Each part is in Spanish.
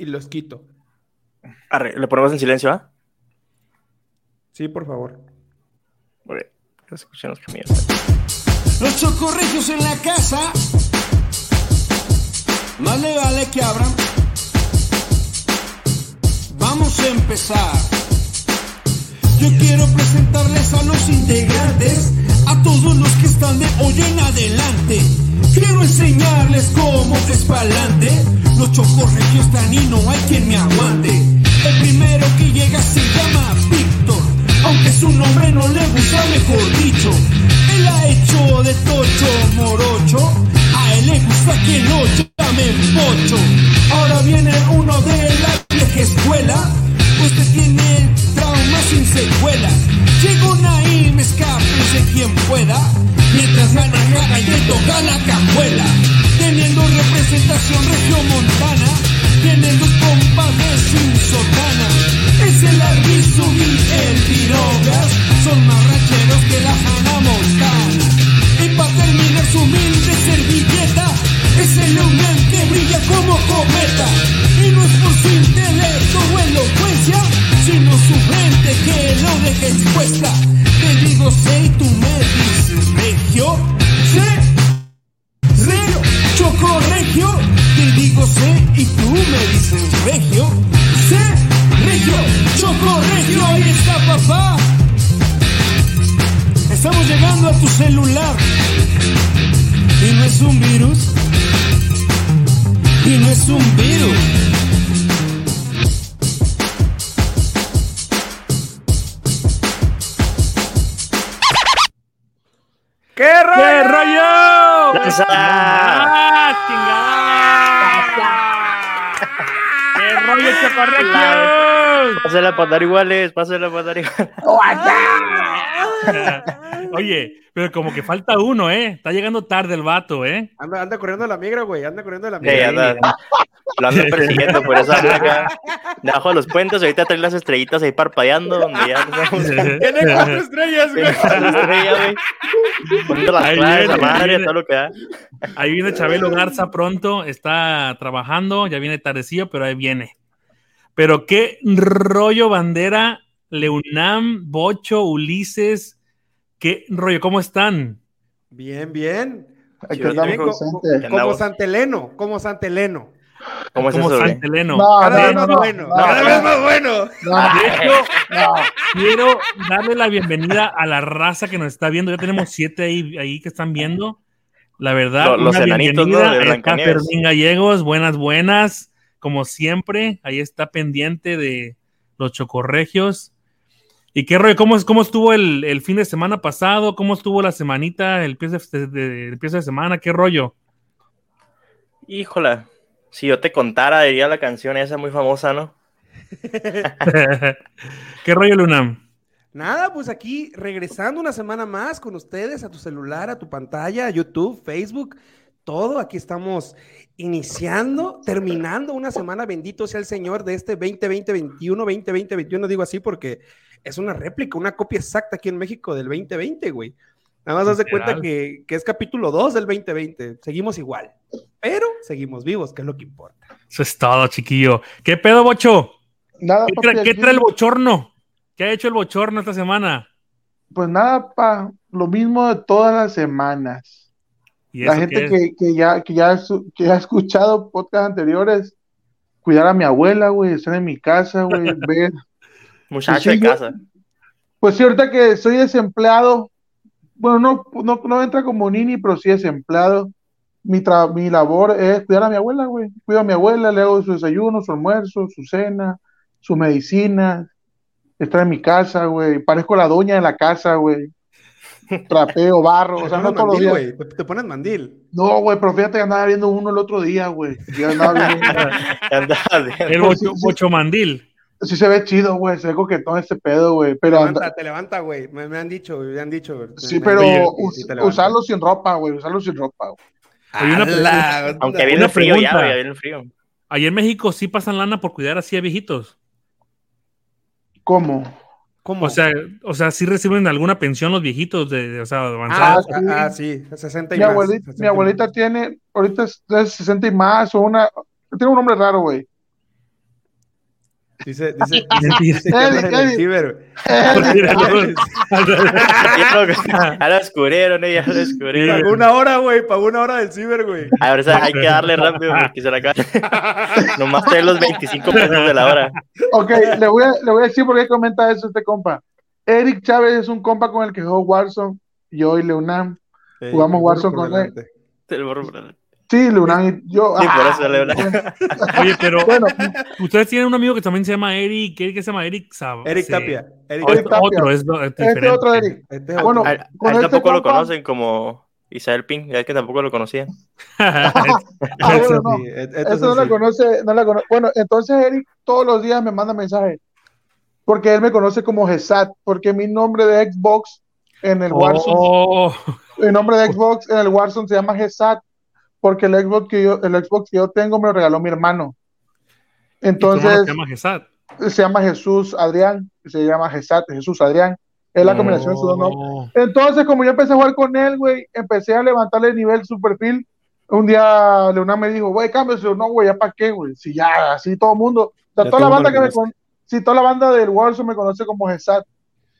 y los quito. Arre, ¿le ponemos en silencio, ah? Sí, por favor. Escuchen los caminos. Los chocorregios en la casa. Más le vale que abran. Vamos a empezar. Yo quiero presentarles a los integrantes, todos los que están de hoy en adelante. Quiero enseñarles cómo es pa'lante. Los chocorregios están y no hay quien me aguante. El primero que llega se llama Víctor, aunque su nombre no le gusta, mejor dicho. Él ha hecho de tocho morocho, a él le gusta que lo llamen pocho. Ahora viene uno de la vieja escuela, usted tiene traumas sin secuelas. Llegó Naim, escápese quien pueda, mientras gana y le toca la cajuela. Teniendo representación regiomontana, compas de sin sotana. Es el Arbizu y el Pirogas, son más rancheros que la Hannah Montana. Y para terminar su humilde servilleta, es el Leonel brilla como cometa. Y no es por su intelecto o elocuencia, sino su frente que lo deja expuesta. Te digo, sé y tú me dices, regio, sé, regio, choco regio. Te digo, sé y tú me dices, regio, sé, regio, choco regio. Ahí está, papá. Estamos llegando a tu celular. Y no es un virus. Y no es un virus. ¡Qué rollo! ¡Qué rollo! ¡Lanza! ¡Ah, chingada! ¡Qué rollo, chocorregios! Pásela para dar iguales, pásela para dar iguales. Oye, pero como que falta uno, ¿eh? Está llegando tarde el vato, ¿eh? Anda, anda corriendo la migra, güey. Anda corriendo la Sí, migra. anda. Lo ando persiguiendo por esa placa. Debajo de los puentes, ahorita trae las estrellitas ahí parpadeando. Donde ya estamos Tiene cuatro estrellas, güey. estrella, güey. Poniendo las Ahí claves, viene, la madre, viene. todo lo que da. Ahí viene Chabelo Garza pronto, está trabajando, ya viene tardecillo, pero ahí viene. Pero qué rollo bandera, Leunam, Bocho, Ulises, qué rollo, ¿cómo están? Bien, bien. Aquí Yo andamos como andamos. Santeleno, como Santeleno. ¿Cómo es Como eso, güey? San Teleno. No, Cada no, vez no, más no, bueno. no, cada vez más bueno. No, De hecho, no. quiero darle la bienvenida a la raza que nos está viendo. Ya tenemos siete ahí, ahí que están viendo. La verdad, Lo- los una enanitos, bienvenida. ¿no? de Gallegos, buenas, buenas. Como siempre, ahí está pendiente de los chocorregios. ¿Y qué rollo? ¿Cómo, cómo estuvo el, el fin de semana pasado? ¿Cómo estuvo la semanita, el pie de, de- el pie de semana? ¿Qué rollo? Híjola. Si yo te contara, diría la canción esa muy famosa, ¿no? ¿Qué rollo, Lunam? Nada, pues aquí regresando una semana más con ustedes a tu celular, a tu pantalla, a YouTube, Facebook, todo. Aquí estamos iniciando, terminando una semana, bendito sea el Señor, de este 2020-21, 2020-21, digo así porque es una réplica, una copia exacta aquí en México del 2020, güey. Nada más haz de cuenta que, que es capítulo 2 del 2020. Seguimos igual, pero seguimos vivos, que es lo que importa. Eso es todo, chiquillo. ¿Qué pedo, Bocho? Nada, ¿Qué, papi, trae el bochorno? ¿Qué ha hecho el bochorno esta semana? Pues nada, pa, lo mismo de todas las semanas. ¿Y La gente es? que, que ya, que, ya, que ha escuchado podcasts anteriores, cuidar a mi abuela, güey, estar en mi casa, güey, ver. Muchacho Sí, de casa. Pues sí, ahorita que soy desempleado, bueno, no, no, no entra como nini, pero sí desempleado. Mi, tra- mi labor es cuidar a mi abuela, güey. Cuido a mi abuela, le hago su desayuno, su almuerzo, su cena, su medicina. Estar en mi casa, güey. Parezco la doña de la casa, güey. Trapeo, barro, o Te sea, no todos los mandil, días. güey. Te, te pones mandil. No, güey, pero fíjate que andaba viendo uno el otro día, güey. Yo andaba viendo uno. Andaba bien. El bocho, sí, sí. Sí se ve chido, güey. Se ve coquetón este pedo, güey. Pero anda- Levanta, te levanta, güey. Me, me han dicho, güey, me han dicho. Sí, Me- pero us- sí te usarlo sin ropa, güey. Usarlo sin ropa, güey. Hay una ¡Hala! Aunque viene frío ya, güey, viene frío. Allá en México sí pasan lana por cuidar así a viejitos. ¿Cómo? ¿Cómo? O sea, o sea, sí reciben alguna pensión los viejitos de, de- o sea, ah, avanzados. sí. ah, sí, 60 y Mi más. abuelita, 60 mi abuelita tiene, ahorita es de 60 y más, o una, tiene un nombre raro, güey. Dice, dice, dice, que ciber. Ya lo descubrieron, eh, ya lo descubrieron. Pagó una hora, güey. Pagó una hora del ciber, güey. Ahora esa- hay que darle rápido porque se la acaba. Nomás trae los 25 pesos de la hora. Ok, le voy, a, le voy a decir por qué comenta eso este compa. Eric Chávez es un compa con el que jugó Warzone, yo y Leonam. Jugamos Warzone con delante. Te lo borro por- Sí, Leonam y yo. Sí, por eso, Leonam. Oye, pero Bueno, ustedes tienen un amigo que también se llama Eric. Eric que se llama Eric Sab- Eric sí. Tapia. Eric O Tapia. otro, es, es este otro Eric. Este es Bueno. A, él este tampoco lo conocen como Isabel Pink, ya que tampoco lo conocían. Ah, bueno, no. Es Eso no la así. conoce, no la conoce. Bueno, entonces Eric todos los días me manda mensajes. Porque él me conoce como Gesat, porque mi nombre de Xbox en el Warzone, Oh, el nombre de Xbox en el Warzone se llama Gesat, porque el Xbox que yo, el Xbox que yo tengo me lo regaló mi hermano. ¿y tu hermano Entonces se llama Gesat? se llama Jesús Adrián, se llama Gesat, Jesús Adrián. Es la combinación de sus dos nombres. Oh. Entonces, como yo empecé a jugar con él, güey, empecé a levantarle el nivel su perfil. Un día Leonard me dijo, güey, cámbiase. No, güey, ¿ya para qué, güey? Si ya, así todo el mundo. O sea, toda la banda que me con... Si toda la banda del Warzone me conoce como Gesat.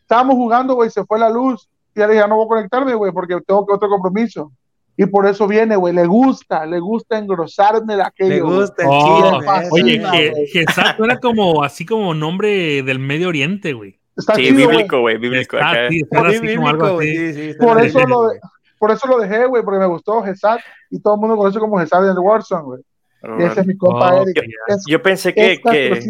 Estábamos jugando, güey, se fue la luz. Y ya le dije, "Ya no voy a conectarme, güey, porque tengo que otro compromiso. Y por eso viene, güey, le gusta, le gusta engrosarme de aquello. Le gusta el Oh. Oye, que. Gesat suena como así como nombre del Medio Oriente, güey. Está Sí, chido, bíblico, güey, bíblico. Está, acá. sí, suena así como algo Bíblico, güey, así. sí, sí, está Por bien. eso lo, por eso lo dejé, güey, porque me gustó Gesat. Y todo el mundo conoce como Gesat en el Warzone, güey. Ese es mi compa Oh, Eric. Es, Yo pensé que, es que.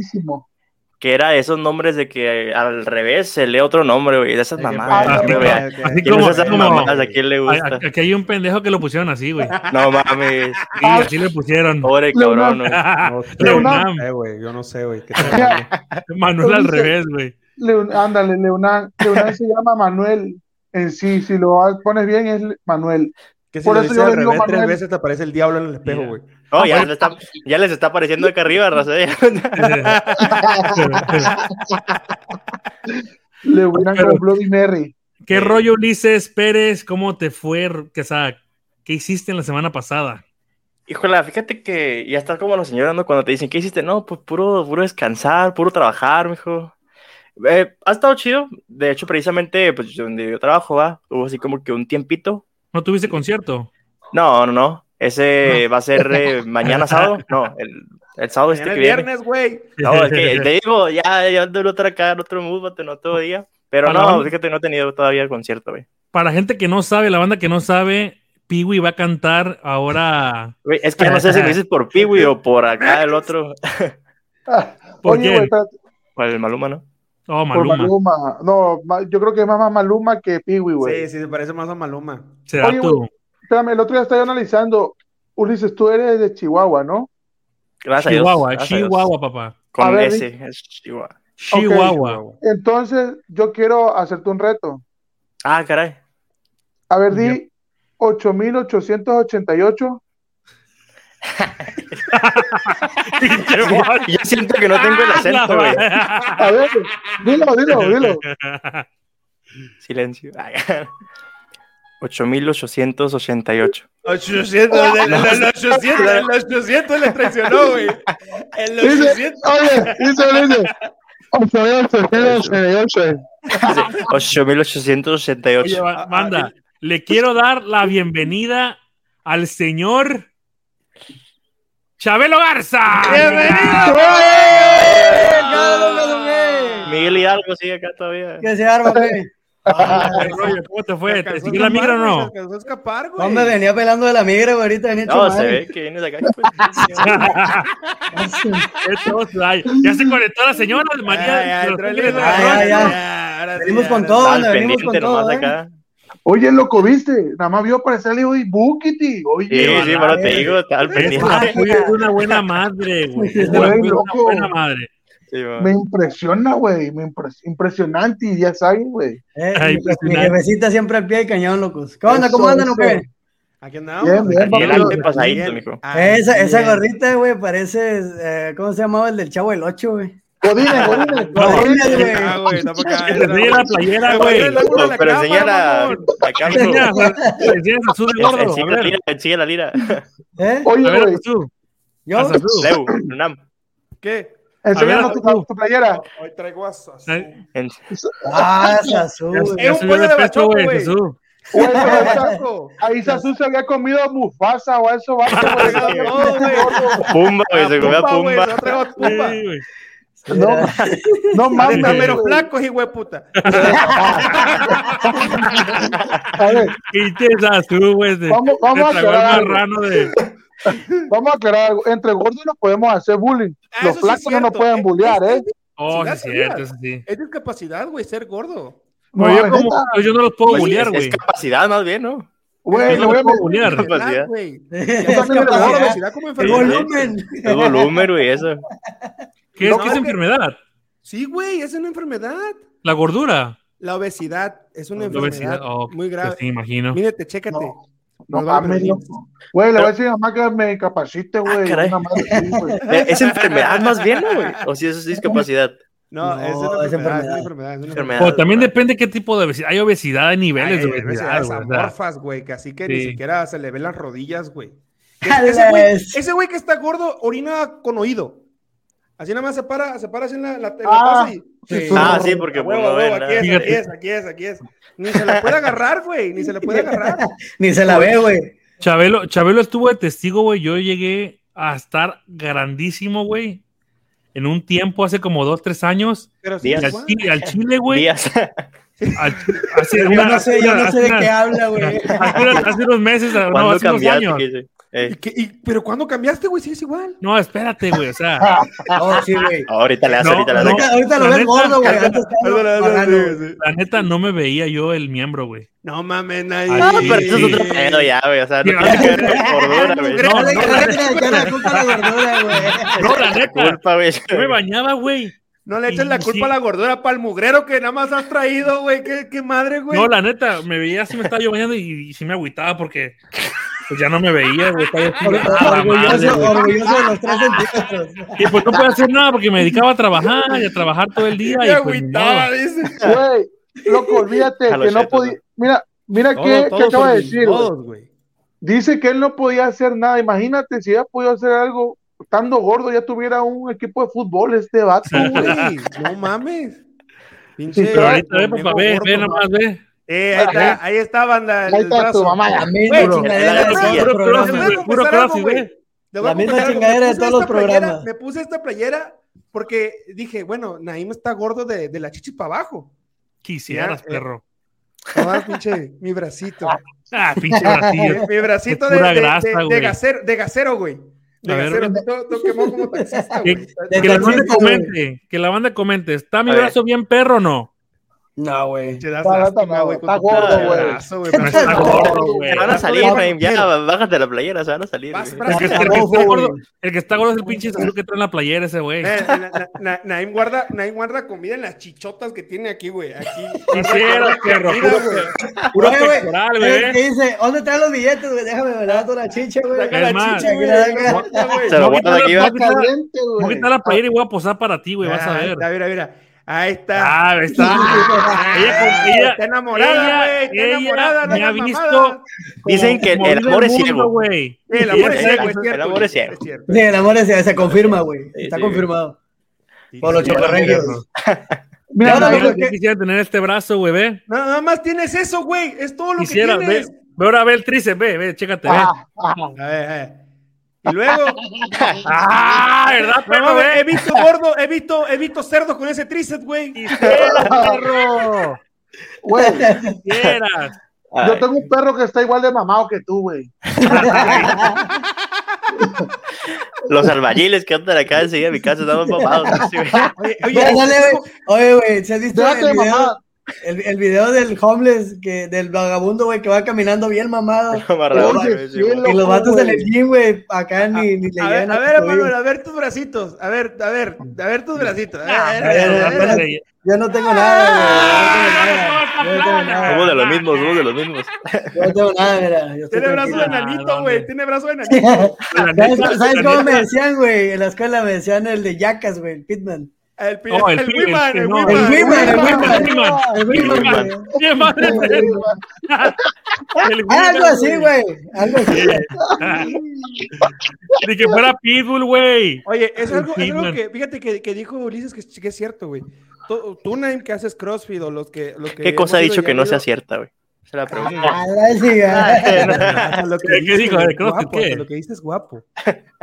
Que era esos nombres de que al revés se lee otro nombre, güey. De esas mamadas. ¿A quién le gusta? Aquí hay un pendejo que lo pusieron así, güey. No mames. Sí, así le pusieron. Pobre cabrón, güey. No sé, no güey, yo no sé, güey. Manuel al revés, güey. Leon- ándale, Leonán. Leonán se llama Manuel. En sí, si lo pones bien, es Manuel. Que si Por lo eso yo al le digo revés tres Manuel. veces te aparece el diablo en el espejo, güey. No, ya, les está, ya les está apareciendo acá arriba, raza. Leonán Pero- con Bloody Mary. ¿Qué rollo, Ulises Pérez? ¿Cómo te fue? Que, o sea, ¿Qué hiciste en la semana pasada? Híjole, fíjate que ya estás como los señores ¿no? cuando te dicen, ¿qué hiciste? No, pues puro, puro descansar, puro trabajar, mijo. Eh, ha estado chido. De hecho, precisamente, pues donde yo trabajo, va, hubo así como que un tiempito. ¿No tuviste concierto? No, no, no. Ese va a ser eh, mañana sábado. No, el, el sábado este que viene. viernes, güey. No, es que te digo, ya, ya ando en otra acá, en otro mood, en otro día. Pero Para no, la- fíjate, no he tenido todavía el concierto, güey. Para gente que no sabe, la banda que no sabe, Peewee va a cantar ahora. Es que no sé si lo dices por Piwi o por acá el otro, ¿Por Oye, por el Maluma, ¿no? Oh, por Maluma. Maluma. No, yo creo que es más más Maluma que Piwi, güey. Sí, sí, se parece más a Maluma. Será Oye, tú. Espérame, el otro día estaba analizando. Ulises, tú eres de Chihuahua, ¿no? Gracias. Chihuahua, gracias. Chihuahua, papá. Con A ver, ese, es Chihuahua. Chihuahua. Entonces, yo quiero hacerte un reto. Ah, caray. A ver, di 8888. Yo siento que no tengo el acento, güey. A ver, dilo, dilo, dilo. Silencio. 8888. 800, el, el, el 800, el 800 le traicionó, güey. El Dice, 800. oye, dice, dice. 8888. 8888. Oye, ba- banda, le quiero dar la bienvenida al señor Chabelo Garza. ¡Bienvenido, Miguel Hidalgo sigue acá todavía. ¿Qué se arma, güey? ¿Qué rollo? ¿Cómo te fue? ¿Te siguió la migra o no? Se escapar, güey. No me venía pelando de la migra, güey. Ahorita venía No, se ve que vienes de acá. pues. Ya se conectó la señora de María. Ya, ya, el Ah, Venimos con todo, venimos pendiente con todo, ¿eh? Oye, loco, ¿viste? Nada más vio aparecer el hijo de Bukiti. Oye, Sí, sí, pero te digo, está al Esa pendiente. una buena madre, güey. Una buena madre. Sí, me impresiona, güey. Me impres- impresionante. Y ya sabes, güey. Eh, Ay, mi- jefecita siempre al pie del cañón, locos. ¿Qué onda? Eso, ¿Cómo andan o eso. qué? Aquí andamos. Bien, bien, Aquí el papi. arte pasadito, mijo. Ah, Esa, esa bien. gorrita, güey, parece. eh, ¿Cómo se llamaba el del chavo del 8, güey? Godines, Godines. Godines, güey. Ah, güey, está para acá. Que te enseñe la playera, güey. Pero enseña la. Acá, Enseña, güey. A gordo. La ver, lira, enseña la lira. ¿Eh? Oye, güey. Yo. Leu. ¿Qué? Tu, tu playera. Hoy traigo a Ah, ya un pollo de güey, ahí Sasu se había comido Mufasa o a eso va. Güey. Pumba, güey, se comió a Pumba, güey, Pumba. no traigo a Pumba. No, no mames. Está mero güey. flaco, hijo de puta. A ver, Y güey. Vamos- vamos a aclarar marrano de. Vamos a aclarar algo. Entre gordos no podemos hacer bullying. Ah, Los sí flacos no nos pueden bullear, ¿eh? Oh, sí, es cierto, eso sí. Es discapacidad, güey, ser gordo. No, No, yo, como, yo no los puedo Pues bullear, güey. es capacidad más bien, ¿no? Güey, no voy a bullear. Capacidad. güey. El volumen. El volumen, güey, eso. ¿Qué es No, es que- enfermedad? Sí, güey, es una enfermedad. La gordura. La obesidad es una La enfermedad obesidad, oh, muy grave. Pues sí, imagino. Mírate, chécate. No, no mames, a loco. Güey, le voy a decir a mamá que me incapacite, güey. así, güey. ¿Es enfermedad más bien, ¿no, güey? O si eso es discapacidad. No, No, es, una es enfermedad, es una enfermedad. es una Enfermedad. O también depende qué tipo de obesidad. Hay obesidad, hay niveles de Ay, obesidad, amorfas, güey, que así que ni siquiera se le ven las rodillas, güey. Ese güey, ese güey que está gordo orina con oído. Así nada más se para, se para así en la, la, en la Ah, y... sí, Ah, sí, porque pues, huevo, no huevo, ven aquí es, aquí es, aquí es, aquí es. Ni se le puede agarrar, güey, ni se le puede agarrar. Ni se la ve, güey. Chabelo, Chabelo estuvo de testigo, güey. Yo llegué a estar grandísimo, güey. En un tiempo, hace como dos, tres años. Pero sí, al. Chile, al Chile, güey. Yo no sé, yo no sé de qué habla, güey. Hace, unos- hace unos meses, no, ¿Cuándo hace unos años. ¿Y Eh, qué- y- ¿Pero cuándo cambiaste, güey? Sí, es igual. No, espérate, güey. O sea, Oh, sí, güey. ahorita le hace, No, ahorita le no. hace. Ahorita, ahorita lo La ves gordo, güey. la neta no me veía yo el miembro, güey. No mames, nadie. No, pero eso es otro pedo ya, güey. O sea, no tiene que ver con gordura, güey. No, No, la culpa a la gordura, güey. No, la neta. Culpa, güey. Yo me bañaba, güey. No le eches la culpa sí. a la gordura para el mugrero que nada más has traído, güey. ¿Qué, qué madre, güey. No, la neta, me veía así, me estaba yo bañando y, y sí me agüitaba porque pues ya no me veía, güey. Orgulloso, orgulloso de los tres centímetros. Y pues no podía hacer nada porque me dedicaba a trabajar y a trabajar todo el día. Me Y pues. Güey, loco, olvídate que no podía. Mira, mira Todos- qué, qué acaba de decir. güey. Dice que él no podía hacer nada. Imagínate si hubiera podido hacer algo estando gordo, ya tuviera un equipo de fútbol este vato, güey. No mames. Pinche. Pero ahorita ve, papá, ve, ve, nada más, ve. Eh, ahí está, ahí está, banda. el Ahí está brazo. tu mamá. La misma Güey, chingadera de todos los Puro programas. crossfit, güey, La misma chingadera Me de puse todos los esta playera- programas. Me puse esta playera porque dije, bueno, Naim está gordo de, de la chichi para abajo. Quisieras, Ya, eh. perro. Pinche, mi bracito. Ah, pinche mi bracito de de, de, de güey. gasero, de gasero, güey. De A ver, gasero. ven. Todo, todo quemado como taxista, Que, güey. que la banda comente, que la banda comente. ¿Está mi brazo bien perro o no? No, güey. Te das Está- está- güey, gordo, güey. güey. Está gordo, güey. Se van a salir, Efraín. Ya, bájate la playera, se van a salir. Güey. El que, está güey. gordo, el que está gordo es el pinche Sasu que trae en la playera ese güey. Eh, na- na- na- Naim guarda, Naim guarda comida en las chichotas que tiene aquí, güey. Aquí. Perro. Comida, Puro, güey. güey, pectoral, güey. ¿Qué dice? ¿Dónde están los billetes, güey? Déjame ver toda la chicha, güey. La chicha, güey. mira, güey. Se lo Voy a guardo aquí, caliente, Voy a güey. quitar la playera y voy a posar para ti, güey. Vas a Ah, ver. está, Mira, mira. Ahí está. Ah, ahí está. Ah, Ella- ella- está enamorada, ella- güey. Está ella enamorada. no me ha visto. Dicen que el amor es ciego. güey. El amor es ciego, es el amor güey, es ciego. cierto. Sí, el amor se, se confirma, güey. Sí, Está sí. confirmado. Sí, Por los chocorregios. Mira, Ahora, quisiera tener este brazo, güey, ve. Nada más tienes eso, güey. Es todo lo Quisiera, que ve. tienes. Ve ahora, ve el tríceps, ve, ve, chécate, ve. ah, ah, A ver, a ver. Y luego, Ah, ¿verdad, no, perro, mames, he visto gordo, he visto, he visto cerdo con ese tríceps, güey. Quisieras, perro. güey, Quisieras. Yo tengo un perro que está igual de mamado que tú, güey. Los albañiles que andan acá enseguida de mi casa estamos mamados. Oye, Oye, oye, dale, güey. Oye, güey, ¿se has visto el video. El, el video del homeless, que, del vagabundo, güey, que va caminando bien mamado? Amarrado, güey, sí, Y los vatos güey. en el gym, güey, acá ni, ni le a ver, a ver, a ver tus bracitos. A ver, a ver, a tus bracitos. A Ah, a ver, a a a ver. espérate. Yo no tengo nada, güey. Yo no tengo nada. Somos de los mismos, somos de los mismos. Yo no tengo nada, mira. Yo estoy Tiene brazo de enanito, güey. Tiene brazo de enanito. ¿Sabes, cómo me decían, güey? En la escuela me decían el de Yacas, güey, el Pitman. El, Oh, el el el Wiman, el no, Wiman. El Wiman, el Wiman. El Wiman. El Algo así, güey. Algo así. Ni que fuera Pitbull, güey. Oye, es algo, es algo que, fíjate que, que dijo Ulises que, que es cierto, güey. Tú, tú, Naim, que haces CrossFit o los que... Los que ¿Qué cosa ha dicho que no sea cierta, güey? Es la pregunta. Ah, la chingada. A lo que ¿Qué dices, dijo? güey, ¿De CrossFit guapo, qué? a Lo que dices guapo.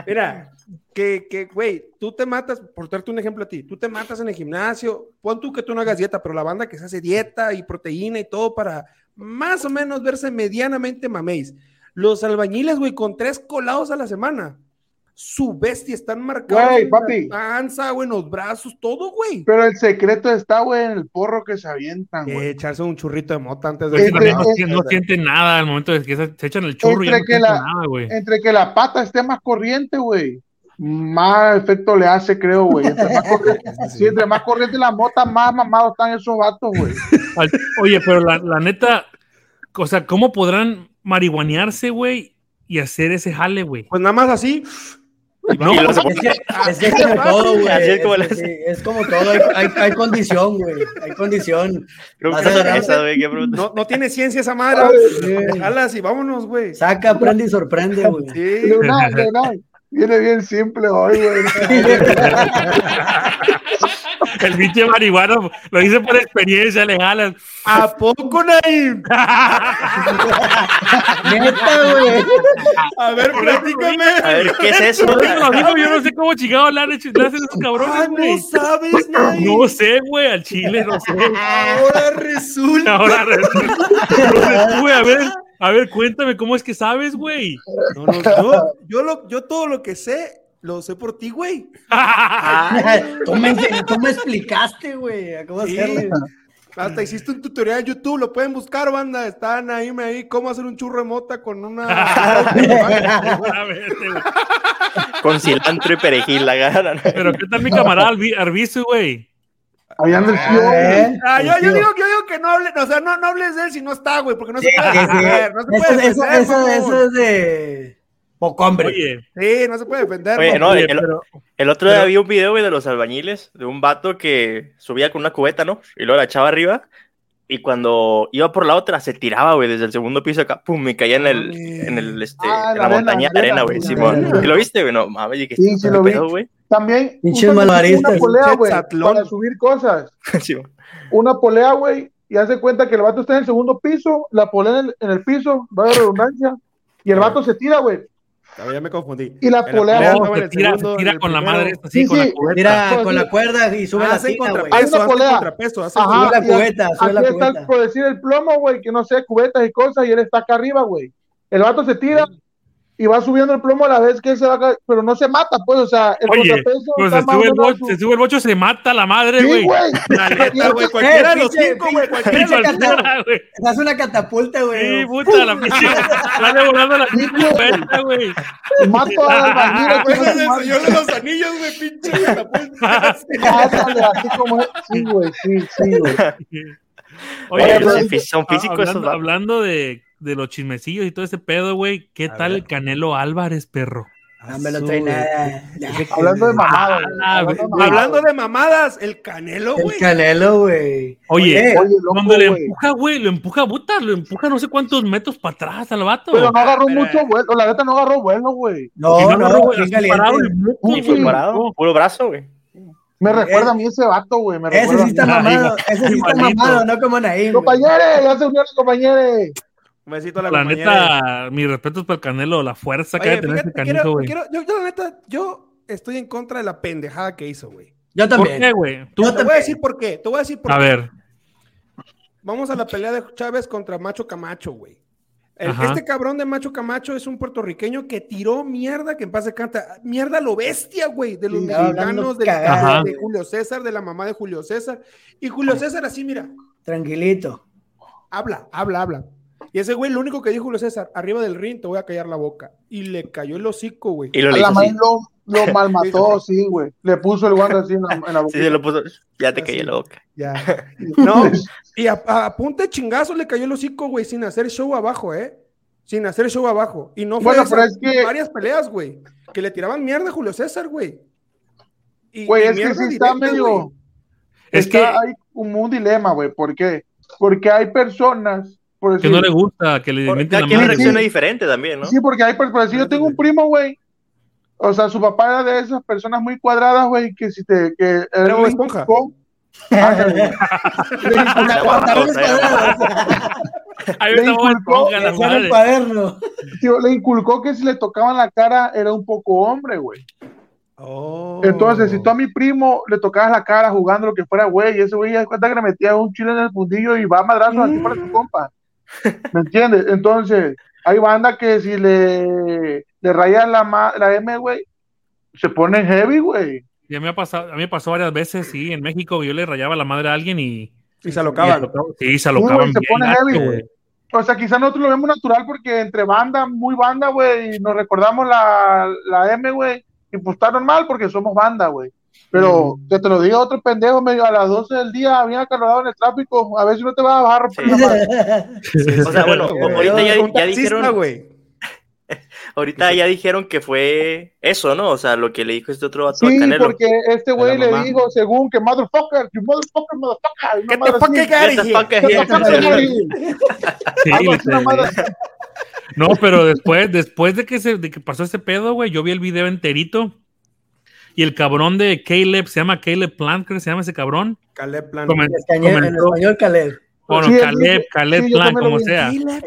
Mira, que, que, güey, tú te matas, por darte un ejemplo a ti, tú te matas en el gimnasio, pon tú que tú no hagas dieta, pero la banda que se hace dieta y proteína y todo para más o menos verse medianamente maméis. Los albañiles, güey, con tres colados a la semana. Su bestia, están marcados Güey, en papi. la panza, güey, en los brazos, todo, güey. Pero el secreto está, güey, en el porro que se avientan, Eh, güey. echarse un churrito de mota antes de... no, Entre- no sienten nada al momento de que se, se echan el churro y Entre no que sienten la- nada, güey. Entre que la pata esté más corriente, güey, más efecto le hace, creo, güey. Entre más corriente, sí, entre más corriente la mota, más mamados están esos vatos, güey. Oye, pero la, la neta, o sea, ¿cómo podrán marihuanearse, güey, y hacer ese jale, güey? Pues nada más así. No, Y los- Es que es, que es como todo, güey. Así es como Es, le sí, es como todo. Hay, hay, hay condición, güey. Hay condición. Creo que agarrar- esa. No, no tiene ciencia esa madre. Ay, Jalas y vámonos, güey. Saca, aprende y sorprende, güey. Sí. Leonardo, Leonardo, Viene bien simple hoy, güey. el pinche marihuano lo hice por experiencia, le jalan. ¿A poco, Naim? Neta, güey. A ver, platícame. A ver, ¿qué es eso? Digo, yo no sé cómo chingado le han hecho- le hacen esos cabrones, Ah, güey. no sabes, Naim. No sé, güey, al chile, no sé. Ahora resulta. Ahora resulta. Güey, a ver, a ver, cuéntame cómo es que sabes, güey. No, no, yo, yo, lo, yo todo lo que sé, lo sé por ti, güey. Tú me, tú me explicaste, güey. a ¿Cómo Sí. hacerlo? Hasta hiciste un tutorial en YouTube, lo pueden buscar, banda. Está Naim ahí, cómo hacer un churro de mota con una. A ver, güey. Con cilantro y perejil, la gana. Pero ¿qué tal mi camarada Arbizu, güey? Ahí anda el tío. ¿Eh? Ah, yo, yo digo, yo digo que no hables, o sea, no, no hables de él si no está, güey, porque no se puede no se puede eso, eso es de poco hombre. Oye, Sí, no se puede defender. Oye, mamón. no, oye, el, pero- el otro día pero- vi un video, güey, de los albañiles, de un vato que subía con una cubeta, ¿no? Y luego la echaba arriba. Y cuando iba por la otra, se tiraba, güey, desde el segundo piso acá, pum, y caía en el, en el, este, Ah, en la la arena, montaña de la arena, arena, güey, Simón. ¿Y lo viste, güey? No, mames, que Sí, sí lo vi. güey. También una polea, güey, para subir cosas. Una polea, güey, y hace cuenta que el vato está en el segundo piso, la polea en el, en el piso, va de redundancia, y el vato se tira, güey. Ya me confundí. Y la polea- no, se tira, segundo, se en tira el con la madre, así, Sí, con la sí. cubeta. Tira Pues con la cuerda y sube Ah, la hacen tina, güey. Hay contrapeso, una hacen polea. contrapeso, hacen Ajá, Sube la y cubeta, sube la aquí está por decir el plomo, güey, que no sé, cubetas y cosas, y él está acá arriba, güey. El vato se tira y va subiendo el plomo a la vez que él se va acá, pero no se mata, pues, o sea, el Oye, contrapeso Pues se sube, el bocho, a su- se sube el bocho, se mata la madre, Sí, güey. güey. La neta, güey. Cualquiera de los cinco, güey, cualquiera güey. Hace una catapulta, Sí, güey. puta, la pinche. Sale volando la pinche güey. Mato a la Pues aquí, es el señor de los anillos, güey, pinche catapulta. Así como es. Sí, güey, sí, sí, güey. Oye, pero- son Ah, físicos esos hablando de, de los chismecillos y todo ese pedo, güey, ¿qué A tal ver. el Canelo Álvarez, perro? No me lo trae nada. Hablando de mamado, güey. Ah, Hablando de mamadas, el canelo, El güey. canelo, güey. Oye, Oye, loco, cuando le empuja, güey, lo empuja, puta, lo empuja no sé cuántos metros para atrás al vato. Pero no agarró Pero- mucho vuelo, la neta no agarró vuelo, güey. No, Y no, agarró, parado el puro brazo, güey. Me recuerda a mí ese vato, güey. Ese sí está mamado. Ese sí está mamado, no como Naim. Compañeros, ya se unieron, compañeros. Un besito a la, La neta, mis respetos para el Canelo, la fuerza que Oye, debe tener fíjate, ese güey. yo, yo, la neta, yo estoy en contra de la pendejada que hizo, güey. Yo ¿Por también. qué, güey? Te voy a decir por qué. Te voy a decir por a qué. ver, Vamos a la pelea de Chávez contra Macho Camacho, güey. El-. Este cabrón de Macho Camacho es un puertorriqueño que tiró mierda, que en paz se canta, mierda lo bestia, güey, de los mexicanos, del- cagada. de Julio César, de la mamá de Julio César. Y Julio César así, mira, Tranquilito. habla, habla, habla. Y ese güey, lo único que dijo Julio César, arriba del ring te voy a callar la boca. Y le cayó el hocico, güey. Y lo A la madre lo, lo malmató, sí, güey. Le puso el guante así en la, en la boca. Sí, se lo puso. Ya te en la boca. Ya. No, y a, a punta de chingazo le cayó el hocico, güey, sin hacer show abajo, ¿eh? Sin hacer show abajo. Y no fue Bueno, esa, pero es que- varias peleas, güey, que le tiraban mierda a Julio César, güey. Y- Güey, y es que sí está directa, medio. güey. es está, que, hay como un dilema, güey. ¿Por qué? Porque hay personas Por Que no le gusta, que le Cada la madre. reacciona diferente también, ¿no? Sí, porque hay, por por decir, yo tengo un primo, güey. O sea, su papá era de esas personas muy cuadradas, güey, que si te. Que Era le Esponja. Le inculcó- Le inculcó la Que sea en el madre. cuaderno. tío, le inculcó que si le tocaban la cara era un poco hombre, güey. Oh. Entonces, si tú a mi primo le tocabas la cara jugando lo que fuera, güey, y ese güey ya cuenta que le metía un chile en el fundillo y va a madrazo así para tu compa. ¿Me entiendes? Entonces, hay banda que si le, le rayan la, ma- la M, güey, se pone heavy, güey. Y a mí, me ha pasado, a mí me pasó varias veces, sí, en México yo le rayaba la madre a alguien y... Y se alocaban. Sí, se alocaban se pone heavy, güey. O sea, quizás nosotros lo vemos natural porque entre banda, muy banda, güey, y nos recordamos la, la M, güey, y pues está normal porque somos banda, güey. Pero que te lo diga otro pendejo medio a las 12 del día, bien acalorado en el tráfico, a ver si no te vas a bajar a Sí. madre. O sea, bueno, ahorita ya, ya dijeron, güey. ahorita ya dijeron que fue eso, ¿no? O sea, lo que le dijo este otro vato a Sí, Canelo. porque este güey le mamá. dijo, según que motherfucker, you motherfucker, motherfucker. una Get the madre fuck así. out of Get the here. fuck out Get the here. fuck out of here. Sí, Algo así, una madre literal. No, pero después, después de que se, de que pasó ese pedo, güey, yo vi el video enterito. Y el cabrón de Caleb, se llama Caleb Plant, creo que se llama ese cabrón. Caleb Plan. Comen- En español, en comentó- español, Caleb. Bueno, Sí, Caleb, Caleb sí, Plant, como sea. Plant.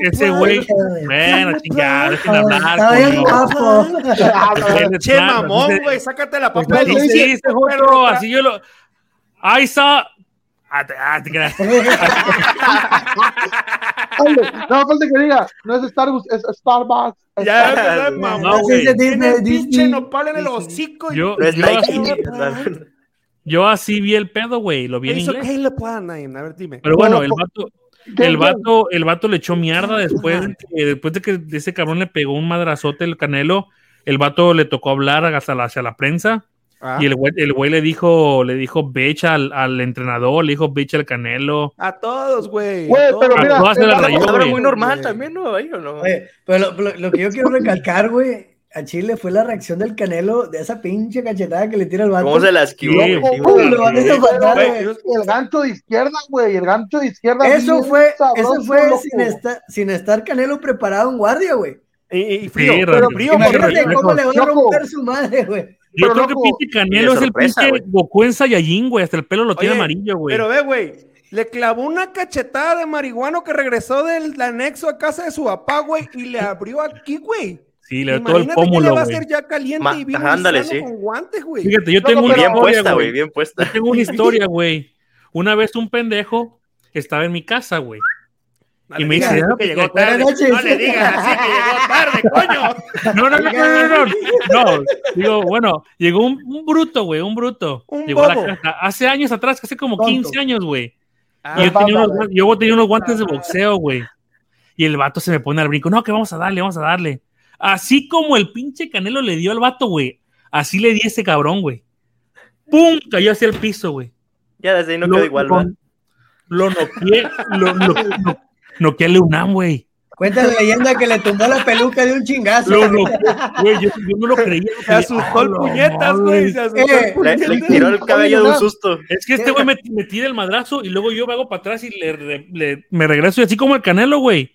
Ese, güey, bueno, chingada, dejen hablar. Está Che, Plant, mamón, güey, sácate la Pues papel. no, sí, ese otro, así yo lo. I saw. Ah, ah, te creas. Ay, No, falta que diga, no es Starbucks, es Starbucks. Ya, ya, mamón. No, güey. Disney, Disney. nopal en el hocico. y- Yo, No es yo, Nike. así, yo así vi el pedo, güey. Lo vi ¿Qué en inglés. A ver, dime. Pero bueno, No, el vato, ¿Qué, el vato, el vato le echó mierda después de que, después de que ese cabrón le pegó un madrazote el canelo. El vato le tocó hablar hacia la, hacia la prensa Ah. y el güey, el güey le dijo, le dijo bitch al, al entrenador, le dijo bitch al canelo. A todos, güey. Güey, pero mira, A todas se la el- rayó, Palabra güey. muy normal también, ¿no? Pero lo, lo- lo que yo quiero recalcar, güey, a Chile fue la reacción del Canelo de esa pinche cachetada que le tira el vato. ¿Cómo se la esquivó? Sí. El gancho de izquierda, güey, el gancho de izquierda. Eso fue, sabroso, eso fue loco. sin estar, sin estar Canelo preparado en guardia, güey. Y, y frío, Sí, pero frío, Imagínate porque- Imagínate cómo le van a loco. romper su madre, güey. Yo creo que loco, pinche Canelo es el pinche güey. Goku en Saiyajin, güey. Hasta el pelo lo tiene amarillo, güey. Pero ve, güey, le clavó una cachetada de marihuano que regresó del anexo a casa de su papá, güey, y le abrió aquí, güey. Sí, le dio todo el Imagínate que le pómulo, va a güey. hacer ya caliente Ma- y bien ándale, sí. con guantes, güey. Fíjate, yo No, tengo una Bien historia, puesta, güey, güey. bien puesta. Yo tengo una historia, güey. Una vez un pendejo estaba en mi casa, güey. Y me dice, así que llegó buenas tarde. No le digas así que llegó tarde, coño. No, no, no, no, no, no. No, digo, bueno, llegó un, un bruto, güey, un bruto. Un llegó a la casa hace años atrás, hace como Tonto. 15 años, güey. Ah, Y yo tenía, unos, bárbaro. guan- yo tenía unos guantes de boxeo, güey. Y el vato se me pone al brinco. No, que vamos a darle, vamos a darle. Así como el pinche Canelo le dio al vato, güey. Así le di a ese cabrón, güey. ¡Pum! Cayó hacia el piso, güey. Ya desde ahí no Lo- quedó igual. Lo noqueé, lo, noqueé a Leunam, güey. Cuenta la leyenda que le tumbó la peluca de un chingazo. Noqueé, güey. Yo, yo no lo creía. Se asustó el puñetas, no, güey. Se asustó Eh, el Le, le puñetas. tiró el cabello de un susto. Es que este güey me, me tira el madrazo y luego yo me hago para atrás y le, le- me regreso y así como el Canelo, güey.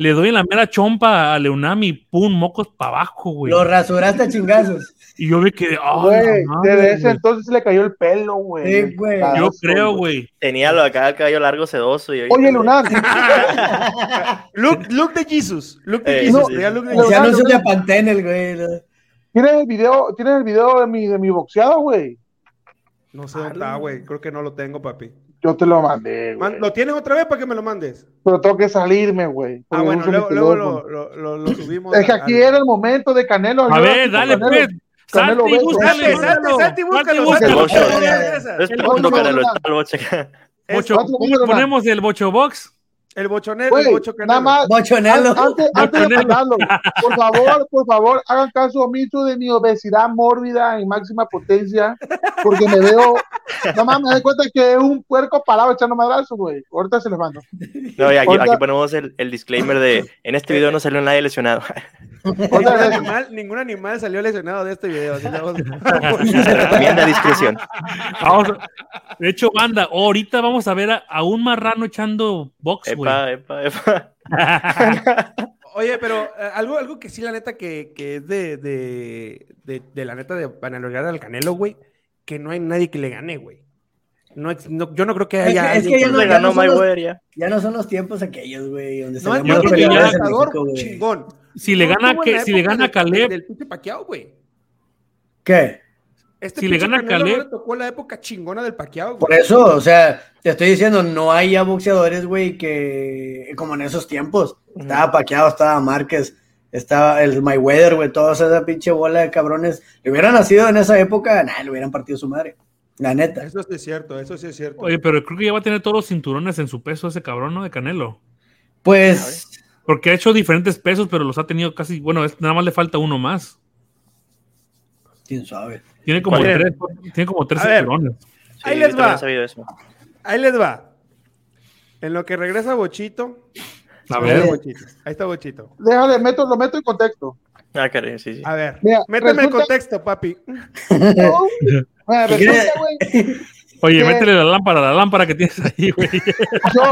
Le doy en la mera chompa a Leunam y pum, mocos para abajo, güey. Lo rasuraste a chingazos. Y yo me quedé, ¡ay, Güey, madre, desde ese güey! entonces le cayó el pelo, güey. Sí, güey. Yo creo, güey. Tenía lo de acá, el cabello largo, sedoso. Y Oye, Lunar, Look, look de Jesus. Look de Eh, Jesus. look de Pero- Jesus. Se de Pantene el güey. ¿no? ¿tienes el video, tienes el video de mi, de mi boxeada, güey? No sé dónde está, güey. Creo que no lo tengo, papi. Yo te lo mandé, güey. ¿Lo tienes otra vez para que me lo mandes? Pero tengo que salirme, güey. Ah, bueno, luego, lo, lo, lo, lo subimos. Es que aquí al- era el momento de Canelo. A ver, dale, pues. Canelo. Canelo Salte y Beso. búscale, Salte, salte, Canelo. salte y búscalo. Salte y salte, búscalo. búscalo. Bocho. El bocho, Canelo, bocho. está el bocho acá. Bocho, Otro ¿Cómo número, ponemos el Bocho Box? El bochonero, Güey, el bocho que nada más, Bochonelo. An- Antes, antes de Bochonelo. mandarlo, por favor, por favor, hagan caso omiso de mi obesidad mórbida en máxima potencia, porque me veo No mames, me doy cuenta que es un puerco parado echando madrazo, güey. Ahorita se les mando. No, y aquí, Ahorita- aquí ponemos el, el disclaimer de en este video no salió nadie lesionado. Ningún animal, ningún animal salió lesionado de este video. así que vamos- Se recomienda discreción. Vamos De hecho, banda, ahorita vamos a ver a, a un marrano echando box, güey. Epa, epa, epa. Oye, pero eh, algo, algo que sí, la neta, que, que es de, de, de, de la neta de analogar al Canelo, güey, que no hay nadie que le gane, güey. No, yo no creo que Es que- haya. es que alguien ya que- no- son los- Mayweather ya. Ya no son los tiempos aquellos, güey, donde se No, yo creo que ya chingón. Si le gana, que, si le gana del- Caleb, Del pinche Pacquiao, güey. ¿Qué? Este Si le gana Canelo no Caleb- le tocó la época chingona del Pacquiao, Por eso, o sea, te estoy diciendo, no hay ya boxeadores, güey, que como en esos tiempos. Estaba Paqueado, estaba Márquez, estaba el Mayweather, güey, toda esa pinche bola de cabrones. Le hubieran nacido en esa época, nah, le hubieran partido su madre. La neta. Eso sí es cierto, eso sí es cierto. oye, pero creo que ya va a tener todos los cinturones en su peso ese cabrón, ¿no? De Canelo. Pues, Porque ha hecho diferentes pesos, pero los ha tenido casi, bueno, es- nada más le falta uno más. quién sabe. Tiene como ¿Cuál tres, tiene como tres cinturones. Ahí les va. he sabido eso. Ahí les va. En lo que regresa Bochito. A Ahí ver. está Bochito. Ahí está Bochito. Déjale, meto, lo meto en contexto. Ah, caray, sí, sí. A ver, Mira, méteme en resulta- contexto, papi. No, resulta, güey, Oye, ¿Qué? métele la lámpara, la lámpara que tienes ahí, güey. yo,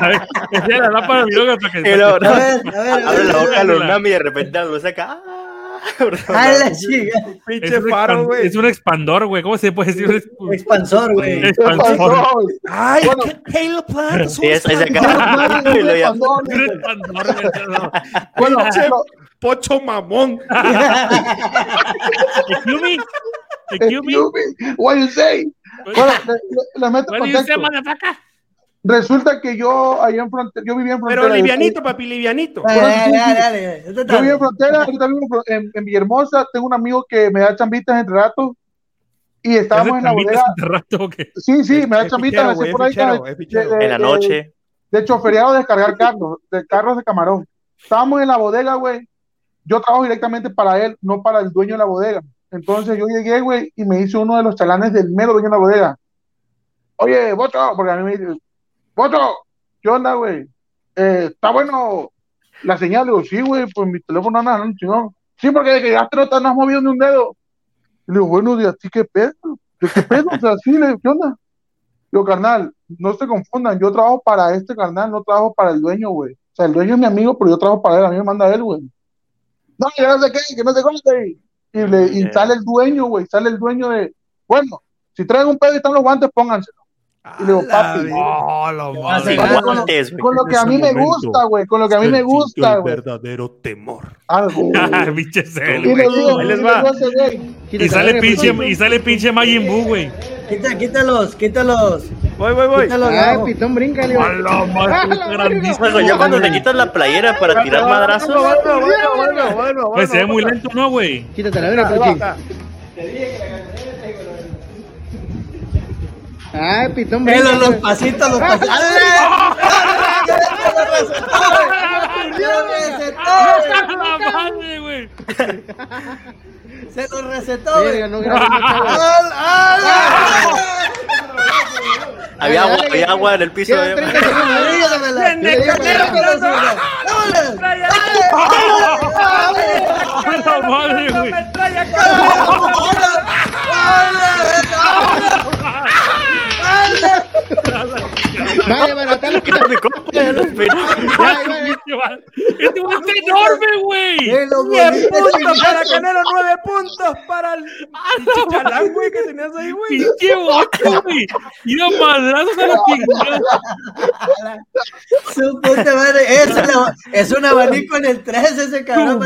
A ver, sea la lámpara mi loca, para que- A no, ver, a ver, abre la boca a Ábrela. los Nami y de repente lo saca. ¡Ah! A la chica. Es Pinche un, faro, expan- güey. es un expandor, güey. ¿Cómo se puede decir? Expansor, güey. expansor. Ay, Bueno. qué Halo Plant. Sí, es, acá. Un expandor, güey. Pocho mamón. Excuse. Excuse me. what you say? What do you say, contexto. motherfucker? Resulta que yo ahí en frontera, yo vivía en frontera. Pero yo- livianito, papi, livianito. Dale, dale, dale, dale. Yo vivo en frontera, ahorita vivo en en, Villahermosa, tengo un amigo que me da chambitas entre ratos y estábamos en la ¿Haces bodega. rato? Sí, sí, me da chambitas fichero, así por ahí. fichero, de- es fichero. de- En la noche. De de descargar carros, de carros de camarón. Estábamos en la bodega, güey. Yo trabajo directamente para él, no para el dueño de la bodega. Entonces yo llegué, güey, y me hice uno de los chalanes del mero dueño de la bodega. Oye, Bocho, porque a mí me Bocho, ¿qué onda, güey? Eh, ¿Está bueno la señal? Digo, sí, güey, pues mi teléfono anda un chingón. Sí, porque de que ya te no no movido ni un dedo. Y le digo, bueno, ¿de a ti qué pedo? ¿De qué pedo? O sea, sí, le digo, ¿qué onda? Yo, carnal, no se confundan, yo trabajo para este carnal, no trabajo para el dueño, güey. O sea, el dueño es mi amigo, pero yo trabajo para él, a mí me manda él, güey. No, que no sé qué, que no sé cuánto. Y, le, y sale el dueño, güey, sale el dueño de, bueno, si traen un pedo y están los guantes, pónganselo. Y le digo, A la papi. Oh, la Sin madre. Guantes, güey. Con lo que a mí me gusta, güey, con lo que a mí me gusta, güey. verdadero temor. Algo. Pinche cel, Y le güey. digo, Ahí y les le va. a Y sale pinche, y sale pinche Majin Buu, güey. Quita, quítalos, quítalos. Voy, voy, voy. Quítalos. Ay, no. pitón, bríncale. A la grandísimo. Ya cuando te quitas la playera para tirar madrazos. Bueno, bueno, bueno, bueno, Pues se ve muy lento, ¿no, güey? Quítate la verga, Ahí Puchi. va. Ay, pitón, Eh, los, los pasitos, los pasitos. Se lo recetó, güey. No. Había agua, había agua en el piso. Quedan Obrigado. Había- 30 segundos. Dígamela. Yo le digo que ya- A la madre, güey. Vaya, bueno, está lo que- Mi compa, ya lo esperó. Este güey está enorme, güey. Eh, los 10 bolitas puntos para chiquitos. Canelo, 9 puntos para el pinche chalán, güey, que tenías ahí, güey. Pinche bote, güey. Y a madrazos a la chingada. Su puta madre. Es, una- es un abanico en el 3 ese cabrón.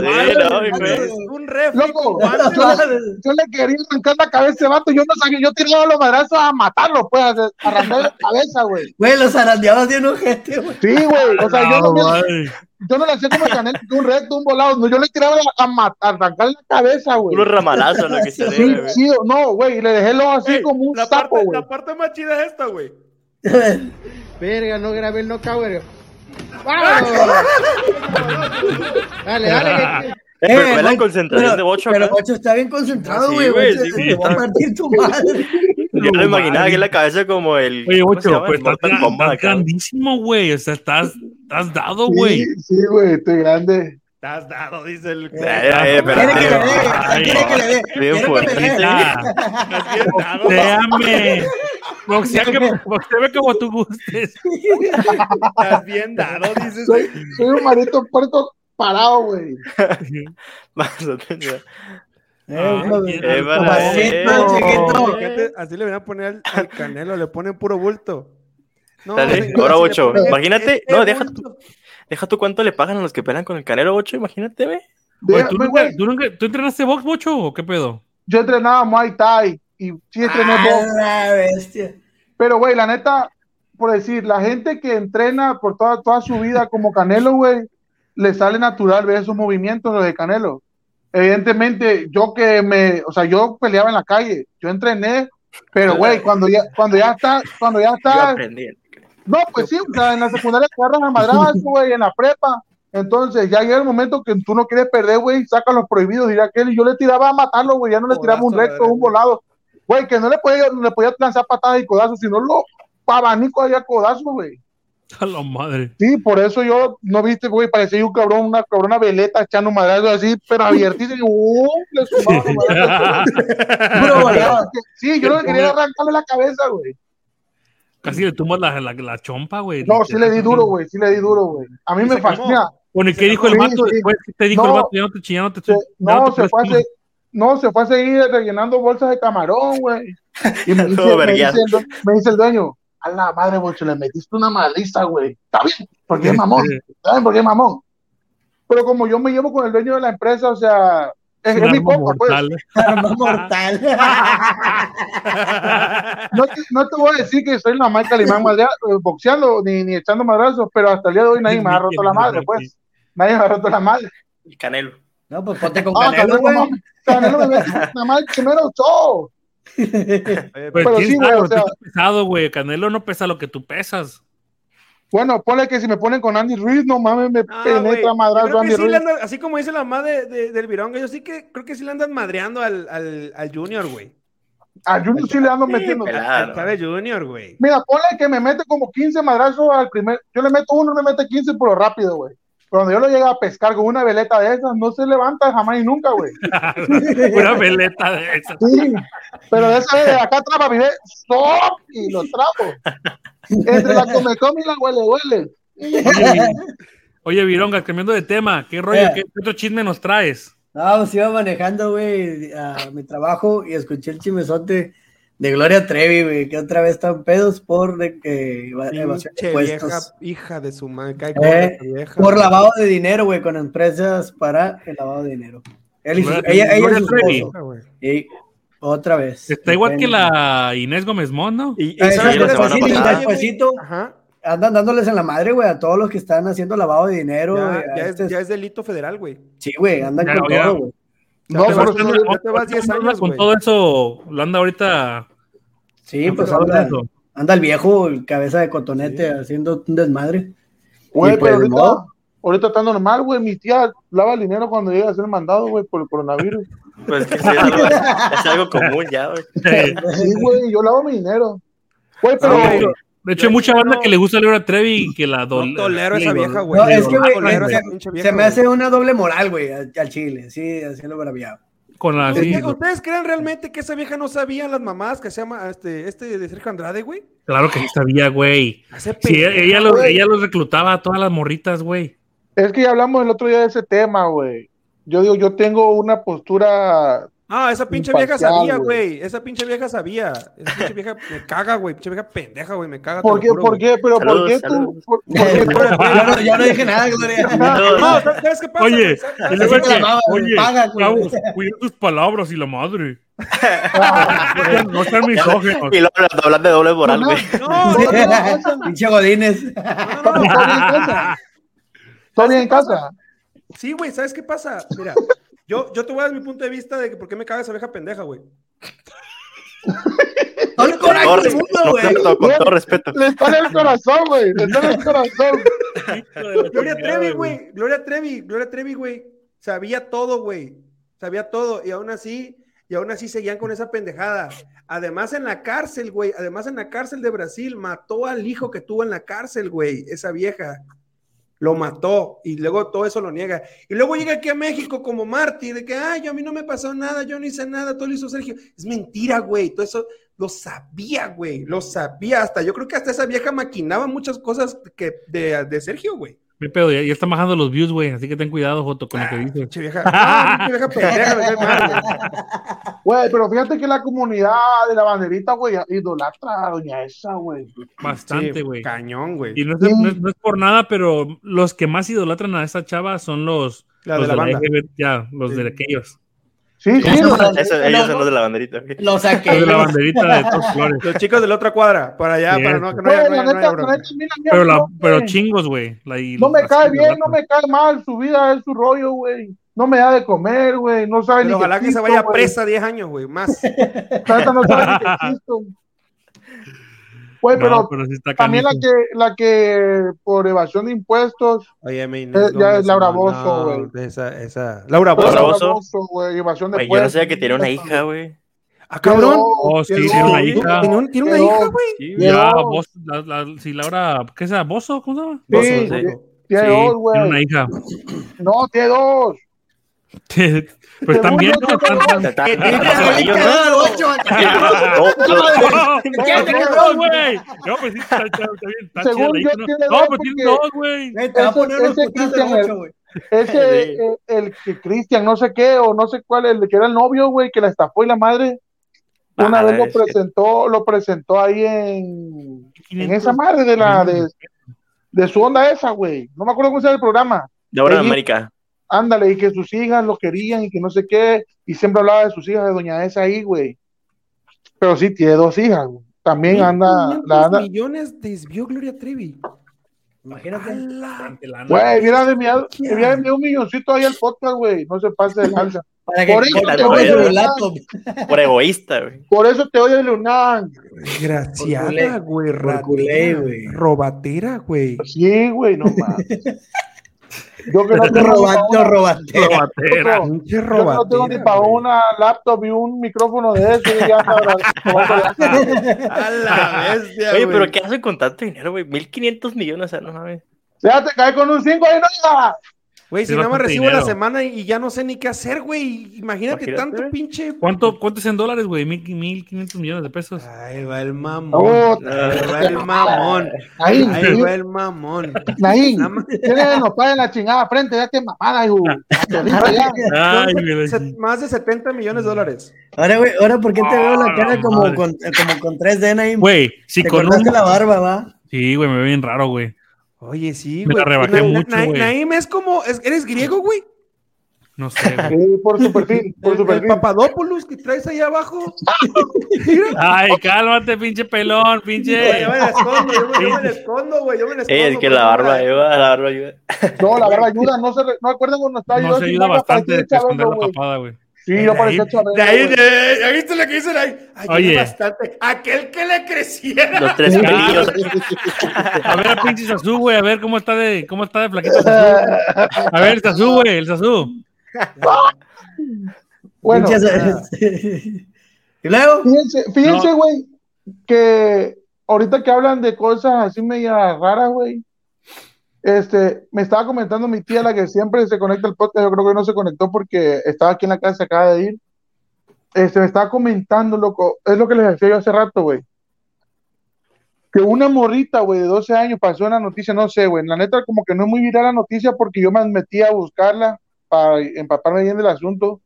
Un refri Loco, yo le quería arrancar la cabeza a ese vato, yo no sabía, yo tiraba los madrazos a matarlo, pues, a arrancar la cabeza, güey. Güey, los zarandeados de un ojete, güey. Sí, güey, o sea, yo no, No, madre. yo no le hacía como el canel, un recto, un volado, no, yo le tiraba a, matar, a arrancar la cabeza, güey. Unos ramalazos, lo que se Sí, debe, güey. sí, no, güey, y le dejé el ojo así Ey, como un la, sapo, parte, güey. la parte más chida es esta, güey. Verga, no grabé el knockout, verga. ¡Vámonos! Dale, dale. que- Pero Eh, ve la Bocho, concentración pero- de Bocho Pero. Bocho está bien concentrado, Ah, sí, güey. güey, sí, sí, te va a partir tu madre. Yo No lo imaginaba aquí en la cabeza como el. Oye, ¿cómo se Bocho, llama? pues estás, estás grandísimo, güey. O sea, estás, estás dado, Sí, güey. sí, güey, estoy grande. Estás dado, dice el. Eh, eh, Quiere que le dé, Ay, quiere que le dé. Bien quiere que le dé. fuertita. Boxeame, boxeame como tú gustes. Estás bien dado, dices. Soy, soy un marito puerto parado, güey. Así le van a poner al, al canelo, le ponen puro bulto. No, Dale, ahora así le ocho. ponen Imagínate, este no, deja bulto. Deja tú cuánto le pagan a los que pelean con el Canelo 8, imagínate, ve. Oye, ¿tú, nunca, tú, nunca- ¿tú entrenaste box, Bocho, o qué pedo? Yo entrenaba Muay Thai y sí entrené Ah, box. la bestia. Pero, güey, la neta, por decir, la gente que entrena por toda, toda su vida como Canelo, güey, le sale natural ver esos movimientos, los de Canelo. Evidentemente, yo que me, o sea, yo peleaba en la calle, yo entrené, pero, güey, cuando ya, cuando ya está, cuando ya está, no, pues sí, o sea, en la secundaria te agarras a madrazo, güey, en la prepa. Entonces, ya llega el momento que tú no quieres perder, güey, saca los prohibidos, dirá aquel, y yo le tiraba a matarlo, güey, ya no le tiraba un recto, un volado. Güey, que no le podía, no le podía lanzar patadas y codazos, sino lo abanico había codazo, güey. A la madre. Sí, por eso yo, no viste, güey, parecía un cabrón, una cabrona veleta echando madrazo así, pero abiertísimo, y ¡uh! le sumaba madrazos. Sí, yo lo que quería era arrancarle la cabeza, güey. Casi le tumbas la, la, la chompa, güey. No, sí le di duro, güey, sí le di duro, güey. A mí me fascina. Bueno, ¿y qué dijo el vato sí. después? ¿Qué te dijo No. el vato? Ya no te no te Se- ya no, te se fue, a no, se fue a seguir rellenando bolsas de camarón, güey. Y me dice, Todo me, dice el, me dice el dueño, a la madre, bocho, le metiste una madriza, güey. Está bien, porque es mamón. Está bien, porque es mamón. Pero como yo me llevo con el dueño de la empresa, o sea, es, mi compa, pues. mortal. Arma mortal. No te, no te voy a decir que soy la marca Calimán madrea- eh, boxeando ni, ni echando madrazos, pero hasta el día de hoy nadie me ha roto la madre, pues. Nadie me ha roto la madre. El Canelo. No, pues ponte con Ah, Canelo, Canelo, güey. no, Canelo me primero show. Oye, Pues Pero sí, güey, sabe, o sea- pesado, güey. Canelo no pesa lo que tú pesas. Bueno, ponle que si me ponen con Andy Ruiz, no mames, me Ah, penetra madrazo creo que Andy sí le Ruiz. andan- así como dice la mamá de, de- del Vironga, yo sí que creo que sí le andan madreando al, al, al Junior, güey. A Junior sí le ando metiendo. Al Chávez Junior, güey. Mira, ponle que me mete como 15 madrazos al primer. Yo le meto uno, me mete 15 por lo rápido, güey. Pero Cuando yo lo llego a pescar con una veleta de esas, no se levanta jamás y nunca, güey. Una veleta de esa. Sí, pero de esa vez de acá atrás, papi, ¡stop! y lo trapo. Entre la come come y la huele huele. Oye, Oye, Vironga, cambiando de tema, ¿qué rollo? Eh. ¿Qué otro chisme nos traes? No, pues iba manejando, güey, a mi trabajo y escuché el chimezote de Gloria Trevi, güey, que otra vez están pedos por de que eva- evasión de impuestos. hija de su madre. Eh. Por lavado de dinero, güey, con empresas para el lavado de dinero. Él y su- Gloria- ella, ella Gloria su Trevi. esposo. Y otra vez. Está igual que la Inés Gómez Mont, ¿no? Y, y Ah, ¿sabes sí, cuál la es Ajá. andan dándoles en la madre, güey, a todos los que están haciendo lavado de dinero. Ya, güey, a ya es, este- ya es delito federal, güey. Sí, güey, andan Ya, con ya. todo, güey. No, te vas pero sí, ya te vas 10 Anda años, Con todo eso, lo anda ahorita. Sí, pues anda, anda el viejo, el cabeza de cotonete, haciendo un desmadre. Güey, Y pues, pero ahorita, no. ahorita está normal, güey. Mi tía lava el dinero cuando llega a ser mandado, güey, por el coronavirus. Pues que sí, es, algo, es algo común ya, güey. Sí, güey, yo lavo mi dinero. Güey, pero. Ah. De hecho, hay mucha banda no- que le gusta a Gloria Trevi y que la No dol- tolero le esa vieja, güey. No, es que, güey, tolero se, esa pinche vieja, se me hace una doble moral, güey, al, al chile, sí, haciendo braviado. Con la, sí, ¿Ustedes, ustedes creen realmente que esa vieja no sabía las mamás que se llama este, este de Sergio Andrade, güey? claro que sí sabía, güey. Hace Sí, ella, los, ella los reclutaba a todas las morritas, güey. Es que ya hablamos el otro día de ese tema, güey. Yo digo, yo tengo una postura. Ah, esa pinche vieja sabía, güey. Esa pinche vieja sabía. Esa pinche vieja me caga, güey. Pinche vieja pendeja, güey. Me caga. ¿Por qué? juro, ¿Por qué? Pero ¿por qué tú? por- por qué no, yo no dije nada, Gloria. No, ¿sabes qué pasa? Oye? ¿Sabes- que la oye, paga, güey. chavos, cuiden tus palabras y la madre. No sean- no sean misógenos. Y luego las doblas de doble moral, güey. No, Pinche Godines. no, no, no. ¿Está bien en casa? ¿Está bien en casa? Sí, güey, ¿sabes qué pasa? Mira, yo, yo te voy a dar mi punto de vista de que por qué me caga esa vieja pendeja, güey. Con todo mundo, respeto, con todo respeto. Le está en el corazón, güey. Le está en el corazón. Gloria Trevi, güey. Gloria Trevi, Gloria Trevi, güey. Sabía todo, güey. Sabía todo. Y aún así, y aún así seguían con esa pendejada. Además, en la cárcel, güey. Además, en la cárcel de Brasil, mató al hijo que tuvo en la cárcel, güey. Esa vieja. Lo mató y luego todo eso lo niega. Y luego llega aquí a México como mártir, de que, ay, yo a mí no me pasó nada, yo no hice nada, todo lo hizo Sergio. Es mentira, güey. Todo eso lo sabía, güey. Lo sabía hasta. Yo creo que hasta esa vieja maquinaba muchas cosas que, de, de Sergio, güey. Mi pedo, ya, ya están bajando los views, güey. Así que ten cuidado, Joto, con lo que dices. Pinche vieja. No, pinche vieja pendeja, me cae mal, güey. Pero fíjate que la comunidad de la banderita, güey, idolatra a doña esa, güey. Bastante, Sí, güey. Cañón, güey. y no es, no es- no es por nada, pero los que más idolatran a esa chava son los, La de los la de banda. LGBT, ya, los Sí. de aquellos. Sí, sí, ¿Cómo se? Eso- ellos son los de la banderita. güey. Lo saqué. Los de la banderita de todos flores. Los chicos de la otra cuadra, para allá, Sí, para no, que no haya, Güey, no haya- no haya Pero, la, no, pero chingos, güey. No los- me cae bien, no me cae mal, su vida es su rollo, güey. No me da de comer, güey, no sabe Pero ni ojalá que se existo, vaya presa 10 años, güey, más. La neta no sabe ni que existo. Güey, No, pero pero sí está también la que, la que por evasión de impuestos, Oye, me Eh, ya es Laura Bozzo, güey. Esa, esa. Laura pues. Bozo. güey, evasión de Güey, yo no impuestos. sabía que tiene una hija, güey. Ah, cabrón. Oh, sí, tiene una hija. ¿Tiene, un- tiene una Quedó. hija, güey? Sí. Ya, vos, la, la, si Laura, ¿qué es esa? ¿Bozo? ¿Cómo se llama? Sí, Bozo, sí. tiene Sí, dos, güey. tiene una hija. No, tiene dos. ¿No? no- No, no, ¡No! ¡No! No, pues sí, está, está- está bien, está Según yo ¿no? tiene No, dos pues tiene dos, güey. Ese- Cristian güey. Ese, eh, el que Cristian, no sé qué, o no sé cuál, el que era el novio, güey, que la estafó y la madre, una Ah, vez lo es- presentó, lo presentó ahí en, en esa madre de la, de, de su onda esa, güey. No me acuerdo cómo se llama el programa. De ahora en América. Ándale, y que sus hijas lo querían y que no sé qué, y siempre hablaba de sus hijas de Doña Esa ahí, güey. Pero sí, tiene dos hijas, güey. También anda, 1.500 la anda, millones desvió Gloria Trevi. Imagínate. güey, mira de enviar un milloncito ahí al podcast, güey. No se pase de lanza. Para Por que. Por egoísta, güey. Por eso te oye Leonán. Desgraciada, güey. Robatera, güey. Sí, güey, no mames. Yo que no Te tengo robaste. Robatera. una- Pinche yo que no tengo robatera. ni para una laptop y un micrófono de eso. y ya A la bestia, Oye, güey. pero ¿qué hacen con tanto dinero, güey? 1500 millones, o sea, no mames. Déjate caer con un 5 ahí, no ya. Güey, si nada más recibo la dinero. semana y ya no sé ni qué hacer, güey. Imagínate, Imagínate. tanto pinche. ¿Cuánto, ¿Cuánto es en dólares, güey? Mil, mil quinientos millones de pesos. Ahí va el mamón. Oh, Ahí va el mamón. Ahí, Ahí va el mamón. Los padres en la chingada frente, ya que mamada, hijo. Ya. Ay, se- más de 70 millones de dólares. Ahora, güey, ahora, ¿por qué te veo la Ah, cara como con, como con 3D, Naim? Güey, si Te con un... la barba, va. Sí, güey, me ve bien raro, güey. Oye, sí, Me güey. la rebajé Na- mucho, na- güey. Naim es como. es- ¿Eres griego, güey? No sé, güey. Sí, por su perfil, por su El, el perfil. Papadopoulos que traes ahí abajo. Ay, cálmate, pinche pelón, pinche. Yo me la escondo, yo me, me escondo, güey. Yo me la escondo. Es que la barba ayuda, la barba ayuda. No, la barba ayuda, no se re- no acuerdan cuando estaba No yo se ayuda no, bastante parecía de la güey. papada, güey. Sí, yo ahí, parecía Chabelo, de ahí, de- ¿ya viste lo que dicen ahí? Ay, Oye. bastante. Aquel que le creciera. Los tres pelillos. A ver, a pinche Sazú, güey, a ver cómo está de, cómo está de flaquito Sazú. A ver, el Sazú, güey, el Sazú. Bueno, Pinches- y luego, fíjense, fíjense, güey, que ahorita que hablan de cosas así media raras, güey, este, me estaba comentando mi tía, la que siempre se conecta al podcast, yo creo que no se conectó porque estaba aquí en la casa, acaba de ir, este, me estaba comentando, loco, es lo que les decía yo hace rato, güey, que una morrita, güey, de 12 años pasó en la noticia, no sé, güey, la neta como que no es muy viral la noticia porque yo me metí a buscarla para empaparme bien del asunto,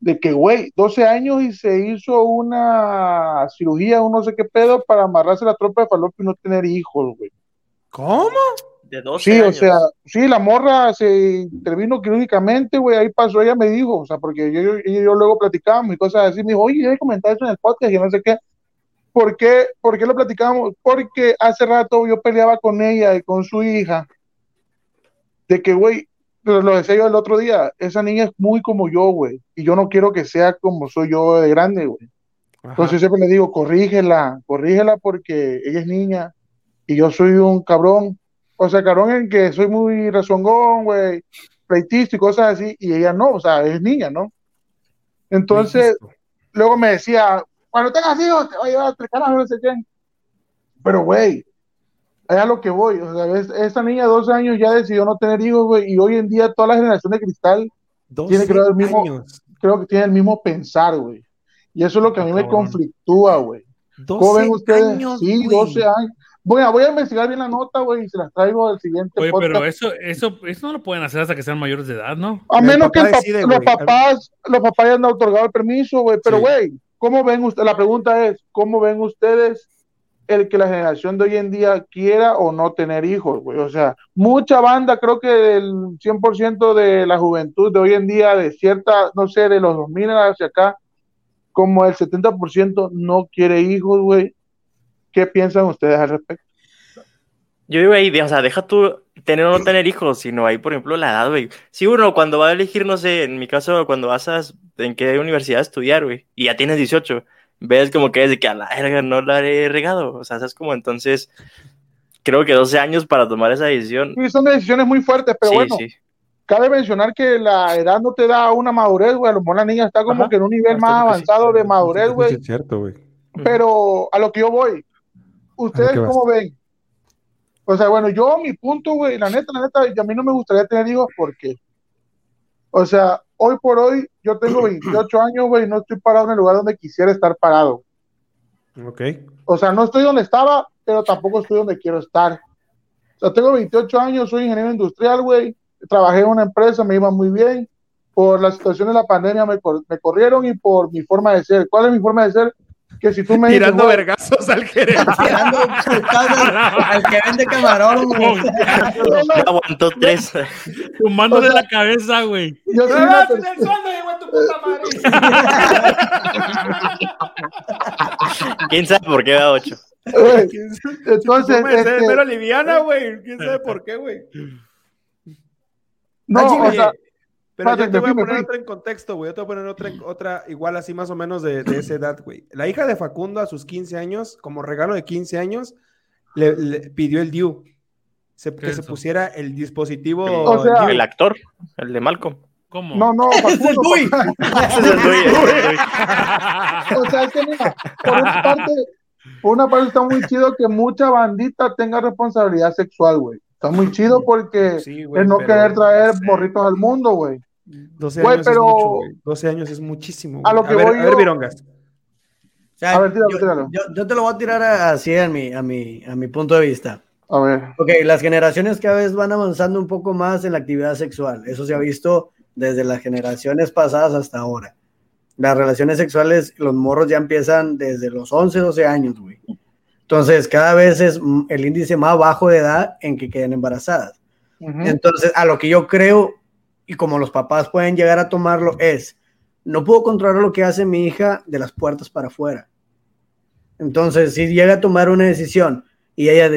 de que, güey, 12 años y se hizo una cirugía, un no sé qué pedo, para amarrarse la tropa de falopio y no tener hijos, güey. ¿Cómo? De 12 Sí, o sea, sí, la morra se intervino quirúrgicamente, güey, ahí pasó, ella me dijo, o sea, porque yo, yo, yo luego platicábamos y cosas así, me dijo, oye, ya comentar eso en el podcast y no sé qué. ¿Por qué, ¿Por qué lo platicábamos? Porque hace rato yo peleaba con ella y con su hija, de que, güey, lo, lo decía yo el otro día, esa niña es muy como yo, güey, y yo no quiero que sea como soy yo de grande, güey. Entonces siempre le digo, corrígela, corrígela porque ella es niña y yo soy un cabrón. O sea, cabrón en que soy muy rezongón, güey. pleitista y cosas así, y ella no, o sea, es niña, ¿no? Entonces, luego me decía, cuando tengas hijos, te voy a llevar a tres carajos, no sé qué. Pero, güey, es a lo que voy. O sea, es- esta niña de 12 años ya decidió no tener hijos, güey, y hoy en día toda la generación de cristal 12 tiene ver el mismo- años. creo que tiene el mismo pensar, güey. Y eso es lo que a mí me conflictúa, güey. 12 ¿Cómo ven ustedes? años, sí, güey. 12 años. Bueno, voy a investigar bien la nota, güey, y se las traigo al siguiente Oye, podcast. pero eso, eso, eso no lo pueden hacer hasta que sean mayores de edad, ¿no? A menos que papá el pap- decide, los papás, los papás hayan otorgado el permiso, güey. Pero, Sí. güey, ¿cómo ven ustedes? La pregunta es, ¿cómo ven ustedes el que la generación de hoy en día quiera o no tener hijos, güey? O sea, mucha banda, creo que el 100% de la juventud de hoy en día, de cierta, no sé, de los 2000 hacia acá, como el 70% no quiere hijos, güey. ¿Qué piensan ustedes al respecto? Yo digo ahí, o sea, deja tú tener o no tener hijos, sino ahí, por ejemplo, la edad, güey. Si uno cuando va a elegir, no sé, en mi caso, cuando vas a en qué universidad estudiar, güey, y ya tienes 18, ves como que es de que a la verga no la he regado. O sea, es como entonces, creo que 12 años para tomar esa decisión. Sí, son decisiones muy fuertes, pero sí, bueno, sí. cabe mencionar que la edad no te da una madurez, güey. A lo mejor la niña está como Ajá. que en un nivel Hasta más sí, avanzado de madurez, güey. Es cierto, güey. Pero a lo que yo voy, ¿ustedes vas? cómo ven? O sea, bueno, yo mi punto, güey, la neta, la neta, a mí no me gustaría tener hijos porque, o sea, hoy por hoy yo tengo 28 años, güey, no estoy parado en el lugar donde quisiera estar parado. Ok. O sea, no estoy donde estaba, pero tampoco estoy donde quiero estar. O sea, tengo 28 años, soy ingeniero industrial, güey. Trabajé en una empresa, me iba muy bien. Por la situación de la pandemia me, cor- me corrieron y por mi forma de ser. ¿Cuál es mi forma de ser? Que si tú me dices, Tirando vergazos al gerente. Tirando al que vende camarón, aguantó tres. Sea- la cabeza, güey. yo soy una persona- ¿Quién sabe por qué da 8? güey, Entonces, este, pero liviana, güey. ¿Quién sabe por qué, güey? no, Oye, o sea, pero yo te voy a poner otra en contexto, güey. Yo te voy a poner otra, otra igual así más o menos de, de esa edad, güey. La hija de Facundo a sus 15 años, como regalo de 15 años, le, le pidió el DIU. Se- ¿Qué que es se eso? pusiera el dispositivo. O sea- DIU. El actor, el de Malcolm. ¿Cómo? no, no, Facundo, Dui. Ese es el ese es el tuyo. O sea, es que mira, por una parte, por una parte está muy chido que mucha bandita tenga responsabilidad sexual, güey. Está muy chido porque Sí, güey, es no pero- querer traer morritos al mundo, güey. 12 Güey, años pero- es mucho, güey. 12 años es muchísimo. A lo que ver, voy a ver, yo- Virongas. O sea, A ver, tíralo, yo, tíralo. yo- yo te lo voy a tirar así a mi, a mi, a mi punto de vista. A ver. Ok, las generaciones cada vez van avanzando un poco más en la actividad sexual. Eso se ha visto desde las generaciones pasadas hasta ahora. Las relaciones sexuales, los morros ya empiezan desde los 11, 12 años, güey. Entonces, cada vez es el índice más bajo de edad en que queden embarazadas. Entonces, a lo que yo creo, y como los papás pueden llegar a tomarlo, es, no puedo controlar lo que hace mi hija de las puertas para afuera. Entonces, si llega a tomar una decisión y ella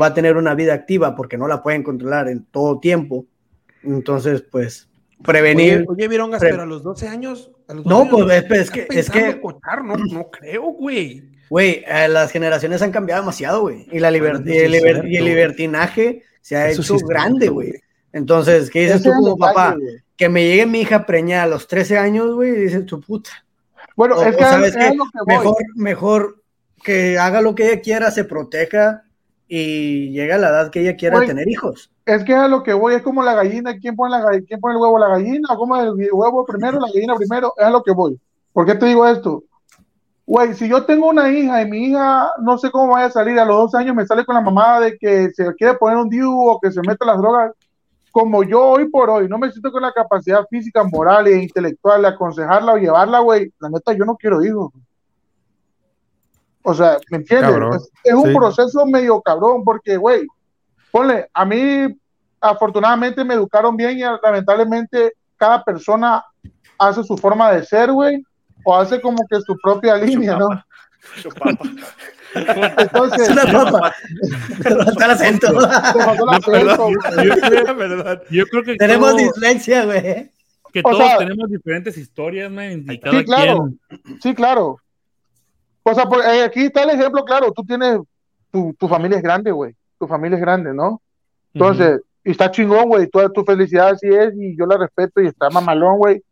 va a tener una vida activa porque no la pueden controlar en todo tiempo, entonces, pues, prevenir. Oye, oye, Virongas, pre- pero a los 12 años. a los No, 12 pues, años, es- es ¿estás que- es que- cochar? No, no creo, güey. Güey, eh, las generaciones han cambiado demasiado, güey. Y, la liber- Bueno, y el, liber- cierto, y el libertinaje se ha Eso hecho sí grande, güey. Entonces, ¿qué dices Ese tú como detalle, papá? Que me llegue mi hija preñada a los 13 años, güey, y dices tu puta. Bueno, O- es que sabes es, qué, es lo que voy. mejor, mejor que haga lo que ella quiera, se proteja y llega a la edad que ella quiera tener hijos. Es que es lo que voy. Es como la gallina. ¿Quién pone, la, gall- quién pone el huevo? ¿La gallina? ¿O cómo el huevo primero? ¿La gallina primero? Es a lo que voy. ¿Por qué te digo esto? Güey, si yo tengo una hija y mi hija no sé cómo vaya a salir, a los 12 años me sale con la mamá de que se quiere poner un DIU o que se mete las drogas, como yo hoy por hoy no me siento con la capacidad física, moral e intelectual de aconsejarla o llevarla, güey, la neta yo no quiero hijos. O sea, ¿me entiendes? Cabrón. Es, es un Sí. proceso medio cabrón porque, güey, ponle, a mí afortunadamente me educaron bien y lamentablemente cada persona hace su forma de ser, güey, o hace como que su propia línea, ¿no? Entonces, Es una papa. Hasta el acento. yo creo, perdón. Yo creo que, Tenemos todos, dislexia, güey. que O todos sea- tenemos diferentes historias, man, y cada Sí, claro. quien. Sí, claro. O sea, por- eh, aquí está el ejemplo, claro, tú tienes, tu, tu familia es grande, güey, tu familia es grande, ¿no? Entonces, y está chingón, güey, toda tu felicidad así es, y yo la respeto y está mamalón, güey.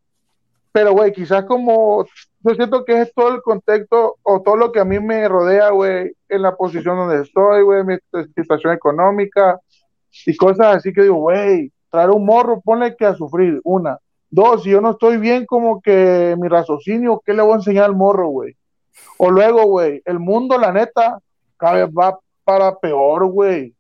Pero, güey, quizás como, yo siento que es todo el contexto o todo lo que a mí me rodea, güey, en la posición donde estoy, güey, mi situación económica y cosas así que digo, güey, traer un morro, ponle que a sufrir, una. Dos, si yo no estoy bien como que mi raciocinio, ¿qué le voy a enseñar al morro, güey? O luego, güey, el mundo, la neta, cada vez va para peor, güey.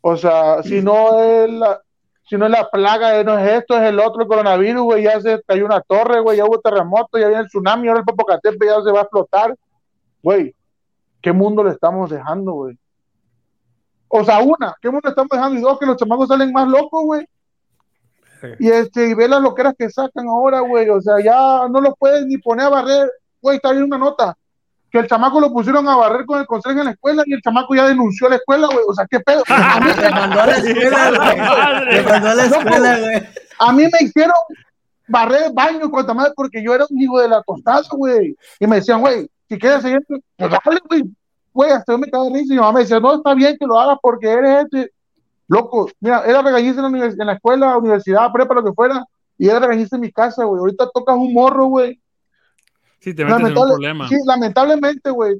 O sea, si no es la, si no es la plaga, no es esto, es el otro, el coronavirus, güey, ya se cayó una torre, güey, ya hubo terremoto, ya viene el tsunami, ahora el Popocatépetl ya se va a explotar. Güey, ¿qué mundo le estamos dejando, güey? O sea, una, ¿qué mundo le estamos dejando? Y dos, que los chamacos salen más locos, güey. Y este, y ve las loqueras que sacan ahora, güey. O sea, ya no lo pueden ni poner a barrer. Güey, está bien una nota. Que el chamaco lo pusieron a barrer con el consejo en la escuela y el chamaco ya denunció a la escuela, güey. O sea, qué pedo. A mí, Le mandó a la escuela, güey. Le mandó a la escuela, güey. a mí me hicieron barrer el baño con madre porque yo era un hijo de la tostada, güey. Y me decían, güey, si quieres seguir, pues dale, güey. Güey, hasta yo me cago de risa y mi mamá me decía, no, está bien que lo hagas porque eres este. Loco, mira, era regañiza en la, univers- en la escuela, universidad, prepa, lo que fuera, y era regañiza en mi casa, güey. Ahorita tocas un morro, güey. Sí, te metes en un Lamentable- problema. sí, lamentablemente, güey.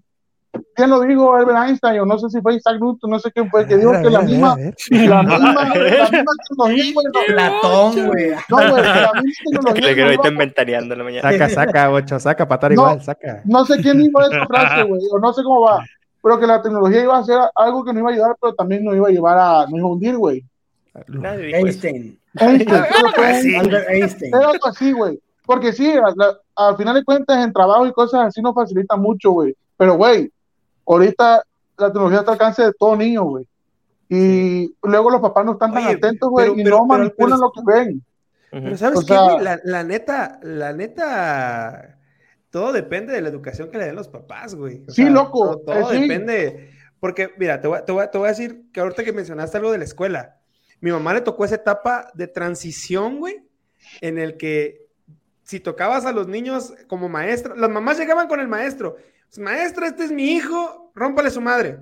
¿Quién lo dijo? Albert Einstein, o no sé si fue Isaac Newton, no sé quién fue, que dijo A que la misma, la misma, tecnología, güey, Platón, güey. no, güey, que la misma tecnología Le quiero inventaneando en la mañana. Saca, saca, ocho, saca, patar No. igual, saca. no sé quién dijo esa frase, güey, o no sé cómo va, pero que la tecnología iba a ser algo que nos iba a ayudar, pero también nos iba a llevar a, nos iba a hundir, güey. Einstein. Einstein, Albert Einstein. Era algo así, güey. Porque sí, a- la- al final de cuentas, en trabajo y cosas así nos facilita mucho, güey. Pero, güey, ahorita la tecnología está al alcance de todo niño, güey. Y luego los papás no están tan Oye, atentos, güey, y pero- no manipulan pero- lo que ven. Pero ¿sabes O qué, sea- güey? La, la neta, la neta, todo depende de la educación que le den los papás, güey. O Sí, loco, Todo, todo eh, sí. depende. Porque, mira, te voy, a- te, voy, a- te voy a decir que ahorita que mencionaste algo de la escuela, mi mamá le tocó esa etapa de transición, güey, en el que si tocabas a los niños como maestra, las mamás llegaban con el maestro. Maestra, este es mi hijo, rómpale su madre.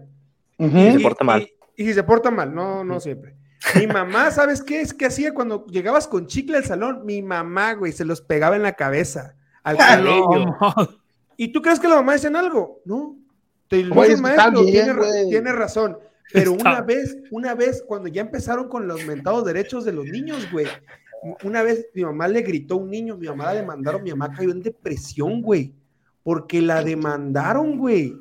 Y se porta mal. Y, y si se porta mal, no, no siempre. Mi mamá, ¿sabes qué es que hacía cuando llegabas con chicle al salón? Mi mamá, güey, se los pegaba en la cabeza, al cabello. ¿Y tú crees que la mamá decían algo? No. Te lo Güey, dice el maestro, bien, tiene, güey. tiene razón. Pero Está- una vez, una vez, cuando ya empezaron con los mentados derechos de los niños, güey, una vez mi mamá le gritó a un niño, mi mamá la demandaron, mi mamá cayó en depresión, güey, porque la demandaron, güey.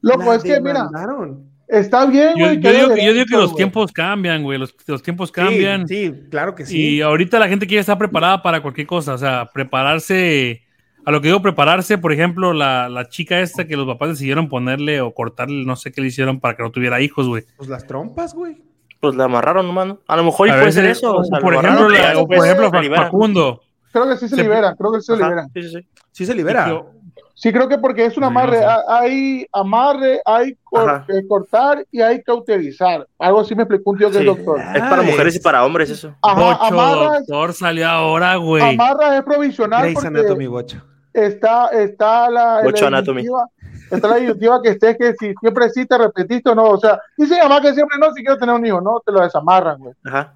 Loco, La es que, mira, demandaron. está bien, Yo, güey. yo digo, que- yo digo que derechos, los güey. tiempos cambian, güey. Los, los tiempos Sí, cambian. Sí, claro que sí. Y ahorita la gente quiere estar preparada para cualquier cosa. O sea, prepararse. A lo que digo, prepararse, por ejemplo, la, la chica esta que los papás decidieron ponerle o cortarle, no sé qué le hicieron para que no tuviera hijos, güey. Pues las trompas, güey. Pues la amarraron, hermano. A lo mejor y puede ser eso. o sea, por lo ejemplo, la- o por ejemplo. Facundo. Creo que sí se Se- liberan, creo que sí se Ajá, liberan. Sí, sí, sí. Sí se libera. Sí, creo que porque es un amarre. Hay amarre, hay cor- Ajá. eh, cortar y hay cauterizar. Algo así me explicó un tío que es doctor. Es para mujeres y para hombres eso. Ajá, Bocho amarras, Doctor salió ahora, güey. amarras es provisional Grey's porque Anatomy, bocho. está, está la, Bocho la Anatomy. Está la disyuntiva que esté que si siempre sí te repetiste o no. O sea, dice mamá que siempre no, si quiero tener un hijo, no, te lo desamarran, güey. Ajá.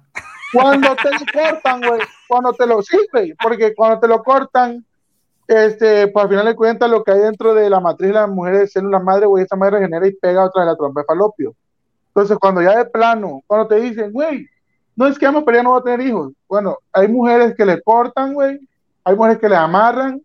Cuando te lo cortan, güey, cuando te lo, sí, güey, porque cuando te lo cortan, este, pues al final de cuentas lo que hay dentro de la matriz de la mujer es células madre, güey, esa madre regenera y pega otra de la trompa de falopio. Entonces, cuando ya de plano, cuando te dicen, güey, no es que vamos, pero ya no va a tener hijos. Bueno, hay mujeres que le cortan, güey, hay mujeres que le amarran,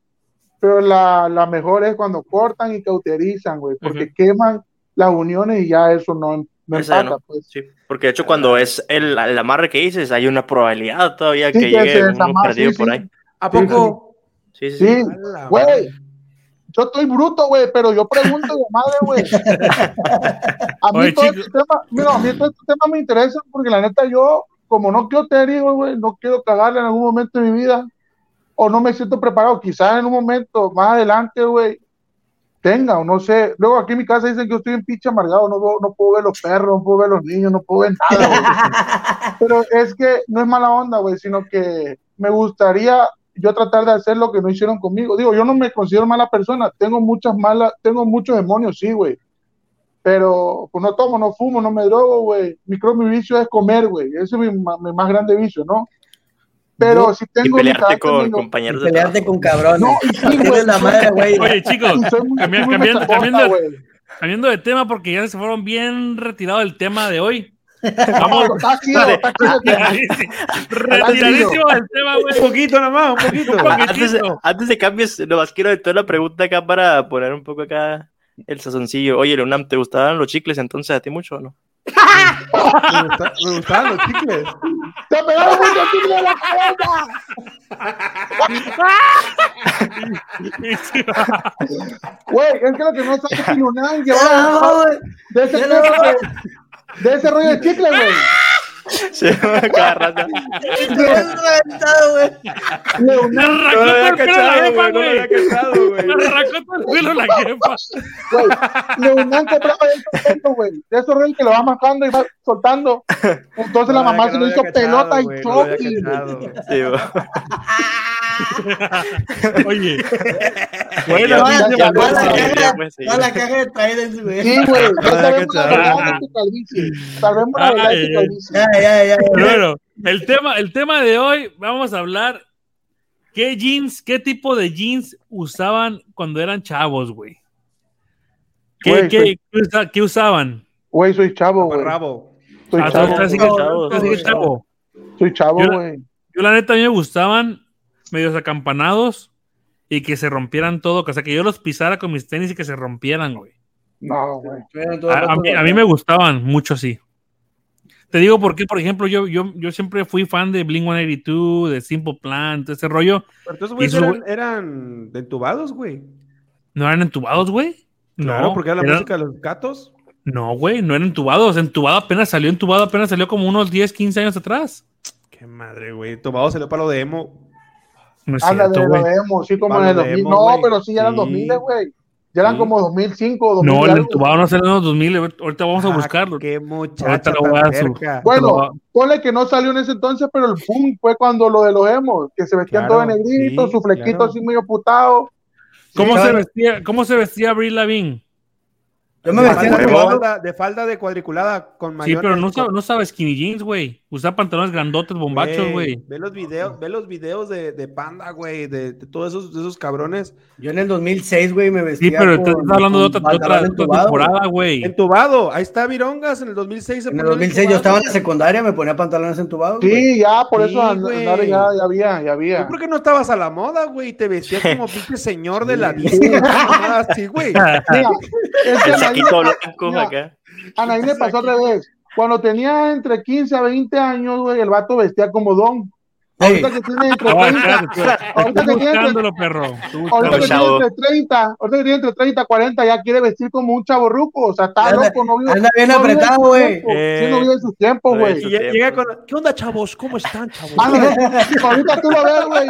pero la, la mejor es cuando cortan y cauterizan, güey, porque queman las uniones y ya eso no, no empata, no. pues. Sí. Porque de hecho, cuando es el, el amarre que dices, hay una probabilidad todavía Sí, que llegue uno perdido sí, por sí. ahí. ¿A poco? Sí, sí, sí. Güey. Yo estoy bruto, güey, pero yo pregunto de madre, güey. A mí Oye, todo chico. este tema, mira, a mí todo este tema me interesa porque la neta yo, como no quiero tener hijos, güey, no quiero cagarle en algún momento de mi vida o no me siento preparado, quizás en un momento más adelante, güey, tenga o no sé. Luego aquí en mi casa dicen que yo estoy en pinche amargado, no, no puedo ver los perros, no puedo ver los niños, no puedo ver nada, güey. Pero es que no es mala onda, güey, sino que me gustaría yo tratar de hacer lo que no hicieron conmigo. Digo, yo no me considero mala persona, tengo muchas malas, tengo muchos demonios, sí, güey. Pero pues no tomo, no fumo, no me drogo, güey. Mi, creo mi vicio es comer, güey. Ese es mi más grande vicio, ¿no? Pero si Y tengo mi pelearte con muy- compañeros de Pelearte con cabrones. No, y sí, güey. la madre, güey. Oye, chicos, y cambiando- machacota, cambiando- güey. cambiando de tema porque ya se fueron bien retirados del tema de hoy. Vamos, está chido, está chido. retiradísimo del tema, Un güey. poquito nomás, un poquito. Un poquito. Antes, de- antes de cambios, nomás quiero de toda la pregunta acá para poner un poco acá el sazoncillo. Oye, Leonam, ¿te gustaban los chicles entonces a ti mucho o no? Me, gusta- me gustaban los chicles. ¡Te pegaron mucho chicle en la cabeza! Güey, es que lo que no sabe es que Ah, llevaba de ese rollo de chicle, güey. Sí, cada rato. No lo arrancó el pelo la jefa, güey. Arrancó todo el pelo a la jefa. güey. Leonardo compraba de esos rollos, güey. De esos rollos que lo va marcando y va soltando. Entonces la mamá se lo hizo pelota y choque. cachado. Sí, güey. Oye, Bueno, Toda la- caja- de güey. Sí, güey. Ya había sabemos la cachado. verdad de tu calvicie. Sabemos la verdad de Ay, tu calvicie. Ya, ya, ya. pero ya. bueno, el tema, el tema de hoy, vamos a hablar qué jeans, qué tipo de jeans usaban cuando eran chavos, güey. ¿Qué, Güey, qué- soy- qué usa- qué usaban? Güey, soy chavo, güey. Rabo. Soy Ah, chavo. sigues- chavo, chavo. chavo. Soy chavo, Yo- güey. Yo la neta a mí me gustaban medios acampanados y que se rompieran todo, o sea, que yo los pisara con mis tenis y que se rompieran, güey. No, güey. A, a mí, a mí me gustaban mucho así. Te digo porque, por ejemplo, yo, yo, yo siempre fui fan de Blink 182, de Simple Plan, todo ese rollo. Pero entonces, Y güey, esos eran, eran entubados, güey. ¿No eran entubados, güey? Claro, no, porque era la eran- música de los gatos. No, güey, no eran entubados. Entubado apenas salió, entubado apenas salió como unos 10, 15 años atrás. Qué madre, güey. Entubado salió para lo de emo. No es Ándale, cierto, lo güey. vemos, sí, como en el de 2000. emo, No, güey. pero sí, ya eran Sí. 2000, güey. Ya eran Sí. como 2005 o 2000. No, el entubado no salió en los 2000. Ahorita vamos a Ah, buscarlo. Qué Ahorita muchacha a. Bueno, ponle que no salió en ese entonces, pero el boom fue cuando lo de los emos, que se vestían Claro, todos de negrito, sí, su flequito claro. así medio putado. ¿Cómo, Sí, se claro. vestía, ¿Cómo se vestía Brie Lavigne? Yo me de, vestía falda, de, falda, de falda de cuadriculada con Sí, mayones. pero no, no usaba skinny jeans, güey. Usaba pantalones grandotes, bombachos, güey. Ve los videos, ve los videos de, de Panda, güey, de, de todos esos, de esos cabrones. Yo en el 2006, güey, me vestía Sí, pero con- estás hablando de otra, con de otra- pantalón de otra entubado, güey. temporada, güey. Entubado, ahí está Virongas en el 2006. se En el ponía 2006 yo entubado. estaba en la secundaria, me ponía pantalones entubados. Sí, ya, por Sí, eso and- güey. andar ya, ya había, ya había. Yo creo que no estabas a la moda, güey, te vestías como pinche señor de la vida. así, güey. Mira, El Anaí, saquito blanco acá. Anaí le pasó al revés. Cuando tenía entre 15 a 20 años, güey, el vato vestía como don. Ahorita que tiene entre No, 30, espérate, espérate. ahorita que tiene entre buscándolo, perro. Estoy Ahorita buscándolo. que tiene chavo. entre 30, ahorita que tiene entre 30 40, ya quiere vestir como un chavo ruco, o sea, está Anda- loco, no vive. anda bien apretado, en sus güey. Eh, Sí, no vive en sus tiempos, güey. ¿Qué onda, chavos? ¿Cómo están, chavos? Ahorita tú lo ves, güey.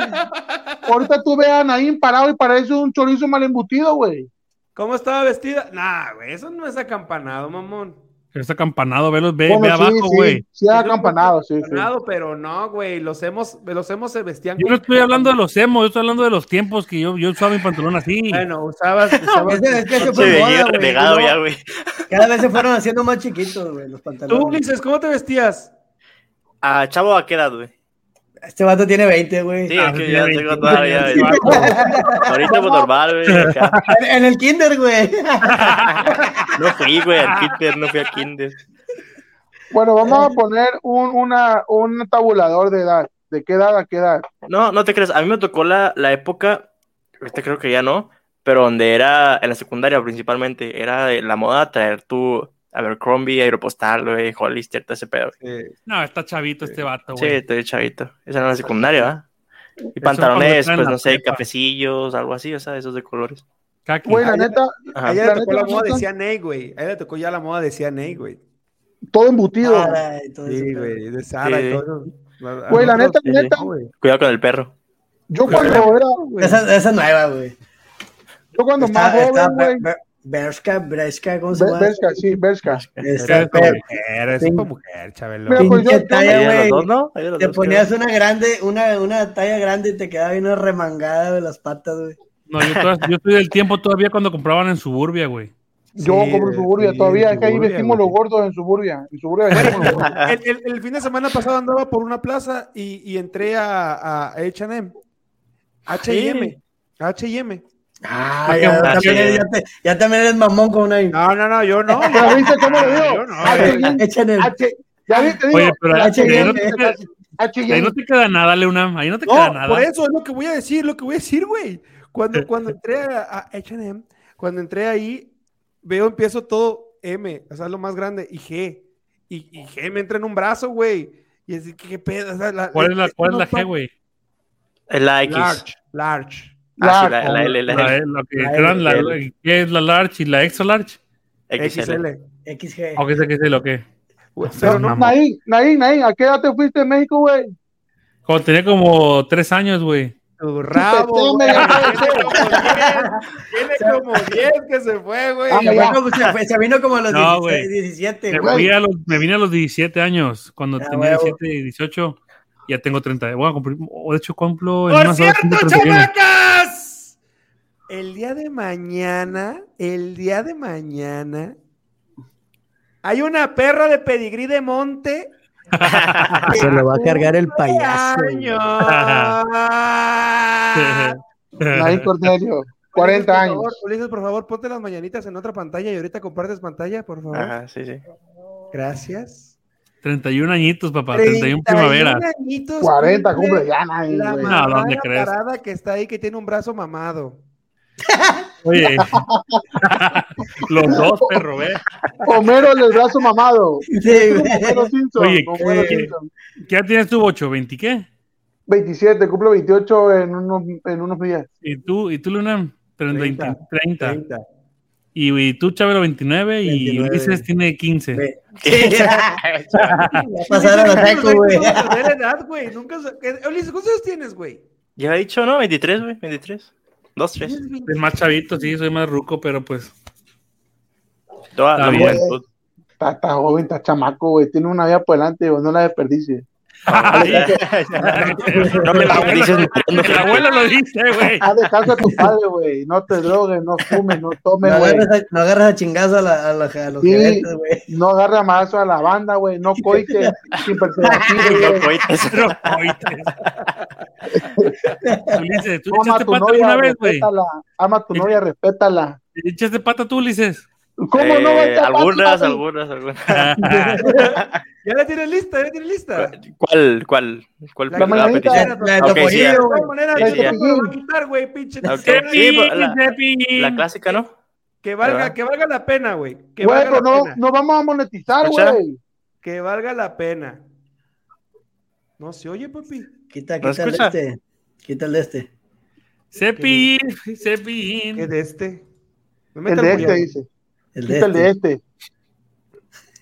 Ahorita tú ves a Naín parado y parece un chorizo mal embutido, güey. ¿Cómo estaba vestida? Nah, güey, eso no es acampanado, mamón. Está campanado, ve, los- ve, Bueno, ve sí, abajo, sí, güey. Sí, era es acampanado, sí, sí. Acampanado, pero no, güey, los hemos, los hemos se vestían. Yo no estoy hablando de los emos, yo estoy hablando de los tiempos que yo, yo usaba mi pantalón así. Bueno, usabas, usabas- Es es que se fue veía moda, güey. renegado ya, güey. Cada vez se fueron haciendo más chiquitos, güey, los Tú, pantalones. Ulises, ¿cómo te vestías? Ah, chavo, ¿a qué edad, güey? Este vato tiene 20, güey. Sí, Ah, es que ya tengo 20. todavía. Sí, Ahorita pues normal, güey. En, el kinder, güey. No fui, güey, al kinder, no fui al kinder. Bueno, vamos a poner un, una, un tabulador de edad. ¿De qué edad a qué edad? No, no te creas. A mí me tocó la, la época, ahorita creo que ya no, pero donde era, en la secundaria principalmente, era de la moda traer tu Abercrombie, Aeropostal, güey, Hollister, todo ese pedo. Eh, No, está chavito este vato, Sí, güey. estoy chavito. Esa era la secundaria, ¿verdad? Y pantalones, pues no sé, prepa. cafecillos, algo así, o sea, esos de colores. Kaki. Güey, la neta, Ajá. a ella le tocó neta, la moda neta. de CNA, güey. A ella le tocó ya la moda de CNA, güey. todo embutido. Ay, todo ese Sí, güey, de Sara y Sí. todo Güey, la neta, neta. no, güey. Cuidado con el perro. Yo cuando era, güey, Esa, esa nueva, güey. yo cuando más Está, joven, güey, Ber- Ber- Bershka, Breska, ¿cómo se llama? Bershka, sí, Bershka. Está- Eres mujer, es Sí. para mujer, Chabelo. Mira, pues, yo- talla, Te dos, ponías creo. una grande, una, una talla grande y te quedaba bien una remangada de las patas, güey. No, yo, estoy del tiempo todavía cuando compraban en Suburbia, güey. Yo Sí, compro en Suburbia sí, todavía, es que ahí vestimos güey. los gordos en Suburbia. En Suburbia gordos. El, el- el fin de semana pasado andaba por una plaza y, y entré a, a H&M. H&M. H&M. Ah, ya, Ah, también, ya, te- ya también eres mamón con una. No, no, no, yo no. ¿Pero viste cómo le digo? Yo no. H- Ya viste, digo. Oye, pero H&M, ahí no, te, queda- ahí no te queda nada, Leuna. Ahí no te No, queda nada. por eso es lo que voy a decir, lo que voy a decir, güey. Cuando, cuando entré a, a H&M, cuando entré ahí, veo, empiezo todo M, o sea, lo más grande, y G. Y, y G me entra en un brazo, güey. Y así, ¿qué, qué pedo? O sea, la- ¿Cuál es la, cuál es la G, güey? La X. Large, large. Ah, sí, la, la L, la La, L. la que La eran la- L. ¿Qué es la large y la extra large? XL. XL. XG. ¿O qué sé qué es lo que? Pero no, Naín, Naín, Naín, ¿a qué edad te fuiste en México, güey? Cuando tenía como tres años, güey. tu rabo, Tiene como 10, tiene como 10 que se fue, güey. Ah, Se se, fue- se vino como a los No, 16, güey. 17, Me, güey. a vine a los 17 años. Cuando Ah, tenía huevo. 17 y 18, ya tengo 30. Voy a cumplir, o de hecho, cumplo Por cierto, cumplo 31. chamacas. El día de mañana, el día de mañana, hay una perra de pedigrí de monte. Se lo va a cargar el payaso. años. Naín Cornelio, 40 Ulises, por años. favor, Ulises, por favor, ponte las mañanitas en otra pantalla y ahorita compartes pantalla, por favor. Ajá, sí, sí. Gracias. 31 añitos, papá. 31 primavera. añitos 40 cumple cumple ya, La güey. No, ¿dónde crees? parada que está ahí que tiene un brazo mamado. Oye. los dos, perro, ve. Homero el brazo mamado. Sí. Homero Simpson. Oye, Homero ¿qué? Simpson. ¿Qué edad tienes tú, 8? ¿20 qué? 27, cumplo 28 en unos, en unos días. ¿Y tú, y tú Luna? Pero en 30. 20, 30. Y, y tú, Chabelo, 29. Y 29. Ulises tiene 15. Ve. Ya pasaron a seco, güey. Nunca edad, güey. Nunca sa- ¿Qué- Ulises, ¿cuántos años tienes, güey? Ya he dicho, ¿no? 23, güey. 23. 2, 3. Tienes 20. Es más chavito, sí, soy más ruco, pero pues. Toda Está la bien. juventud. Está, está joven, está chamaco, güey. Tiene una vida por delante, güey. No la desperdicie. No me la dices El abuelo lo dice, güey. Haz de caso a tu padre, güey. No te drogues, no fumes, no No tomes, güey. agarras, a, no agarras a chingazo a, la- a, la- a los Sí. gerentes, güey. No agarra mazo a la banda, güey. No coites sin preservativo, No coites. Oíste. Ulises, ¿tú Ama a echaste tu pata novia, alguna vez, güey? respétala. Ama a tu novia, respétala. ¿Echaste pata tú, Ulises? ¿Cómo no va a Eh, estar algunas, fácil? algunas, algunas. ¿Ya la tienes lista? ¿Ya la tienes lista? ¿Cuál, cuál, cuál La la, petición? La de Ok, sí, Topollillo, ya. De güey. todas maneras, Sí, la sí, ya. no me lo va a quitar, güey, pinche. Ok. Cepillín, Sí, pero la- Cepillín. La clásica, ¿no? Que valga, ¿Verdad? que valga la pena, güey. Que Güey, valga pero la no, pena. no vamos a monetizar, güey. Que valga la pena. No se oye, papi. Quita, ¿No quita el de este. Quita el de este. Cepillín, ¿Qué de este? No El metan de bulla. este, dice. El de Quita el de este.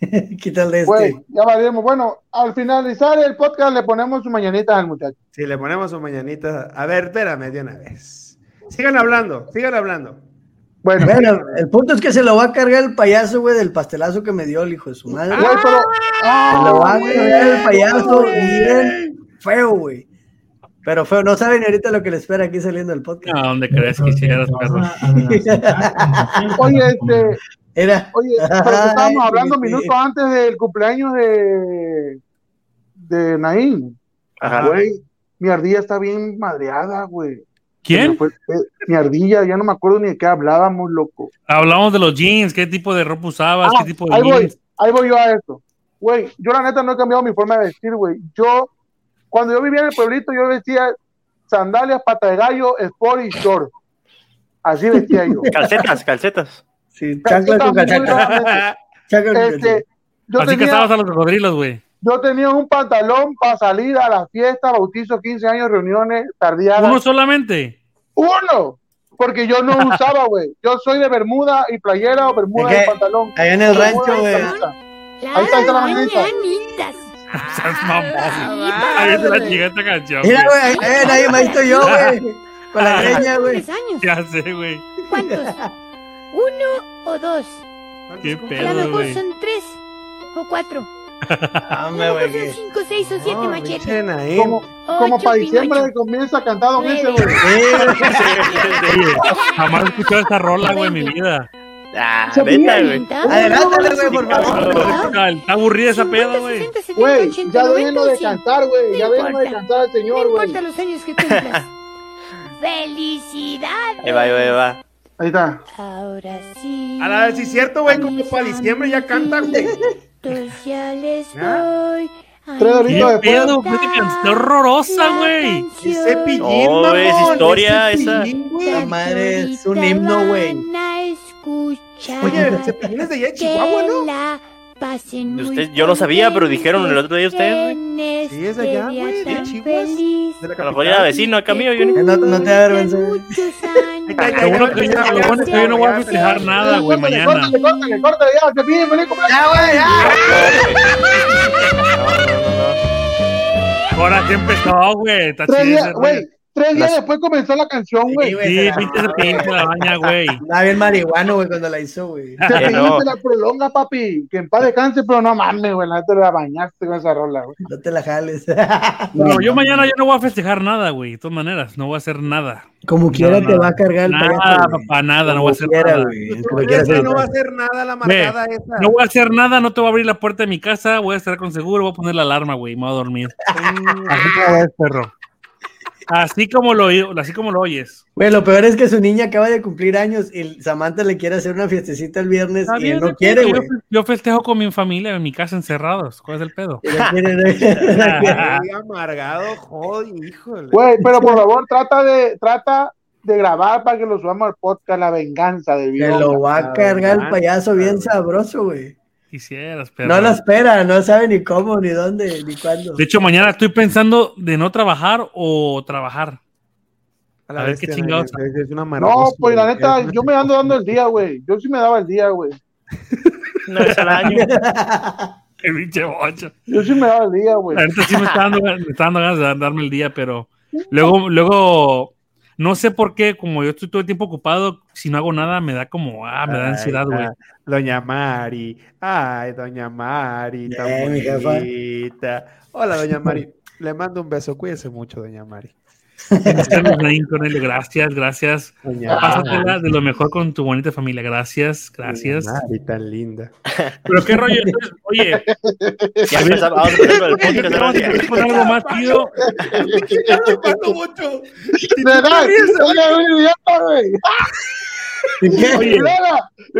este. Quita el de Güey, este. ya valemos. Bueno, al finalizar el podcast le ponemos su mañanita al muchacho. Si le ponemos su mañanita. A ver, espérame de una vez. Sigan hablando, sigan hablando. Bueno, Bueno, el punto es que se lo va a cargar el payaso, güey, del pastelazo que me dio el hijo de su madre. güey, pero. se lo va a cargar el payaso bien feo, güey. Pero feo, no saben ni ahorita lo que le espera aquí saliendo del podcast. ¿A dónde crees que hicieras, perro? Oye, este. Era. Oye, pero estábamos hablando minutos antes del cumpleaños de. de Naín. Ajá. Güey, mi ardilla está bien madreada, güey. ¿Quién? Fue- eh, Mi ardilla, ya no me acuerdo ni de qué hablábamos, loco. Hablamos de los jeans, qué tipo de ropa usabas, Ah, qué tipo de ahí voy, ahí voy yo a esto. Güey, yo la neta no he cambiado mi forma de vestir, güey. Yo, cuando yo vivía en el pueblito, yo vestía sandalias, pata de gallo, sport y short. Así vestía yo. Calcetas, calcetas. Sí, chancla con cachaca. Este, yo, Así que tenía, estabas a los cocodrilos, güey. yo tenía un pantalón para salir a la fiesta, bautizo, 15 años, reuniones, tardeadas. Uno solamente. Uno, porque yo no usaba, güey. Yo soy de bermuda y playera o bermuda Es y que pantalón. Allá en el Bermuda rancho, güey. Ahí está, ahí está la mamón. Ahí es la chica esta canción. Mira, güey. nadie me ha visto yo, güey. Con la greña, güey. Ya sé, güey. ¿Cuántos? ¿Uno o dos? Qué A lo pedo, mejor güey. son tres o cuatro. A Hombre, lo güey. son cinco, seis o siete machetes. pinche Naim. Como, como Ocho, para diciembre Pinocho. comienza a cantar Don Nueve. ese, güey. Jamás he escuchado esta rola, güey, en mi vida. Ah, neta, güey. Adelántale, güey, por favor. Está, aburrida esa pedo, güey. Güey, ya déjenlo de cantar, güey. Ya No déjenlo de cantar al No señor, güey. importa los años que cumplas. ¡Felicidades! Ahí va, ahí va, ahí va. Ahí está. Ahora sí. A la vez, sí es cierto, güey, como para diciembre ya cantan, güey. Entonces ya les ¿Ya? doy. Tres horitos ¿Qué después. pedo? ¿Qué canción horrorosa, güey? Ese pillín, No, es mamón, historia ese esa. pillín, güey. La madre es un himno, güey. Oye, Cepillín es de allá de Chihuahua, ¿no? Pasen muy Usted- yo no sabía, pero dijeron el otro día ustedes, güey. Sí, es allá, güey, de Chihuahua. De la era vecino acá mío. Yo ni- No, no te da vergüenza, güey. Lo bueno que yo, que no voy a festejar nada, güey, mañana. Córtale, córtale, córtale, ya, te piden cumpleaños. Ya, güey, ya. Ahora sí empezó, güey. Está Tres chido güey, tres días Las- después comenzó la canción, güey. Sí, güey. Sí, pinche la baña, güey. Estaba bien marihuano, güey, cuando la hizo, güey. Te no. se la prolonga, papi. Que en paz descanse, pero no mames, güey. La neta la bañaste con esa rola, güey. No te la jales. Pero yo mañana ya no voy a festejar nada, güey. De todas maneras, no voy a hacer nada. Como quiera No, te no. va a cargar el Nada, papá, nada, no voy a hacer quiera, nada. que no va a hacer nada la amargada esa. No voy a hacer nada, no te voy a abrir la puerta de mi casa, voy a estar con seguro, voy a poner la alarma, güey, me voy a dormir. Así como ves, perro. Así como lo, así como lo oyes. Güey, lo peor es que su niña acaba de cumplir años y Samantha le quiere hacer una fiestecita el viernes y él no quiere, yo, güey. yo festejo con mi familia en mi casa encerrados. ¿Cuál es el pedo? Amargado, joder, híjole. Güey, pero por favor, trata de, trata de grabar para que lo subamos al podcast La Venganza de Se Vivo. lo va a cargar el payaso bien sabroso, güey. Quisieras, perro. No lo espera, no sabe ni cómo, ni dónde, ni cuándo. De hecho, mañana estoy pensando de no trabajar o trabajar. la a ver qué chingados. es- es una No, pues la neta, yo me ando dando el día, güey. Yo sí me daba el día, güey. Una vez al año. Qué pinche bocho. Yo sí me daba el día, güey. La neta sí me está dando, me está dando ganas de darme el día, pero luego, luego, no sé por qué, como yo estoy todo el tiempo ocupado, si no hago nada, me da como, ah, me da ansiedad, güey. Doña Mari. Ay, Doña Mari. tan Eh, mi jefa. bonita. Hola, Doña Mari. Le mando un beso. Cuídese mucho, Doña Mari. Estamos ahí con él. Gracias, gracias. Doña Pásatela de lo mejor con tu bonita familia. Gracias, gracias. Doña Mari, tan linda. Pero qué rollo, entonces, oye, Ya empezamos. Cigarro.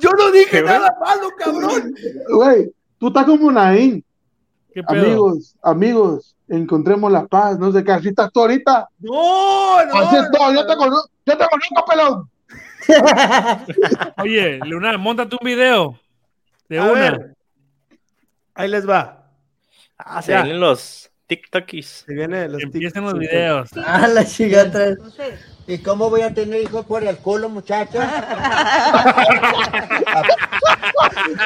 Yo no dije nada malo, cabrón. Güey, tú estás como Naín. ¿qué pedo? Amigos, amigos, encontremos la paz. No sé qué, así estás tú ahorita. No, no. Así es todo, no, yo te conozco, yo te conozco, pelón. Oye, Luna, montate un video de A una. ver, ahí les va. Ah, se vienen los TikTokis. Se viene los Empiecen los videos. Ah, la chingata. ¿Y cómo voy a tener hijos por el culo, muchacha?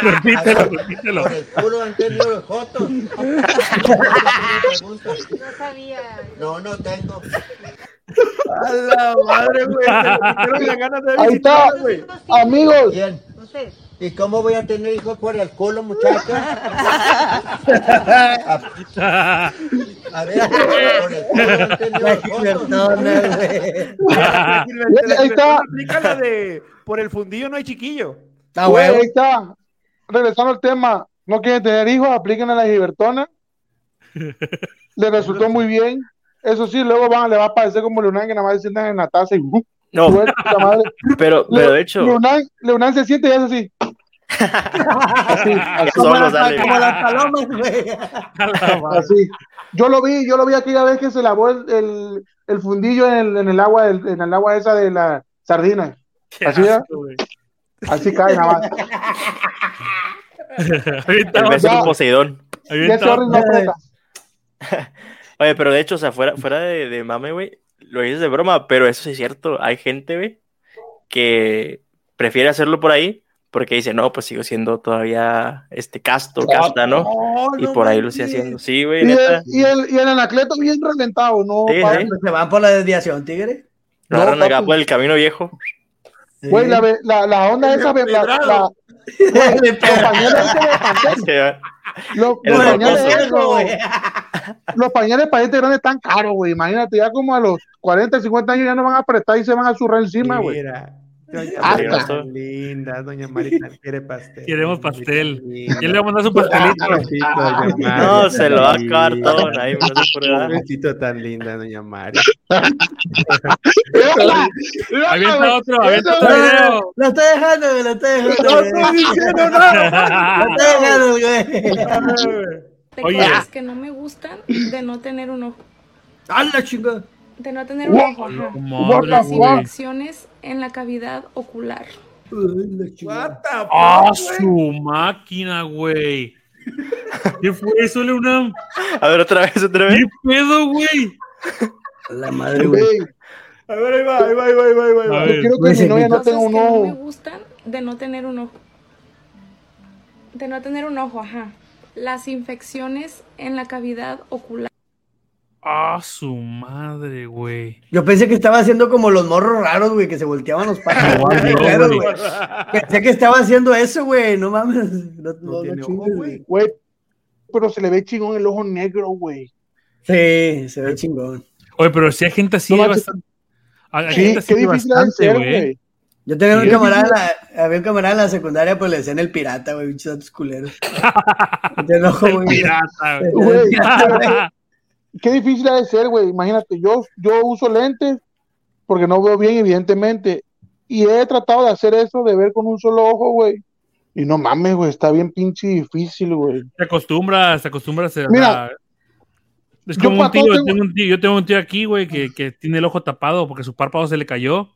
Repítelo, repítelo. Por el culo han tenido los jotos. No sabía. No, no tengo. A la madre, güey. Ahí está. Amigos, Bien. ¿Y cómo voy a tener hijos por el culo, muchacha? A ver, por el culo güey. Ahí está. Aplica la de por el fundillo no hay chiquillo. Ah, güey, güey. ahí está. Regresando al tema, no quieren tener hijos, apliquen a la gibertona. Le resultó muy bien. Eso sí, luego van, le va a parecer como Leonán que nada más se sientan en la taza y ¡uh! No, pero, pero de hecho, Leonán, Leonán se siente y hace así. así, así, Como las, sale. como las palomas, güey. Así. Yo lo vi, yo lo vi aquella vez que se lavó el, el, el fundillo en el, en el agua, del- en el agua esa de la sardina. Qué Así asco. Así cae nada más. Ahorita el beso Poseidón. Oye, pero de hecho, o sea, fuera, fuera de, de mame, güey, lo dices de broma, pero eso sí es cierto. Hay gente, güey, que prefiere hacerlo por ahí porque dice, no, pues sigo siendo todavía este casto, casta, ¿no? Y por ahí lo estoy haciendo. Sí, güey, Y el, y, el, y el anacleto bien reventado, ¿no? Sí, pa- sí. Se van por la desviación, tigre. No, agarran acá papi. por el camino viejo. Güey, la, la, la onda esa, ve- la, la, Empedrado. De los pañales los, pañales los para gente grande están caros, güey. Imagínate, ya como a los 40, 50 años ya no van a apretar y se van a zurrar encima, güey. Mira. Doña Ah, linda, doña Marita quiere pastel. Queremos pastel. ¿Quién le va a mandar su pastelito? Besito, doña Mari. No, se lo va a acabar todo. Ahí me lo edad. besito tan linda, doña Mari. ¡Mírala! ¡Mírala, Avienta güey! otro, avienta otro video. Lo está dejando, güey, lo está dejando. No estoy diciendo nada. Lo está dejando, güey. Oye. que no me gustan de no tener un ojo. ¡A la chingada! De no tener un ojo, ajá. Las infecciones en la cavidad ocular. What the ¡Ah, fuck, güey? su máquina, güey! ¿Qué fue eso, Leonam? A ver, otra vez, otra vez. ¿Qué pedo, güey? La madre, güey. A ver, ahí va, ahí va, ahí va, ahí va, ahí va. A Yo ver. quiero que Güey, mi novia no Cosas tenga un que no me gustan de no tener un ojo. De no tener un ojo, ajá. Las infecciones en la cavidad ocular. ¡Ah, su madre, güey! Yo pensé que estaba haciendo como los morros raros, güey, que se volteaban los Claro, güey. Pensé que estaba haciendo eso, güey. No mames. No, no, no tiene chingues, ojo, güey. Güey, pero se le ve chingón el ojo negro, güey. Sí, se ve chingón. Oye, pero si hay gente así, No bastante. Hay Sí, gente así qué difícil bastante, güey. güey. Yo tenía un camarada, la, había un camarada en la secundaria, pues le decían el pirata, güey, bichos datos culeros. Te enojo, El güey. pirata, güey. Qué difícil ha de ser, güey. Imagínate, yo, yo uso lentes porque no veo bien, evidentemente. Y he tratado de hacer eso, de ver con un solo ojo, güey. Y no mames, güey, está bien pinche difícil, güey. Te acostumbras, te acostumbras a. Mira, es yo como un pa' todo tío, tengo- tengo un tío, yo tengo un tío aquí, güey, que, que tiene el ojo tapado porque su párpado se le cayó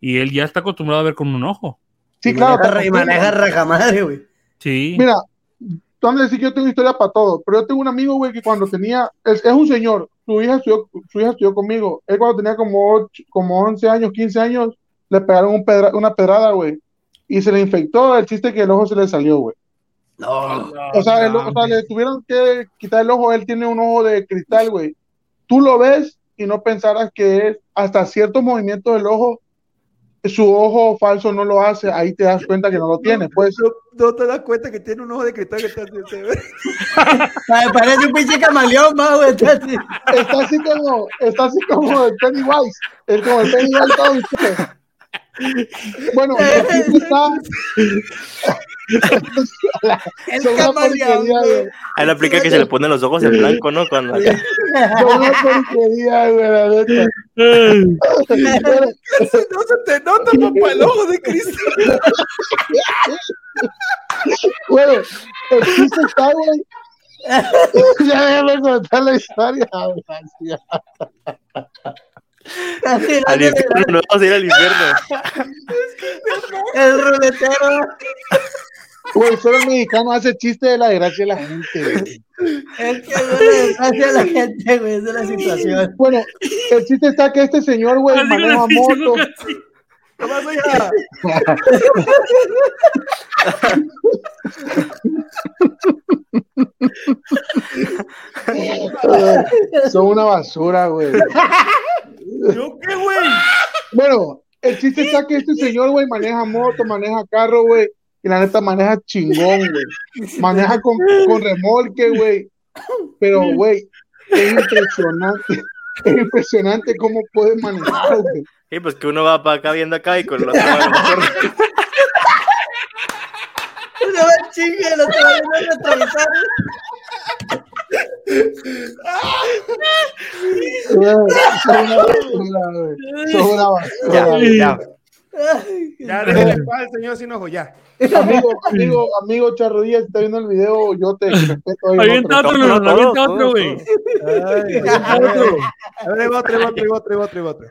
y él ya está acostumbrado a ver con un ojo. Sí, Y claro. maneja- y maneja rajamadre, güey. Sí. Mira, van a decir que yo tengo historia para todo, pero yo tengo un amigo, güey, que cuando tenía, es, es un señor, su hija, estudió, su hija estudió conmigo, él cuando tenía como, como 11 años, 15 años, le pegaron un pedra- una pedrada, güey, y se le infectó, el chiste que el ojo se le salió, güey. No. O sea, el- o sea, le tuvieron que quitar el ojo, él tiene un ojo de cristal, güey. Tú lo ves y no pensarás que es hasta ciertos movimientos del ojo, su ojo falso no lo hace, ahí te das cuenta que no lo tiene, pues. No, no te das cuenta que tiene un ojo de cristal que está así, Parece un pinche camaleón, güey. está así. está así como, está así como el Pennywise, es como el Pennywise todo usted. Bueno, el está. El camaleón. Ahí le aplica que se le ponen los ojos en blanco, ¿no? Cuando Son una porquería, güey, la neta. No se te nota, papá, el ojo de cristal. Bueno, el chiste está, güey. ya déjame contar la historia, güey. Así, al infierno, no vamos a ir al infierno. El ruletero. Güey, solo el mexicano hace chiste de la desgracia de la gente, güey. Es que duele desgracia a la gente, güey. Esa es la situación. Bueno, el chiste está que este señor, güey, maneja moto. Nomás oiga. Son una basura, güey. ¿Yo qué, güey? Bueno, el chiste está que este señor, güey, maneja moto, maneja carro, güey. Y la neta maneja chingón, güey. Maneja con, con remolque, güey. Pero, güey, es impresionante. Es impresionante cómo puede manejar, güey. Sí, pues que uno va para acá viendo acá y con los ojos a lo mejor. No me chingue, lo te va Son una basura, güey. Ya, ya. Ya, déjale paz al señor sin ojo, ya. Amigo, amigo, amigo Charro Díaz, si está viendo el video, yo te respeto. ahí, Avienta no otro, Leonardo, todo, avienta otro, güey. A ver, ahí otro, ahí otro, ahí otro, ahí otro, ahí otro.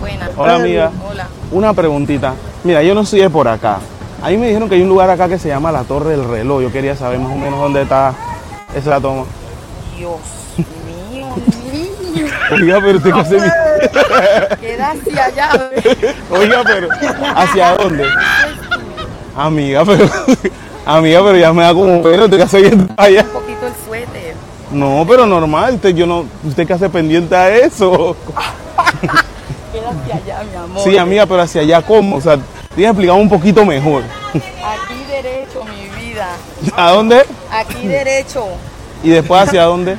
Buenas. Hola amiga, Hola. una preguntita. Mira, yo no soy de por acá. A mí me dijeron que hay un lugar acá que se llama la Torre del Reloj. Yo quería saber más o menos dónde está esa toma. Dios mío. Oiga, pero usted qué hace mi- Queda hacia allá. Oiga, pero ¿hacia dónde? Amiga, pero amiga, pero ya me da como pero usted qué hace viendo allá. Un poquito el suéter. No, pero normal, usted yo no, usted qué hace pendiente a eso. Queda hacia allá, mi amor. Sí, amiga, pero hacia allá cómo, o sea, tienes explicado un poquito mejor. Aquí derecho, mi vida. ¿A dónde? Aquí derecho. Y después hacia dónde?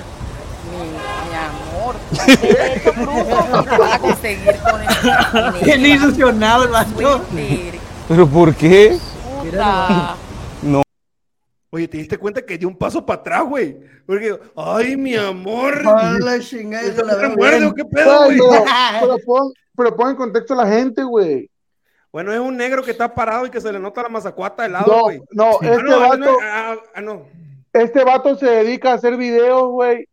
Mi, mi amor, Derecho brujo para conseguir con el Bien ilusionado el vato. Suéter. ¿Pero por qué? Puta. No. Oye, ¿te diste cuenta que dio un paso para atrás, güey? Porque, ay, mi amor. Pero, pero pon, pero pon en contexto a la gente, güey. Bueno, es un negro que está parado y que se le nota la mazacuata de lado, güey. no, Ah, este no, vato, no, ah, ah, no. este vato se dedica a hacer videos, güey,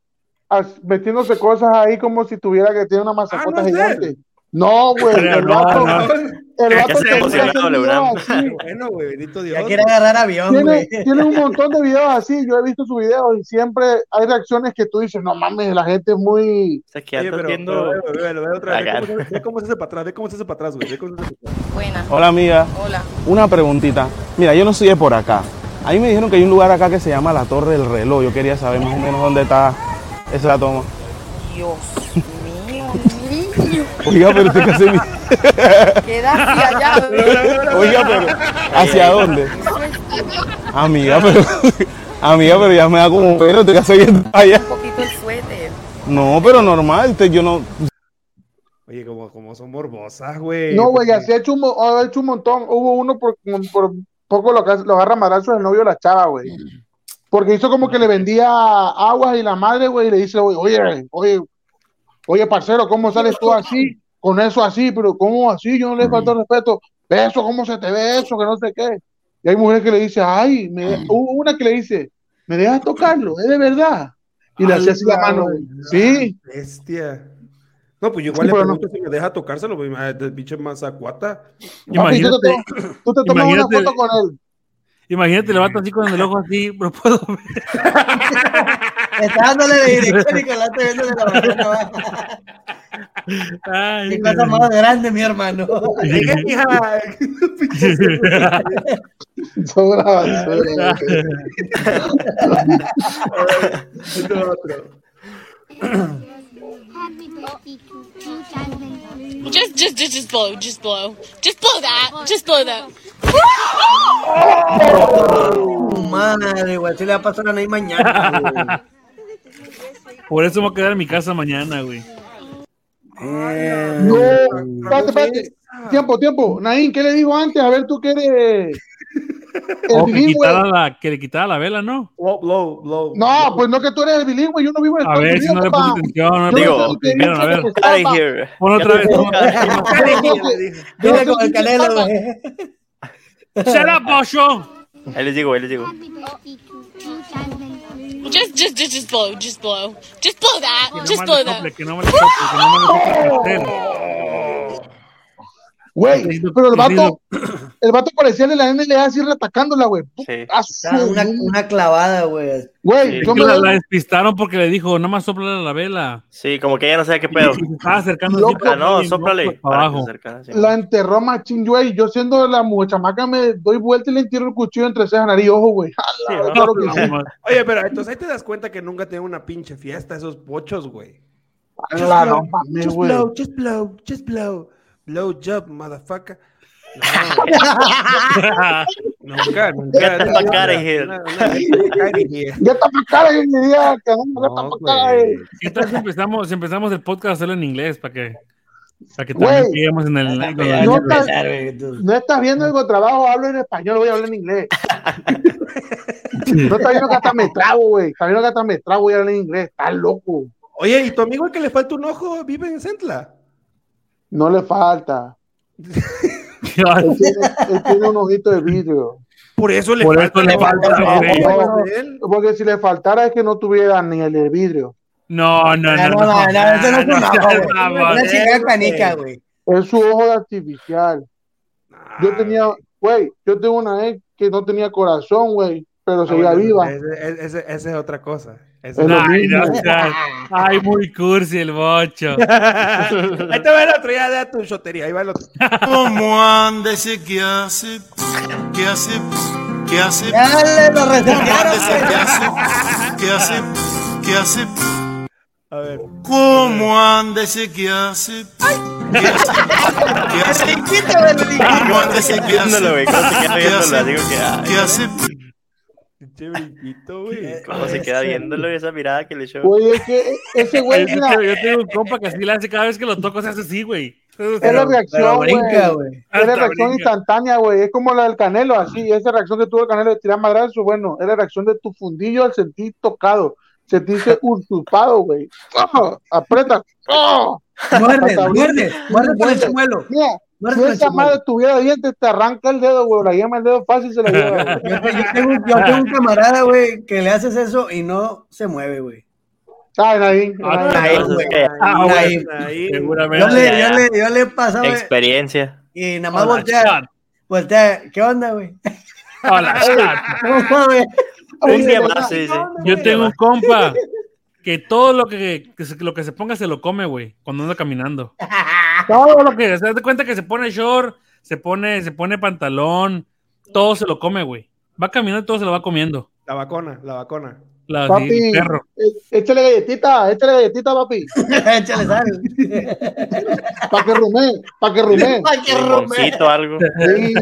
metiéndose cosas ahí como si tuviera que tiene una mazacota Ah, ¿no es gigante. No, güey, el no, vato, no. el Ya vato se se dedica a emocionó, hacer le videos Bram. así. Bueno, güey, bendito Dios. Ya quiere agarrar avión, Tiene, güey. tiene un montón de videos así, yo he visto sus videos y siempre hay reacciones que tú dices, no mames, la gente es muy... O sea, que ya Oye, estás pero, viendo. ve, otra vez. Cómo, se- ve cómo se hace para atrás, ve cómo se hace para atrás, güey. Ve cómo se hace para atrás. Buena. Hola amiga, Hola. una preguntita. Mira, yo no soy de por acá. A mí me dijeron que hay un lugar acá que se llama la Torre del Reloj. Yo quería saber más o menos dónde está esa toma. Dios mío, niño. Oiga, pero usted casi mi- Queda hacia allá. güey. Oiga, pero ¿hacia dónde? Amiga, pero amiga, pero ya me da como pero estoy casi viendo allá. un poquito el suéter. No, pero normal, usted- yo no Oye, como, como son morbosas, güey. No, güey, así ha hecho, un, ha hecho un montón. Hubo uno por, por poco lo, que- lo agarra madrazos el novio de la chava, güey. Porque hizo como que le vendía aguas y la madre, güey, y le dice, oye, oye, oye, oye, parcero, ¿cómo sales tú así? Con eso así, pero ¿cómo así? Yo no le falta respeto. Ve eso, ¿cómo se te ve eso? Que no sé qué. Y hay mujeres que le dicen, ay, me... hubo una que le dice, ¿me dejas tocarlo? ¿Es de verdad? Y le hacía así la mano. Sí. Bestia. No, pues yo Sí, igual le pero no. pregunto si me deja tocárselo, ah, pinche mazacuata. Papi, tú te, Imagínate, tú te tomas una imagínate- foto con él. Imagínate vato así con el ojo así, pero puedo ver. Está dándole de dirección y de la ventana. va. Ay, Qué cosa más grande, mi hermano. Hija. Pinche Son una basura, güey. Este otro. Just, just, just, just blow, just blow, just blow that, just blow that. Madre, güey. Si le va a pasar a Ney mañana, güey. Por eso me voy a quedar en mi casa mañana, güey. Eh, No, espérate, espérate. Tiempo, tiempo. Naín, ¿qué le dijo antes? A ver, tú que eres O que, bilingüe. quitara la, que le quitara la vela, ¿no? Blow, blow, blow. No, pues no que tú eres el bilingüe. Yo no vivo en A Estados ver si no le puse atención. No Digo. A ver, Out of here. pon otra vez. Dile con el canelo, Bosho. Ahí les digo, ahí les digo. Just, just, just, just blow, just blow, just blow that, just me blow that. sople, que no me le sople, que no me le sople el pastel. Güey, pero el vato, el vato parecía de la NLA así retacándola, güey. Sí. Una, una clavada, güey. Güey, Sí. la, la despistaron porque le dijo, no más sopla la vela. Sí, como que ella no sabe qué pedo. Estaba acercando Loco. así, Ah, no, y sóplale. para abajo. se acercara, sí. la enterró machín, güey. Yo siendo la muchamaca me doy vuelta y le entierro el cuchillo entre cejas, nariz y ojo, güey. Sí, Jala, no, claro que sí. Oye, pero entonces ahí te das cuenta que nunca tienen una pinche fiesta esos pochos, güey. Mames, Just güey. blow, just blow, just blow. Blow job, motherfucker. No, nunca, nunca. Get the fuck outta here. Una- una- get the fuck outta here. Ya está para cara, que mi día, que no, ya está No, para cara, güey. güey. ¿Qué tal si empezamos, si empezamos el podcast a hacerlo en inglés para que, para que también lleguemos en el... No estás, no estás viendo el trabajo, hablo en español, voy a hablar en inglés. No estás viendo que hasta me trago, güey. Está viendo que hasta me trago, voy a hablar en inglés. Estás loco. Oye, ¿y tu amigo el que le falta un ojo vive en Centla? No le falta. Él tiene, él tiene un ojito de vidrio. Por eso le Por falta. eso le falta, él. Porque si le faltara es que no tuviera ni el de vidrio. No, no, no, No, no. no, no, eso no es no. Una güey. Es su ojo de artificial. Yo tenía, güey, yo tengo una ex que no tenía corazón, güey, pero Ah, seguía bueno, viva. Ese es otra cosa. Es lo es- Ay, no Ay, muy cursi el bocho. Ahí te va el otro, ya da tu chotería. Ahí va el otro. ¿Cómo anda ese que hace? ¿Qué hace? ¿Qué hace? Ya le lo ¿Cómo anda resetearon, ese que hace? ¿Qué hace? ¿Qué hace? A ver. ¿Cómo anda ese que hace? ¿Qué hace? ¿Qué hace? ¿Cómo anda ese que hace? ¿Qué hace? ¿Qué hace? Pinche brinquito, güey. ¿Cómo se queda viéndolo y esa mirada que le echó? Güey, es que ese güey, Yo tengo- yo tengo un compa que así le hace cada vez que lo toco, se hace así, güey. es la reacción, güey. brinca, güey. Es la reacción brinca. instantánea, güey. Es como la del Canelo, así. Esa reacción que tuvo el Canelo de tirar madrazo, bueno, es la reacción de tu fundillo al sentir tocado. Sentirse usurpado, güey. ¡Ah! Aprieta. ¡Ah! Muerde, muerde, muerde con el chimuelo. Mira, Muerde si esa madre tuviera dientes, te arranca el dedo, güey. La llama el dedo fácil se la lleva. Yo, te- yo tengo, yo tengo un camarada, güey, que le haces eso y no se mueve, güey. Ah, Naín. Ahí, Entonces, güey. Ah, Ahí, seguramente. Yo le, ya, yo le, yo le pasaba Experiencia. y nada más Hola, voltea, chat. voltea, ¿qué onda, güey? Hola, chat. ¿Cómo, güey? Un día Oye, más, sí, sí. Yo tengo un compa que todo lo que, que se, lo que se ponga se lo come, güey, cuando anda caminando. Todo lo que se da cuenta que se pone short, se pone, se pone pantalón, todo se lo come, güey. Va caminando y todo se lo va comiendo. La vacona, la vacona. La, sí, Papi, perro. eh, échale galletita, échale galletita, papi. Échale sal. Para que rumee, para que. Ay, qué rompe. Limoncito, algo. Sí.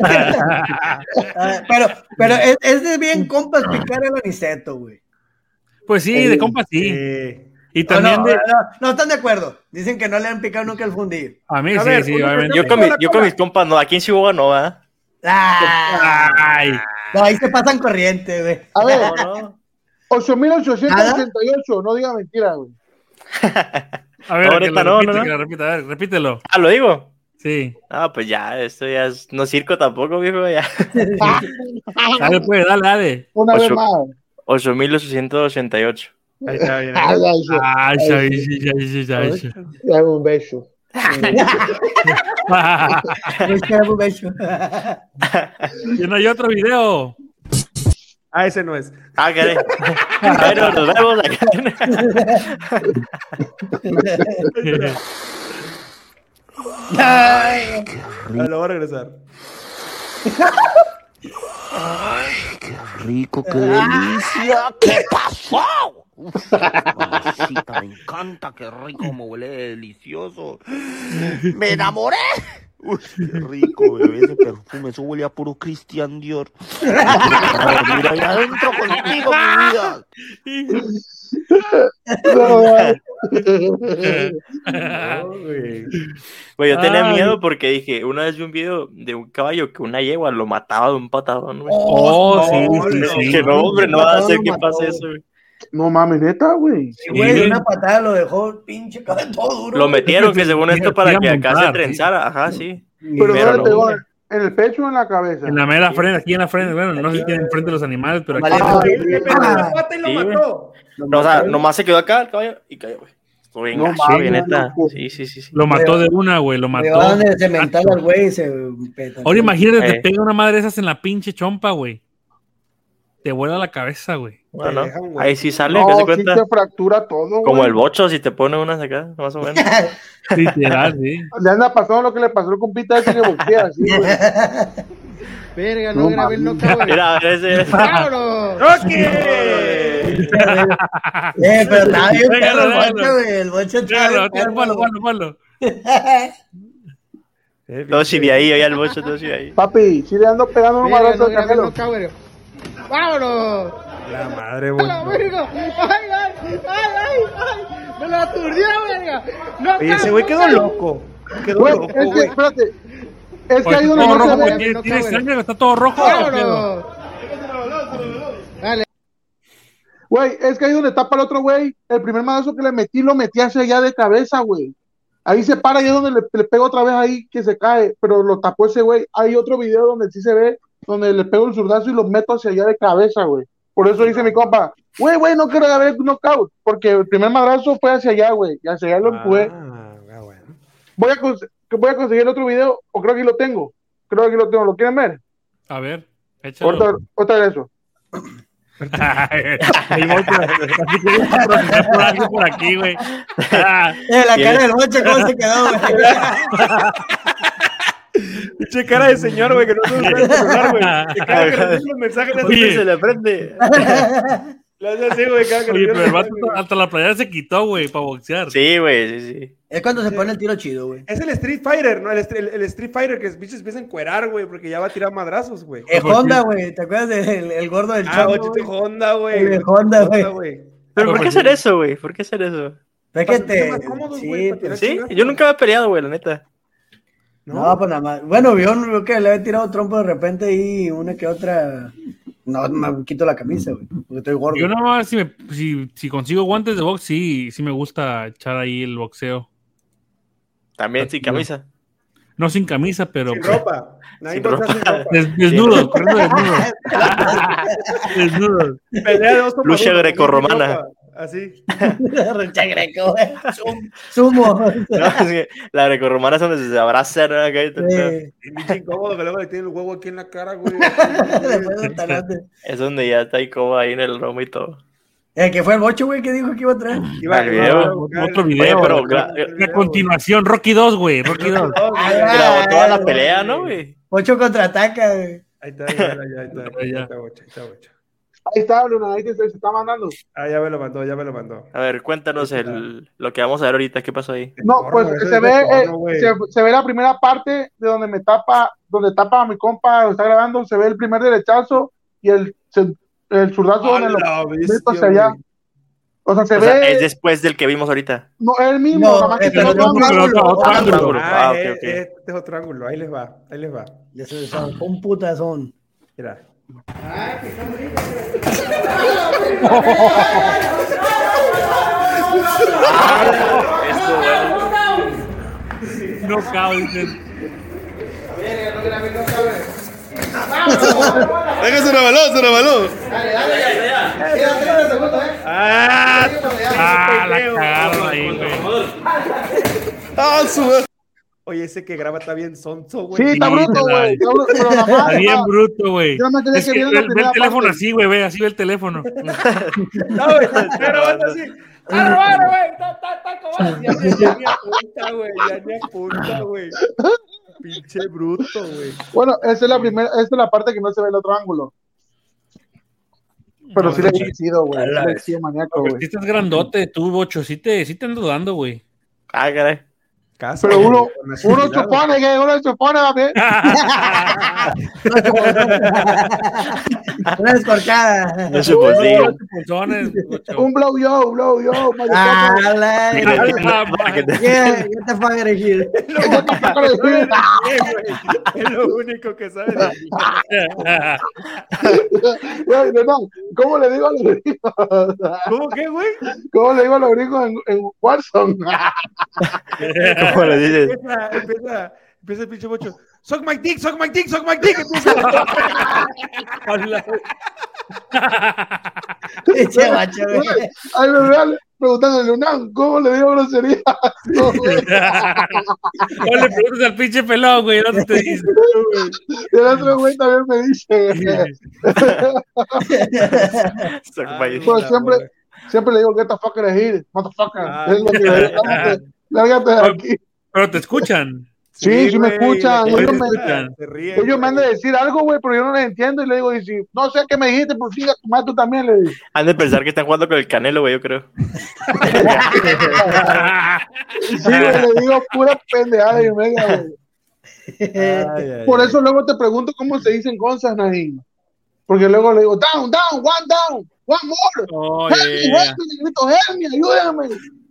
Ah, Pero, pero es, es de bien compas picar el aniceto, güey. Pues sí, de compa sí. Eh, Y No, también no, de. no, no están de acuerdo. Dicen que no le han picado nunca el fundir. A mí A sí, ver, sí, obviamente. Yo con, mi- yo con mis compas, no. Aquí en Chihuahua no. Ah, Ay, no, ahí se pasan corriente, güey. A ver, No, no. 8888, no diga mentira, güey. a ver, lo no, repite, no, no. que lo repita, a ver, repítelo. Ah, ¿lo digo? Sí. Ah, pues ya, esto ya es, no circo tampoco, viejo, ya. Dale, pues, dale, dale. Una vez más. 8888. ahí está bien. Ay, ay, sí, ay, sí, ay, sí. Dame un beso. Era un beso. Y no hay otro video. Ah, ese no es. Ah, caray. Bueno, nos vemos acá. Ay, Ah, Lo voy a regresar. Rico, qué delicia. ¿Qué pasó? Uf, mamacita, me encanta, qué rico, me huele delicioso. Me enamoré. Uy, qué rico, bebé, ese perfume, eso huele a puro Christian Dior. Mira ahí adentro contigo, mi vida. No, güey. Güey, yo tenía Ay. miedo porque dije, una vez vi un video de un caballo que una yegua lo mataba de un patadón, güey. Oh, sí, sí, no, sí. Dije, no, hombre, no va a hacer que pase eso, güey. No mames, neta, güey. Sí, güey, de una patada lo dejó pinche cabrón todo duro. Lo metieron, que según esto, para que acá se trenzara. Ajá, sí. Pero, Pero ¿dónde no, te. ¿En el pecho o en la cabeza? En la mera frente, aquí en la frente, bueno, no sé si tiene enfrente los animales, pero aquí. Vale, Ah, güey. Él le pegó la pata y lo Sí, mató. No, o sea, nomás se quedó acá el caballo y cayó, güey. Estuvo bien No gacho, güey, neta. loco. Sí, sí, sí. sí. Lo mató de una, güey, lo Le mató. van de cementar al güey y se peta. Ahora imagínate, te Eh. pega una madre de esas en la pinche chompa, güey. Te vuela la cabeza, güey. No, no. dejan, güey. Ahí sí sale, No, ¿qué se sí cuenta? se fractura todo, Como güey. el bocho, si te pone unas acá, más o menos. Literal, sí. Le anda pasando lo que le pasó al compita ese que boxea, así, güey. Verga, No grabé el knockout. Mira, ese. ¡Vámonos! ¡Ok! Eh, pero estaba bien perro el bocho, güey. El bocho Claro, bien perro, ponlo, güey. ponlo, ponlo. Todo chiviahí, oye, el bocho, todo chiviahí. Papi, sí le ando pegando un Verga, ¡Vámonos! La madre, ¡A güey. la verga! ¡Ay, ay! ¡Ay, ay! ay! ¡Me lo aturdió, verga! ¡No, Oye, ese güey quedó loco. Quedó Güey, loco, es que, güey. espérate. Es que ahí donde no se rojo, ve. güey. ¿Tiene, tiene sangre? ¿Está todo rojo? Dale. Güey, es que ahí donde tapa el otro güey, el primer madrazo que le metí lo metí hacia allá de cabeza, güey. Ahí se para y es donde le, le pego otra vez ahí que se cae, pero lo tapó ese güey. Hay otro video donde sí se ve, donde le pego el zurdazo y lo meto hacia allá de cabeza, güey. Por eso dice mi compa, güey, güey, no quiero haber knockout, porque el primer madrazo fue hacia allá, güey, y hacia allá lo empujé. Ah, ah, bueno. Voy a, voy a conseguir otro video, o creo que lo tengo. Creo que lo tengo, ¿lo quieren ver? A ver, échalo. Otra, otra de eso. El bocho, así que voy a procesar por aquí, güey. Ah, Eh, la cara del bocho, ¿cómo se quedó, güey? Pinche cara de señor, güey, que no se usa el celular, güey. Que cada que recibe los mensajes le se le prende. le La hace así, güey, cada que Oye, le pero el vato güey. hasta la playera se quitó, güey, para boxear. Sí, güey, sí, sí. Es cuando se pone el tiro chido, güey. Es el Street Fighter, ¿no? El, el- el Street Fighter que bichos empieza a encuerar, güey, porque ya va a tirar madrazos, güey. El Honda, güey. ¿Te acuerdas del el gordo del Ah, chavo? Ochito Honda, güey. El Honda, güey. Pero ¿por qué hacer eso, güey? ¿Por qué hacer eso? Es que te... Sí, pues, Sí, yo nunca me he peleado, güey, la neta. No, pues nada más. Bueno, vio vio que le había tirado trompo de repente y una que otra. No, me quito la camisa, güey. Porque estoy gordo. Yo nada más, si, me- si, si consigo guantes de box, sí, sí me gusta echar ahí el boxeo. También sin camisa. No sin camisa, pero... Sin ropa. Sin ropa. ropa. Des- desnudo, corriendo desnudo. desnudo. Pelea de oso Lucha grecorromana. Así. Lucha greco, güey. Sum- Sumo. No, es que la grecorromana es donde se abraza, ¿no? Acá y todo. Sí. Pinche incómodo que luego le tiene el huevo aquí en la cara, güey. Es donde ya está ahí como ahí en el romo y todo. El que fue el bocho, güey, que dijo que iba a traer. Iba- Al video. Otro video. Oye, pero La continuación, Rocky 2, güey, Rocky 2. Oh, güey. Grabó toda la Ah, pelea, ¿no, güey? Bocho contraataca, güey. Ahí está, ahí está, ahí está, ahí está, bocha, ahí está, bocha. Ahí está, Luna, ahí te- se, se está mandando. Ah, ya me lo mandó, ya me lo mandó. A ver, cuéntanos el, lo que vamos a ver ahorita. ¿Qué pasó ahí? No, pues se es ve, porno, eh, se, se ve la primera parte de donde me tapa, donde tapa a mi compa, lo está grabando, se ve el primer derechazo y el, se- el zurdazo A donde allá. O sea, se O ve, sea, es después del que vimos ahorita. no, él mismo, No, que ve pero otro otro ángulo. otro Ah, ángulo. Ah, Ah, ok, ok. eh, este es otro ángulo, ahí les va, ahí les va. Ya se desahogó un putazón. Mira. Esto, bueno. No cabe, dicen. Déjase una balón, se una balón. Ah, Ah, la cagaron ahí, güey. Ah, su Oye, ese que graba está bien sonso, güey. Sí, está bruto, güey. Está bruto, pero nada más, Está bien bruto, güey. Yo no me quería Es que que vieran ve, el teléfono parte. así, güey, ve, así ve el teléfono. No, güey, está grabando así. ¡Ah, robado, güey! Está, está, está como- Ya ni- ya ni apunta, güey. Ya ni apunta, güey. Pinche bruto, güey. Bueno, esa es la primera, esa es la parte que no se ve el otro ángulo. Pero sí le he sido, güey. Sí le he sido maníaco, güey. si estás grandote, tú, bocho, sí te, sí te ando dando, güey. Ah, caray. Casa, Pero uno, uno chupone, que uno chupone, papi. Una descorcada. No se posible. Un blow yo, blow yo, Ah, Yeah, fuck out of here. Es lo único que sabe. de mí. Güey, no, no, ¿Cómo le digo a los gringos? ¿Cómo que, güey? ¿Cómo le digo a los gringos en, en Warzone? ¿Cómo le dices? Empieza, empieza, empieza el pinche bocho. Suck my dick, suck my dick, suck my dick. Pinche macho, güey. Me vean preguntándole, Unam, ¿cómo le digo grosería? No, güey. No le preguntas al pinche pelón, güey, ¿dónde te dice? El otro güey también me dice, güey. Suck my- Pues siempre, siempre le digo, get the fuck out of here, motherfucker. Ah. es lo que le digo, lárgate de aquí. Pero te escuchan. Sí, sí me escuchan. Ellos me, escuchan. ríen, ellos me han de decir algo, güey, pero yo no les entiendo y le digo, y si no sé qué me dijiste, pues siga tu madre tú también, le digo. Han de pensar que están jugando con el Canelo, güey, yo creo. Sí, güey, le digo pura pendejada y media, güey. Por ay. eso luego te pregunto cómo se dicen cosas, Nadim. Porque luego le digo, down, down, one down, one more. Oh, Help me, yeah. help me, grito, help me, ayúdame.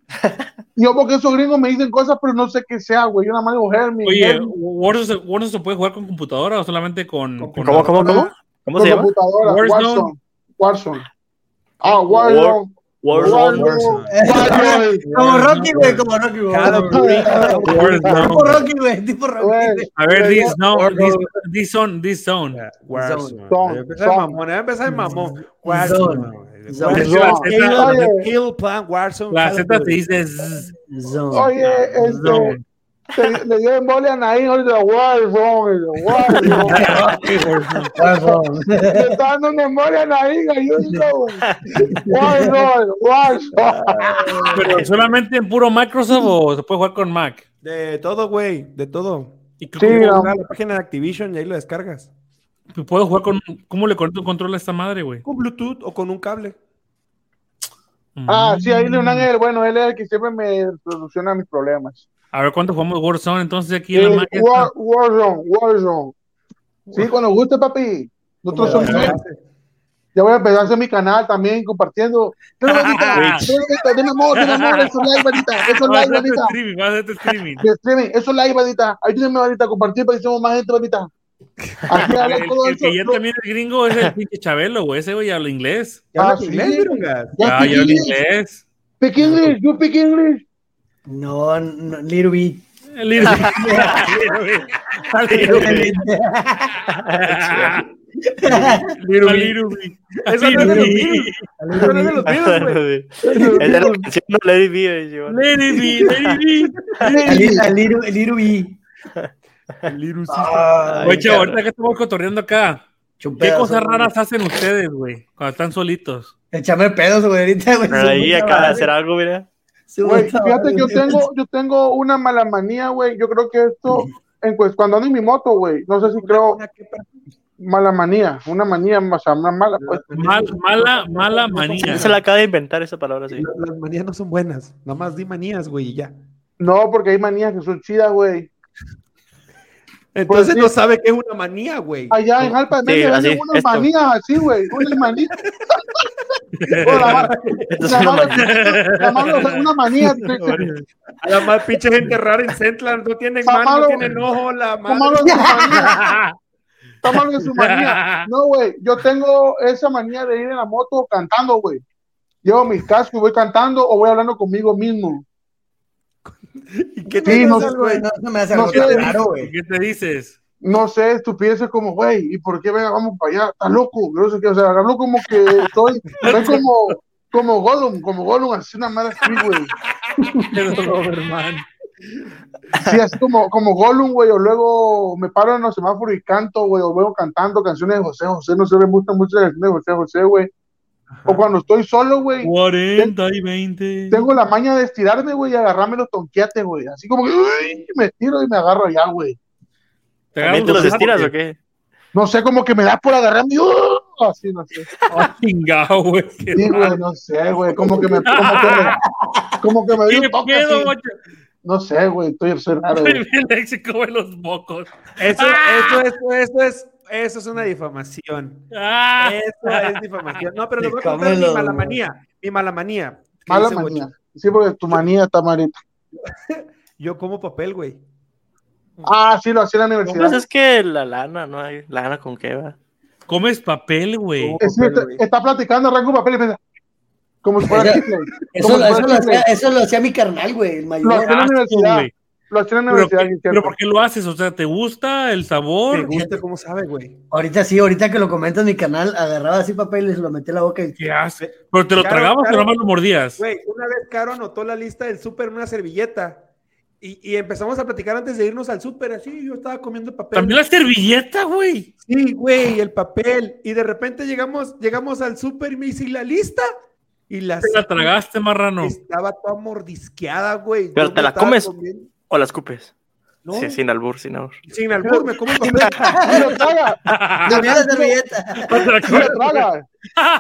Yo porque esos gringos me dicen cosas, pero no sé qué sea, güey. Yo nada más digo. Oye. ¿Warzone se, Warzone se puede jugar con computadora o solamente con. con ¿Cómo, cómo, cómo? ¿Cómo se Con llama? computadora, Warzone. Warzone. Warzone. Ah, Warzone. Warzone. Warzone. Warzone. Como Rocky, güey, como Rocky, güey. Tipo Rocky, güey, tipo Rocky. Güey, A ver, this, no, this, this zone, this. Warzone. Zone. Warzone. Zone. Kill- Plan Warzone. La Z te dice. Zone. Oye, este, te- le dio embolia a Naín ahorita, Warzone, Warzone. Le está dando una embolia a Naín, ayúdalo. Warzone, Warzone. Pero solamente en puro Microsoft o se puede jugar con Mac. De todo, güey. De todo. Y Sí, sí, no. la página de Activision y ahí lo descargas. Puedo jugar con. ¿Cómo le conecto un control a esta madre, güey? Con Bluetooth o con un cable. Ah, sí, ahí Leonán es el bueno, él es el que siempre me soluciona mis problemas. A ver cuánto jugamos Warzone entonces aquí en la Eh, magia. War, Warzone, Warzone. Sí, cuando guste, papi. Nosotros somos. Ya voy a empezar a hacer mi canal también compartiendo. Dale, bandita, Deme amor, deme amor, eso es like, bandita, eso es Vas a like, hacer tu bandita. streaming, vas a hacer tu streaming. Eso es like, bandita. Ayúdenme, bandita, a compartir para que seamos más gente, bandita. Habla El, que ya también es gringo es el pinche Chabelo, güey. Ese güey habla inglés. ¿Ya Ah, hablas sí. inglés, Virungas? Ya Ah, ya habla inglés. Speak English, you speak English. No, no little bit. Little bit. Little bit. Little bit. Eso no es de los virus. Eso no es de los virus, güey. Es de la canción no Let It Be, Giovanni. Let it be, let it be. A li- a little, a little. Ay, Oye, ahorita que estamos cotorreando acá, ¿qué cosas güey. raras hacen ustedes, güey, cuando están solitos? Échame pedos, güey, ahorita, güey. Pero ahí acaba de hacer algo, mira. Güey, fíjate que yo tengo, yo tengo una mala manía, güey. Yo creo que esto, en, pues, cuando ando en mi moto, güey, no sé si creo mala manía, una manía, o sea, una mala, pues. Mal- mala, mala manía. Se la acaba de inventar esa palabra, sí. La- Las manías no son buenas. Nada más di manías, güey, y ya. No, porque hay manías que son chidas, güey. Entonces sí. no sabe qué es una manía, güey. Allá en Jalpa de Sí, venden unas esto. manías así, güey. Es una mano- manía. la mano, sea, una manía. que- que- A la más pinche gente rara en Centland no tienen mano, no tienen ojo, la Está malo madre. en su manía. Está malo su manía. No, güey. Yo tengo esa manía de ir en la moto cantando, güey. Llevo mis cascos y voy cantando o voy hablando conmigo mismo. ¿Y qué Sí, no dices, güey? No se me hace No algo tan raro, güey. ¿Qué te dices? No sé, estupideces como, güey, ¿y por qué venga, vamos para allá? Está loco. No sé qué, o sea, hablo como que soy, soy como, como Gollum, como Gollum, así una mala así, güey. Pero, Doberman. Sí, así como, como Gollum, güey, o luego me paro en los semáforos y canto, güey, o veo cantando canciones de José José, no sé, me gustan mucho las canciones de José José, güey. O cuando estoy solo, güey, 40 y 20. tengo la maña de estirarme, güey, y agarrarme los tonqueates, güey, así como que, uy, me tiro y me agarro allá, güey. ¿Te ¿También te agarras los los estiras o qué? No sé, como que me da por agarrarme, y, ¡uh! así, no sé. Ah, chingado, güey. Sí, güey, no sé, güey, como que me, como que me, como que me dio. No sé, güey, estoy güey. El léxico de los mocos. Eso, ¡Ah! eso, eso, eso es, eso es una difamación. ¡Ah! Eso es difamación. No, pero les voy a contar mi mala manía. Mi mala manía. ¿Qué Mala manía. Bocho? Sí, porque tu manía está malita. Yo como papel, güey. Ah, sí, lo hacía en la Pues universidad. es que la lana, no hay lana con qué va. Comes papel, güey. Es está platicando, arranca un papel y piensa, como si fuera Eso- lo hacía, eso lo hacía mi carnal, güey, el mayor. Lo hacía en la universidad. güey. Lo hacía en la Pero, universidad. ¿qué- sí, pero cierto. ¿por qué lo haces? O sea, ¿te gusta el sabor? gusta cómo sabe, güey. Ahorita sí, ahorita que lo comentas en mi canal, agarraba así papel y se lo metía en la boca y ¿Qué haces? ¿Pero te lo Claro, tragabas claro. o nomás lo mordías? Güey, una vez Caro anotó la lista del súper en una servilleta. Y, y empezamos a platicar antes de irnos al súper. Así, yo estaba comiendo papel. También la servilleta, güey. Sí, güey, el papel. Y de repente llegamos, llegamos al súper y me dice, ¿y la lista? Y la, Te la tragaste, marrano. estaba toda mordisqueada, güey. Pero Yo te la comes. comiendo- O la escupes. No, Sí, sin albur, sin albur. sin albur, me como el papel. Lo traga. Servilleta. Sí lo traga.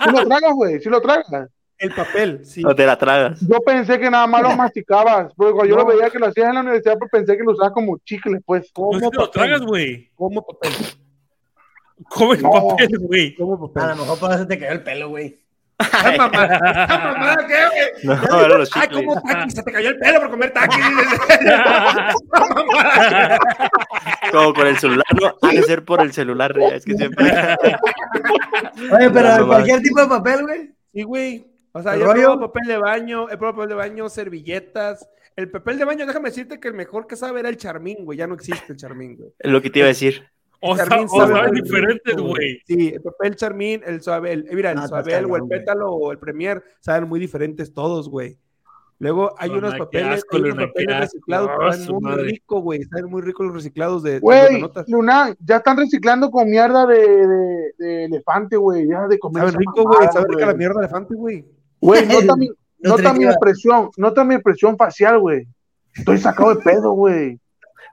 Sí lo tragas, güey. Sí lo tragas. El papel, sí. O te la tragas. Yo pensé que nada más lo masticabas. Porque cuando yo No. lo veía que lo hacías en la universidad, pues pensé que lo usabas como chicle, pues. No Como es que lo papel. tragas, güey. Como papel. Comes No. papel, güey. Como A lo mejor por eso te cayó el pelo, güey. ¡Ay, mamá! ¡Ay, mamá! ¿Qué, güey? No, ¡Ay, como taquis! Se te cayó el pelo por comer taquis. Como con el celular, no, ha de ser por el celular, ya, es que siempre. Oye, pero No, cualquier tipo de papel, güey. Sí, güey. O sea, ¿El yo probado papel de baño, he probado papel de baño, servilletas. El papel de baño, déjame decirte que el mejor que sabe era el charmín, güey. Ya no existe el charmín, güey. Es lo que te iba a decir. O sea, Charmín o sabe diferentes, güey. Sí, el papel charmín, el suave, el, eh, mira, el No, estás suabel o el pétalo o el premier saben muy diferentes todos, güey. Luego hay No, unos papeles, asco, hay unos papeles asco. reciclados que Oh, su muy madre. rico, güey. Saben muy ricos los reciclados de, Güey. Luna, ya están reciclando con mierda de, de, de elefante, güey. Ya de comer. Saben rico, güey. Saben rica la mierda de elefante, güey. Güey, nota mi, nota mi expresión, nota mi expresión facial, güey. Estoy sacado de pedo, güey.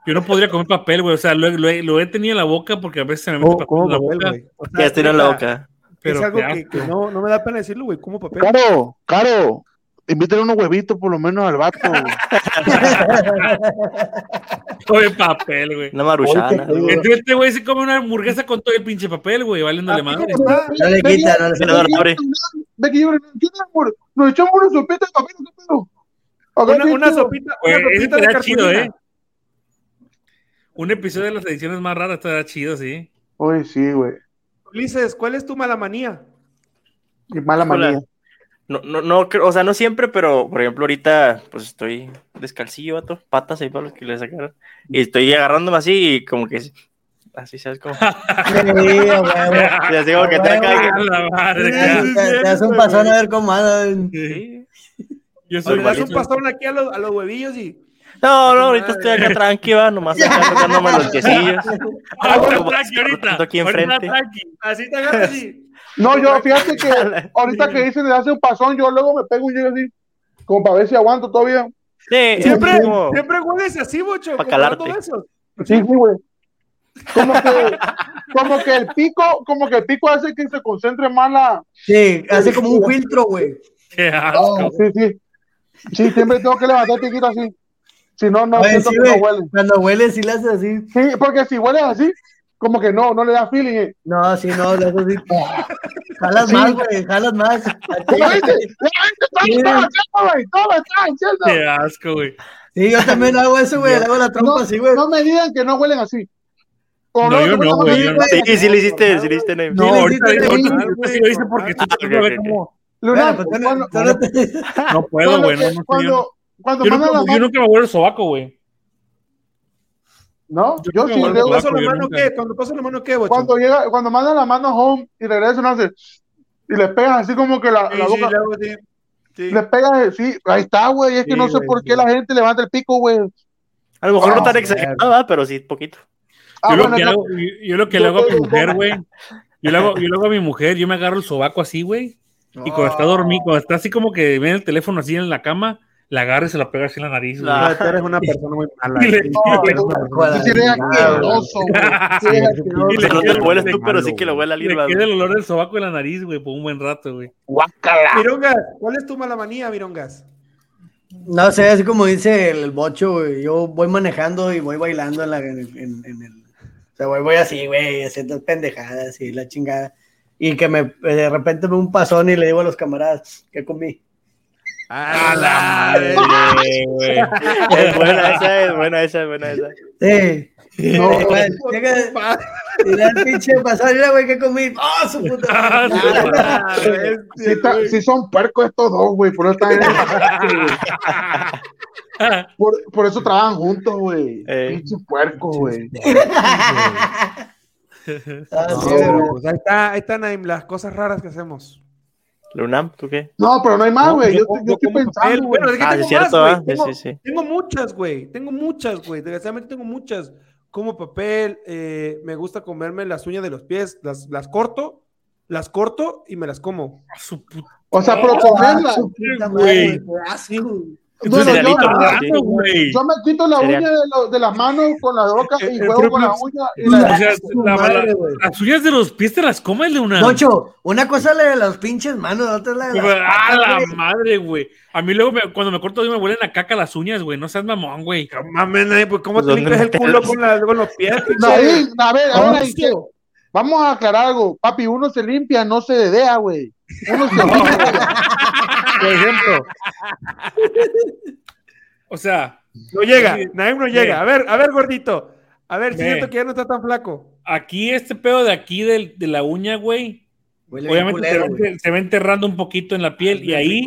Yo no podría comer papel, güey. O sea, lo, lo he- lo he tenido en la boca porque a veces se me mete papel en la papel, boca. güey. O sea, Ya estoy en la boca. Pero es algo que, no, no me da pena decirlo, güey. Como papel. Caro, Caro, invítale unos huevitos por lo menos al vato. güey. Todo el papel, güey. Una maruchana. Entonces este güey se come una hamburguesa con todo el pinche papel, güey, valiéndole madre. No le quita, no le abre. Ve que yo, ¿qué amor? Nos echamos una sopita de papel, ¿qué pedo? Una, ¿qué una sopita, Güey, una ese sopita de estaría chido. ¿eh? Un episodio de las ediciones más raras estaría chido, sí. Oye, sí, güey. Ulises, ¿cuál es tu mala manía? Qué mala Hola. manía. No, no, no, creo- o sea, no siempre, pero por ejemplo, ahorita pues estoy descalcillo, vato, patas ahí para los que le sacaron. Y estoy agarrándome así y como que así, ¿sabes. Y así como que Te, te- das un pasón a ver cómo andan. Sí. Yo soy un pasón aquí a los, a los huevillos y. No, no, ahorita estoy acá tranqui, va, nomás acá tocándome los piecillos. Ah, ahorita. aquí enfrente. Así te agarras. No, yo, fíjate que ahorita que dicen de hace un pasón, yo luego me pego un llego así, como para ver si aguanto todavía. Sí, Siempre, es como- siempre hueles así, mucho. Pa' como calarte. todo eso. Sí, sí, güey. Como que, como que el pico, como que el pico hace que se concentre más la. Sí, hace como un filtro, güey. Qué asco. Ah, sí, sí. Sí, siempre tengo que levantar el piquito así. Si no, no Oye, siento sí, que no huele. Cuando huele, sí le hace así. Sí, porque si huele así, como que no, no le da feeling. eh. No, sí, no, le hace así. Jalas Sí. más, güey, jalas más. Qué asco, güey. Sí, yo también hago eso, güey. Le hago la trompa No, así, güey. no me digan que no huelen así. O No, yo te no, güey, no. Sí, sí le hiciste, sí le hiciste, Name. No, Sí, ahorita, sí, lo hice porque tú Ah, no cómo- Luna, Bueno, pues, tú cuando, no- no te- No puedo, güey. No, no, cuando, cuando yo mandan nunca, la yo mano, nunca me vuelvo el sobaco, güey. no, yo sí, vuelvo ¿Paso la mano qué? Cuando paso la mano qué, bocho? cuando llega, cuando mandan la mano home y regresan, hace y le pegas así como que la, Sí, la sí, boca, luego sí. Sí. le pegas, sí, ahí está, güey, es que no sé por sí. qué la gente levanta el pico, güey. A lo mejor no Ah, tan exagerado, ¿verdad? pero sí, poquito. Ah, yo, lo bueno, que no, hago, yo, yo lo que le hago a mi mujer, güey. Yo le hago, yo le hago a mi mujer, yo me agarro el sobaco así, güey. Y cuando está dormido, cuando está así como que ve el teléfono así en la cama, la agarra y se la pega así en la nariz, güey. La- Tú eres una persona muy mala. Y le- no, no, tú eres asqueroso, güey. No te hueles tú, pero sí que lo huele a Le Lirva. queda el olor del sobaco en la nariz, güey, por un buen rato, güey. Mirongas, ¿cuál es tu mala manía, Mirongas? No sé, así como dice el, el bocho, güey. Yo voy manejando y voy bailando en, la, en, en- en el. O sea, voy, voy así, güey, haciendo pendejadas y la chingada. Y que me de repente me un pasón y le digo a los camaradas, ¿qué comí? A la madre, güey. Es buena esa, es buena esa, es buena esa. Sí. No, güey, llega- da el pinche mira, güey, ¿qué comí? ¡Ah, su puta! Ah. Sí, está- sí son puercos estos dos, güey, por eso están en- por, por eso trabajan juntos, güey. Eh. Pinches puercos, güey. Ah, güey. pues ahí está, ahí están las cosas raras que hacemos. Lunam, ¿tú qué? No, pero no hay más, güey. Yo, como- yo estoy pensando, güey. Bueno, es que Ah, tengo es cierto, más, güey. Tengo, Sí, sí, sí. tengo muchas, güey. Tengo muchas, güey. Desgraciadamente tengo muchas. Como papel, eh, me gusta comerme las uñas de los pies. Las, las corto, las corto y me las como. A su puta O sea, pero Ah, comerla. su puta Güey. Bueno, yo, me quito la Cereal. uña de, lo- de las manos con la boca y El juego con la propio- uña. Y la, O sea, su la- madre, la- güey. las uñas de los pies te las comes de una. Bocho, una cosa es la de las pinches manos, la otra es la de las ¡A patas, la madre, güey! A mí luego me- cuando me corto me huelen a caca las uñas, güey. No seas mamón, güey. Mames, pues ¿cómo Pues, te ¿dónde limpias el culo con, la- con los pies? a ver, a ver, ahí, Oso. que- vamos a aclarar algo. Papi, uno se limpia, no se dedea, güey. Uno se limpia. Por ejemplo, O sea, no llega. Sí. Naim no Sí. llega. A ver, a ver, gordito. A ver, Ve. siento que ya no está tan flaco. aquí este pedo de aquí del- de la uña, güey. Huele Obviamente culero, se, va, güey. se va enterrando un poquito en la piel y ahí,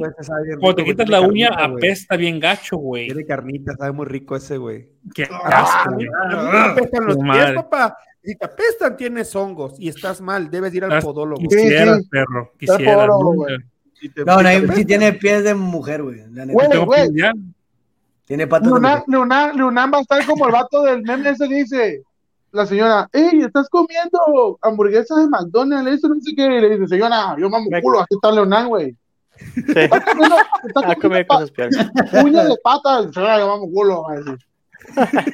cuando te quitas güey, la uña, carnita, güey. apesta bien gacho, güey. Tiene carnita, sabe muy rico ese, güey. Qué Ah, asco, güey. apestan los pies, papá. Si te apestan, tienes hongos y estás mal. Debes ir al podólogo. Quisieras, sí. perro. Quisieras. Si No, Naim sí tiene pies de mujer, güey. Güey, güey. Tiene patas de mujer. Leonam va a estar como el vato del meme ese dice, la señora, hey, estás comiendo hamburguesas de McDonald's, eso no sé qué, y le dice, señora, yo mamo culo, así está Leonam, güey. Sí. Está comiendo, está comiendo come pa- cosas peores. uñas de patas, señora, yo mamo culo.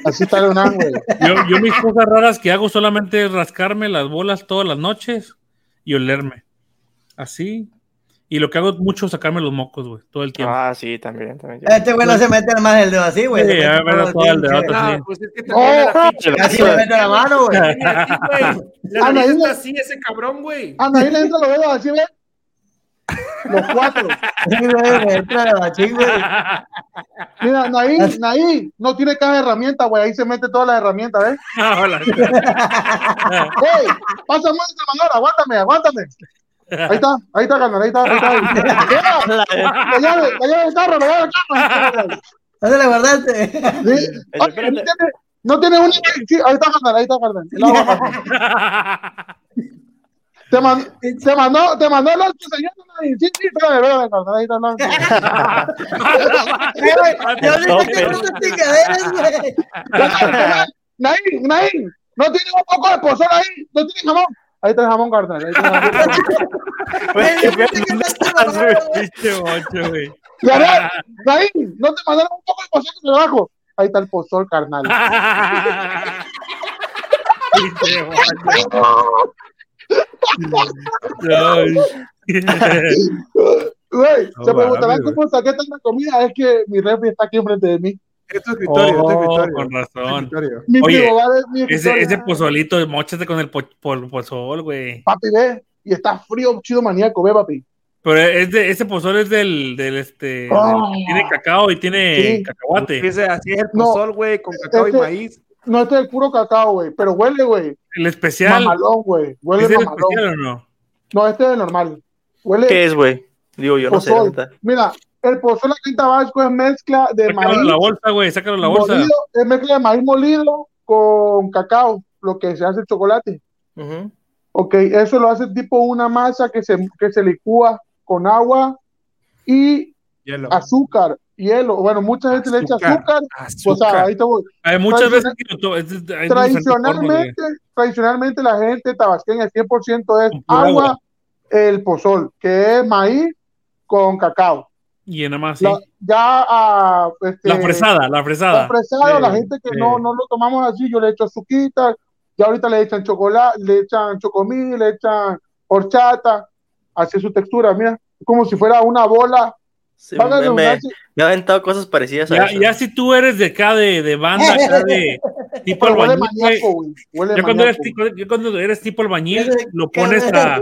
Así está Leonam, güey. Yo, yo mis cosas raras que hago solamente es rascarme las bolas todas las noches y olerme. Así. Y lo que hago mucho es sacarme los mocos, güey, todo el tiempo. Ah, sí, también. también. Este güey no se mete más el dedo así, güey. Sí, me lo todo todo el pinche- dedote, No, pues es que te Oh, la pinche. Así le mete la mano, güey. Tiene aquí, güey. La Anda, nariz dile- está así, ese cabrón, güey. Anda, ahí le entra los dedos así, ¿ves? Los cuatro. Sí, güey, entra la machín, güey. Mira, Naí, Naí, no tiene caja de herramientas, güey. Ahí se mete todas las herramientas, ¿ves? Ah, hola. ¡Ey! Pásame esa manera, aguántame, aguántame. Ahí está, ahí está, carnal, ahí está, ahí está. La llave, la llave del carro, la llave del carro. ¿Dónde la guardaste? Sí. Oye, no tiene, no tiene una. Sí, ahí está, carnal, ahí está, carnal. La. Te, man- te mandó, te mandó el otro señor. Sí, sí, espérame, espérame, carnal, ahí está hablando. Eh, güey, ¿De dónde sacaste esas chingaderas, güey? Naí, Naí, no tiene un poco de pozol ahí, no tiene jamón. Ahí está el jamón, carnal. Ahí está el jamón. No te mandaron un poco de pozol de abajo. Ahí está el pozol, carnal. Güey, se preguntarán cómo saqué tanta comida. Es que mi refri está aquí enfrente de mí. Es tu escritorio, es tu Oh, escritorio. con Es razón. escritorio. Mi Oye, es mi Ese, escritorio. ese pozolito, mochate con el po- po- pozol, güey. Papi, ve. Y está frío, chido maníaco, ve, papi. Pero es de, ese pozol es del, del este, Oh. del- tiene cacao y tiene Sí. cacahuate. Ese- Así es el No. pozol, güey, con cacao y Ese- maíz. No, este es el puro cacao, güey. Pero huele, güey. El especial, Mamalón, güey. Huele ¿es el mamalón. especial o no? No, este es el normal. Huele ¿Qué es, güey? Digo, yo no sé. pozol. Mira, el pozol aquí en Tabasco es mezcla de Sácalo maíz. la bolsa, güey, sácalo la bolsa. molido, es mezcla de maíz molido con cacao, lo que se hace el chocolate. Ujú. Ok, eso lo hace tipo una masa que se, que se licúa con agua y Hielo. azúcar, hielo. Bueno, mucha gente le echa azúcar. O sea, Azúcar. ahí te voy. Hay muchas veces que hay. Tradicionalmente, tradicionalmente la gente tabasqueña 100% es agua. el pozol, que es maíz con cacao. Y nada más, sí. La- ya a este, La fresada, la fresada. la fresada, Sí, la gente que no, no lo tomamos así, yo le echo azuquita, ya ahorita le echan chocolate, le echan chocomil, le echan horchata, así es su textura, mira, como si fuera una bola. Sí, me, me, me ha aventado cosas parecidas a Ya, eso. ya si tú eres de acá de, de banda, acá de tipo albañil. Huele Ya cuando, eres, maníaco. tipo- ya cuando eres tipo albañil, lo pones a.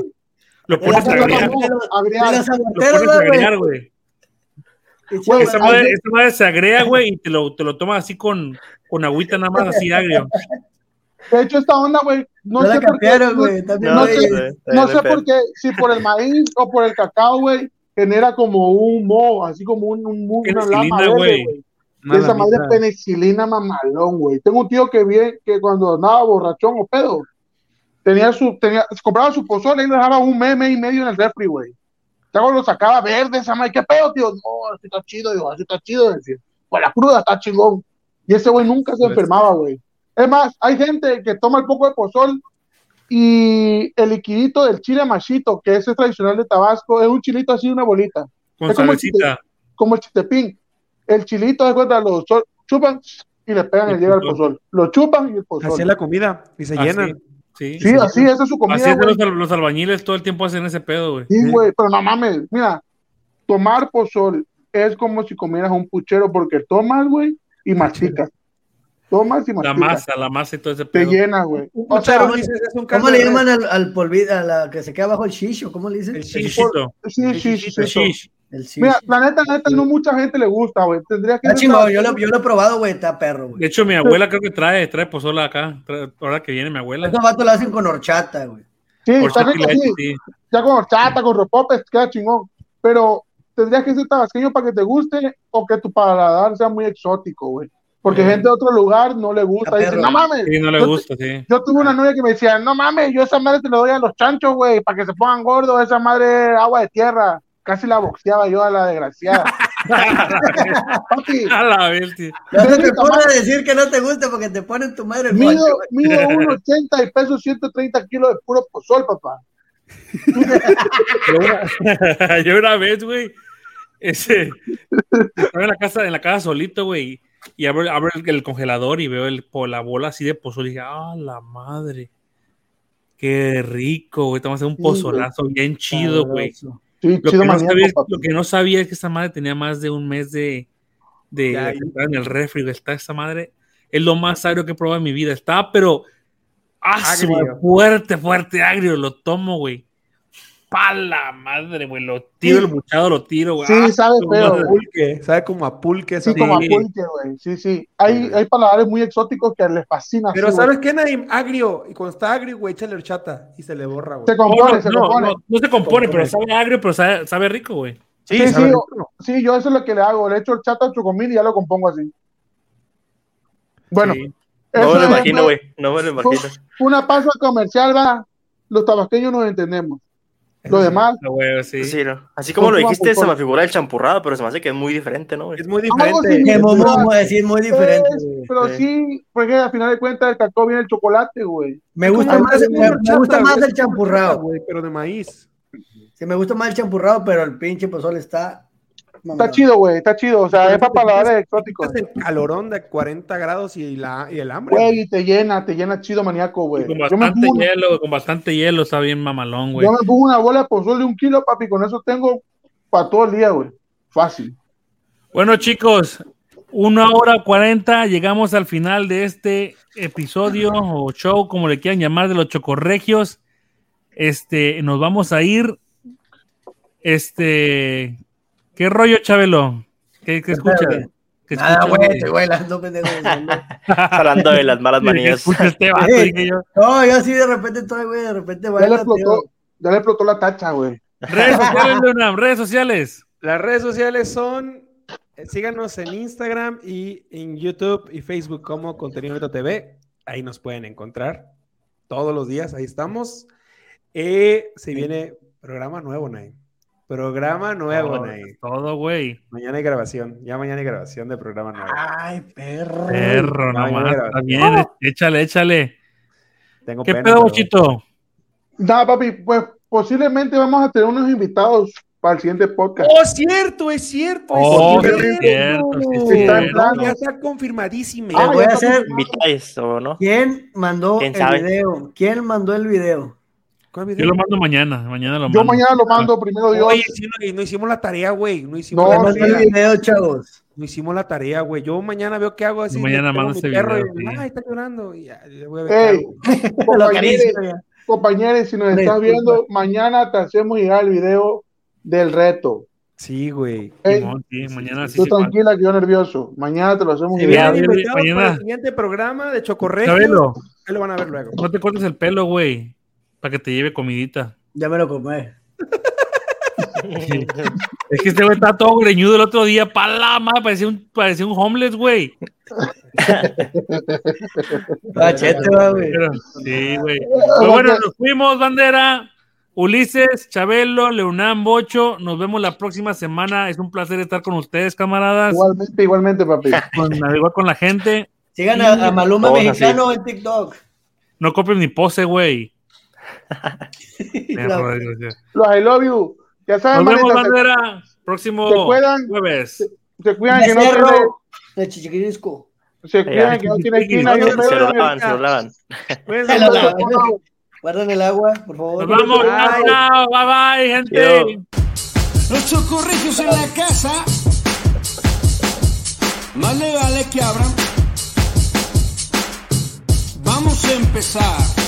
Lo pones a agregar. Lo pones a güey. Güey, Esa madre, gente- esa madre se agrega, güey, y te lo, te lo tomas así con, con agüita nada más, así agrio. De hecho, esta onda, güey, no sé por qué, no- sé- güey. no sé por qué, si por el maíz o por el cacao, güey, genera como un moho, así como un, un, un- una lama güey. Esa madre es penicilina mamalón, güey. Tengo un tío que vi que cuando andaba borrachón o pedo, tenía su, tenía, compraba su pozole y le dejaba un meme y medio en el refri, güey. Luego lo sacaba verde, esa madre, ¿qué pedo, tío? No, así está chido, digo, así está chido, decir. Pues la cruda está chingón. Y ese güey nunca se enfermaba, güey. Es más, hay gente que toma el poco de pozol y el liquidito del chile machito, que ese es tradicional de Tabasco, es un chilito así, una bolita Con Es como salecita. como el chitepín. El chilito de cuenta, lo chupan y le pegan Y el llega al pozol. Lo chupan y el pozol. Así es la comida y se llenan. Sí, Sí, así, esa es su comida, Así es los, los albañiles todo el tiempo hacen ese pedo, güey. Sí, güey, pero no mames, mira, tomar pozol es como si comieras un puchero porque tomas, güey, y masticas. Tomas y La masa, la masa y todo ese Te pedo. llenas, güey. Un O sea, puchero, dices, es un caldo ¿Cómo le llaman al, al a la que se queda bajo el shisho? ¿Cómo le dicen? El El shish. shishito. sí, shish. El. Mira, la neta, la neta, no mucha gente le gusta, güey. Tendría que chingón, yo lo, yo lo he probado, güey, está perro, güey. De hecho, mi abuela creo que trae, trae pozola acá. trae- ahora que viene mi abuela. Estos vatos lo hacen con horchata, güey. Sí, está rico, sí. sí. ya con horchata, con repopes, queda chingón. Pero tendrías que ser tabasqueño para que te guste o que tu paladar sea muy exótico, güey. Porque Mm. gente de otro lugar no le gusta. Dice, no mames. Sí, no le Yo- gusta, sí. Yo tuve una novia que me decía, no mames, yo esa madre te lo doy a los chanchos, güey, para que se pongan gordos, esa madre agua de tierra. Casi la boxeaba yo a la desgraciada. Papi, A la bestia. No te puedo decir que no te gusta porque te ponen tu madre el mido, mido 1,80 y peso 130 kilos de puro pozol, papá. Yo una, yo una vez, güey, ese, estaba en la casa, en la casa solito, güey, y abro, abro el, el congelador y veo el, la bola así de pozol y dije, ah, la madre, qué rico, güey, estamos haciendo un Sí, güey. pozolazo bien chido, güey. Sí, Lo chido que, no sabía, lo que no sabía es que esa madre tenía más de un mes de, de Ya, en el refri. Está esa madre. Es lo más agrio que he probado en mi vida. Está, pero ah, fuerte, fuerte, agrio. Lo tomo, güey. Pa la madre, güey. Lo tiro, Sí. el buchado lo tiro, güey. Sí, Ah, sabe feo. Pulque, sabe como a pulque esa Sí, como a Sí. pulque, güey. Sí, sí. Hay, Sí. hay paladares muy exóticos que les fascina. Pero así, güey. ¿sabes qué, Naim? Agrio. Y cuando está agrio, güey, échale horchata y se le borra, güey. Se compone, no, se no, compone. no, no se compone, pero sabe agrio, pero sabe, sabe rico, güey. Sí, sí, rico. Sí, yo eso es lo que le hago. Le echo el chato a chocomil y ya lo compongo así. Bueno, Sí. No me lo imagino, güey. No me lo imagino. una pausa comercial, va. Los tabasqueños nos entendemos. Lo demás, Ah, güey, sí. Sí, ¿no? Así como lo dijiste, se me figura el champurrado, pero se me hace que es muy diferente, ¿no? Es muy diferente. Que similar. Momo, Momo, sí, es muy diferente. es- pero Sí. sí, porque al final de cuentas el cacao viene el chocolate, güey. Me gusta más, es me, me gusta más es el champurrado. güey, pero de maíz. Sí, me gusta más el champurrado, pero el pinche pozole está. Está chido, güey, está chido. O sea, es para te exóticos. quitas el calorón de 40 grados y, la, y el hambre. Güey, y te llena, te llena chido maníaco, güey. Con Yo me bastante hielo, con bastante hielo, está bien mamalón, güey. Yo me pongo una bola de pozole de un kilo, papi, con eso tengo para todo el día, güey. Fácil. Bueno, chicos, una hora cuarenta, llegamos al final de este episodio o show, como le quieran llamar, de los chocorregios. Este, nos vamos a ir. Este, ¿qué rollo, Chabelo? ¿Qué, qué escucha? güey? ¿Qué Nada, escucha, güey, güey? te güey, las dos pendejos. Hablando de las malas ¿Qué manías. escucha este vato? Sí. Dije yo. No, yo así de repente estoy, güey, de repente Ya le baila, explotó, tío. ya le explotó la tacha, güey. Redes sociales, Leonam, redes sociales. Las redes sociales son, eh, síganos en Instagram y en YouTube y Facebook como Contenido Neto TV. Ahí nos pueden encontrar todos los días, ahí estamos. Eh, se viene programa nuevo, Nay. Programa nuevo, Todo, Nay. todo, güey. Mañana hay grabación, ya mañana hay grabación de programa nuevo. Ay, perro. Perro, No, nomás. grabación. bien, échale, échale. Tengo ¿Qué pena, pedo, Bochito? Nada, papi, pues posiblemente vamos a tener unos invitados para el siguiente podcast. Oh, cierto, es cierto. es Oh, cierto. es cierto, sí, es Está en cierto. plan, Ya está confirmadísimo. Les Ah. ¿Quién mandó ¿Quién el sabe? video? ¿Quién mandó el video? ¿Cuál Yo lo mando mañana, mañana lo mando. Yo mañana lo mando primero Dios. Oye, sí, no, no hicimos la tarea, güey. No hicimos No, la ¿Quién mandó tarea. video, chavos? No hicimos la tarea, güey. Yo mañana veo qué hago así. Mañana mando ese perro video, y, sí. Ay, está llorando. Y ya, ya voy a ver qué Ey, compañeros, compañeros, si nos estás disculpa. viendo, mañana te hacemos llegar el video del reto. Sí, güey. Ey, Simón, sí, mañana sí tú pasa. tranquila que yo nervioso. Mañana te lo hacemos ya, invitados mañana. para el siguiente programa de ahí lo van a ver luego. no te cortes el pelo, güey. Para que te lleve comidita. Ya me lo comé. Es que este güey está todo greñudo el otro día. Palama, parecía un, parecía un homeless, güey. Machete, va, güey. Sí, güey. Pero bueno, nos fuimos, bandera. Ulises, Chabelo, Leonam, Bocho. Nos vemos la próxima semana. Es un placer estar con ustedes, camaradas. Igualmente, igualmente, papi. Con, igual con la gente. Sigan a, a Maluma así. Mexicano en TikTok. No copien mi pose, güey. Los I love you. Ya saben, Nos vemos, se, bandera. Próximo se cuidan. jueves. se cuidan que no tiene, chichiquirisco. se cuidan que no tiene esquina. Se lo lavan, se lo lavan. Se. Guarden el agua, por favor. Nos vamos. Chao. Bye, bye, gente. Los chocorregios en la casa. Más le vale que abran. Vamos a empezar.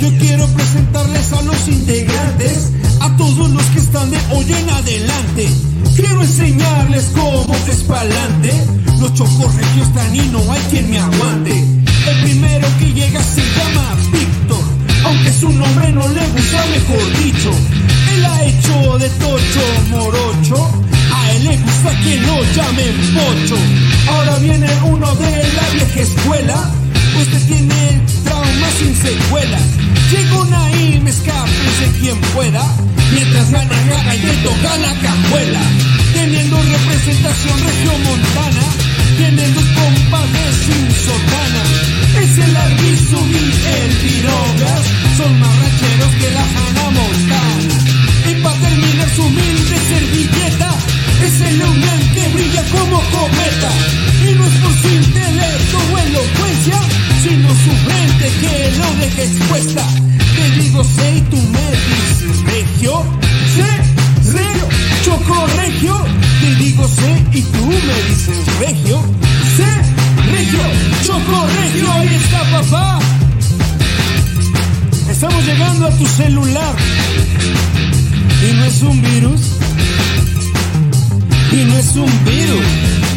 Yo quiero presentarles a los integrantes, a todos los que están de hoy en adelante. Quiero enseñarles cómo es pa'lante. Los chocorregios están y no hay quien me aguante. El primero que llega se llama Víctor, aunque su nombre no le gusta, mejor dicho. Él ha hecho de tocho morocho, a él le gusta que lo llamen pocho. Ahora viene uno de la vieja escuela, usted tiene trauma sin secuelas. Llegó Naim, escápese quien pueda, mientras gana gana y toca la cajuela. Teniendo representación regiomontana, compas de sin sotana. Es el Arbizu y el Pirogas, son más rancheros que la Hannah Montana. Y para terminar su humilde servilleta, es el Leonel brilla como cometa. Y no es por su intelecto o elocuencia, sino su frente que lo deja expuesta. Te digo, sé y tú me dices, regio. Sé, regio, choco regio. Te digo, sé y tú me dices, regio. Sé, regio, choco regio. Ahí está, papá. Estamos llegando a tu celular. Y no es un virus. e me sumiu.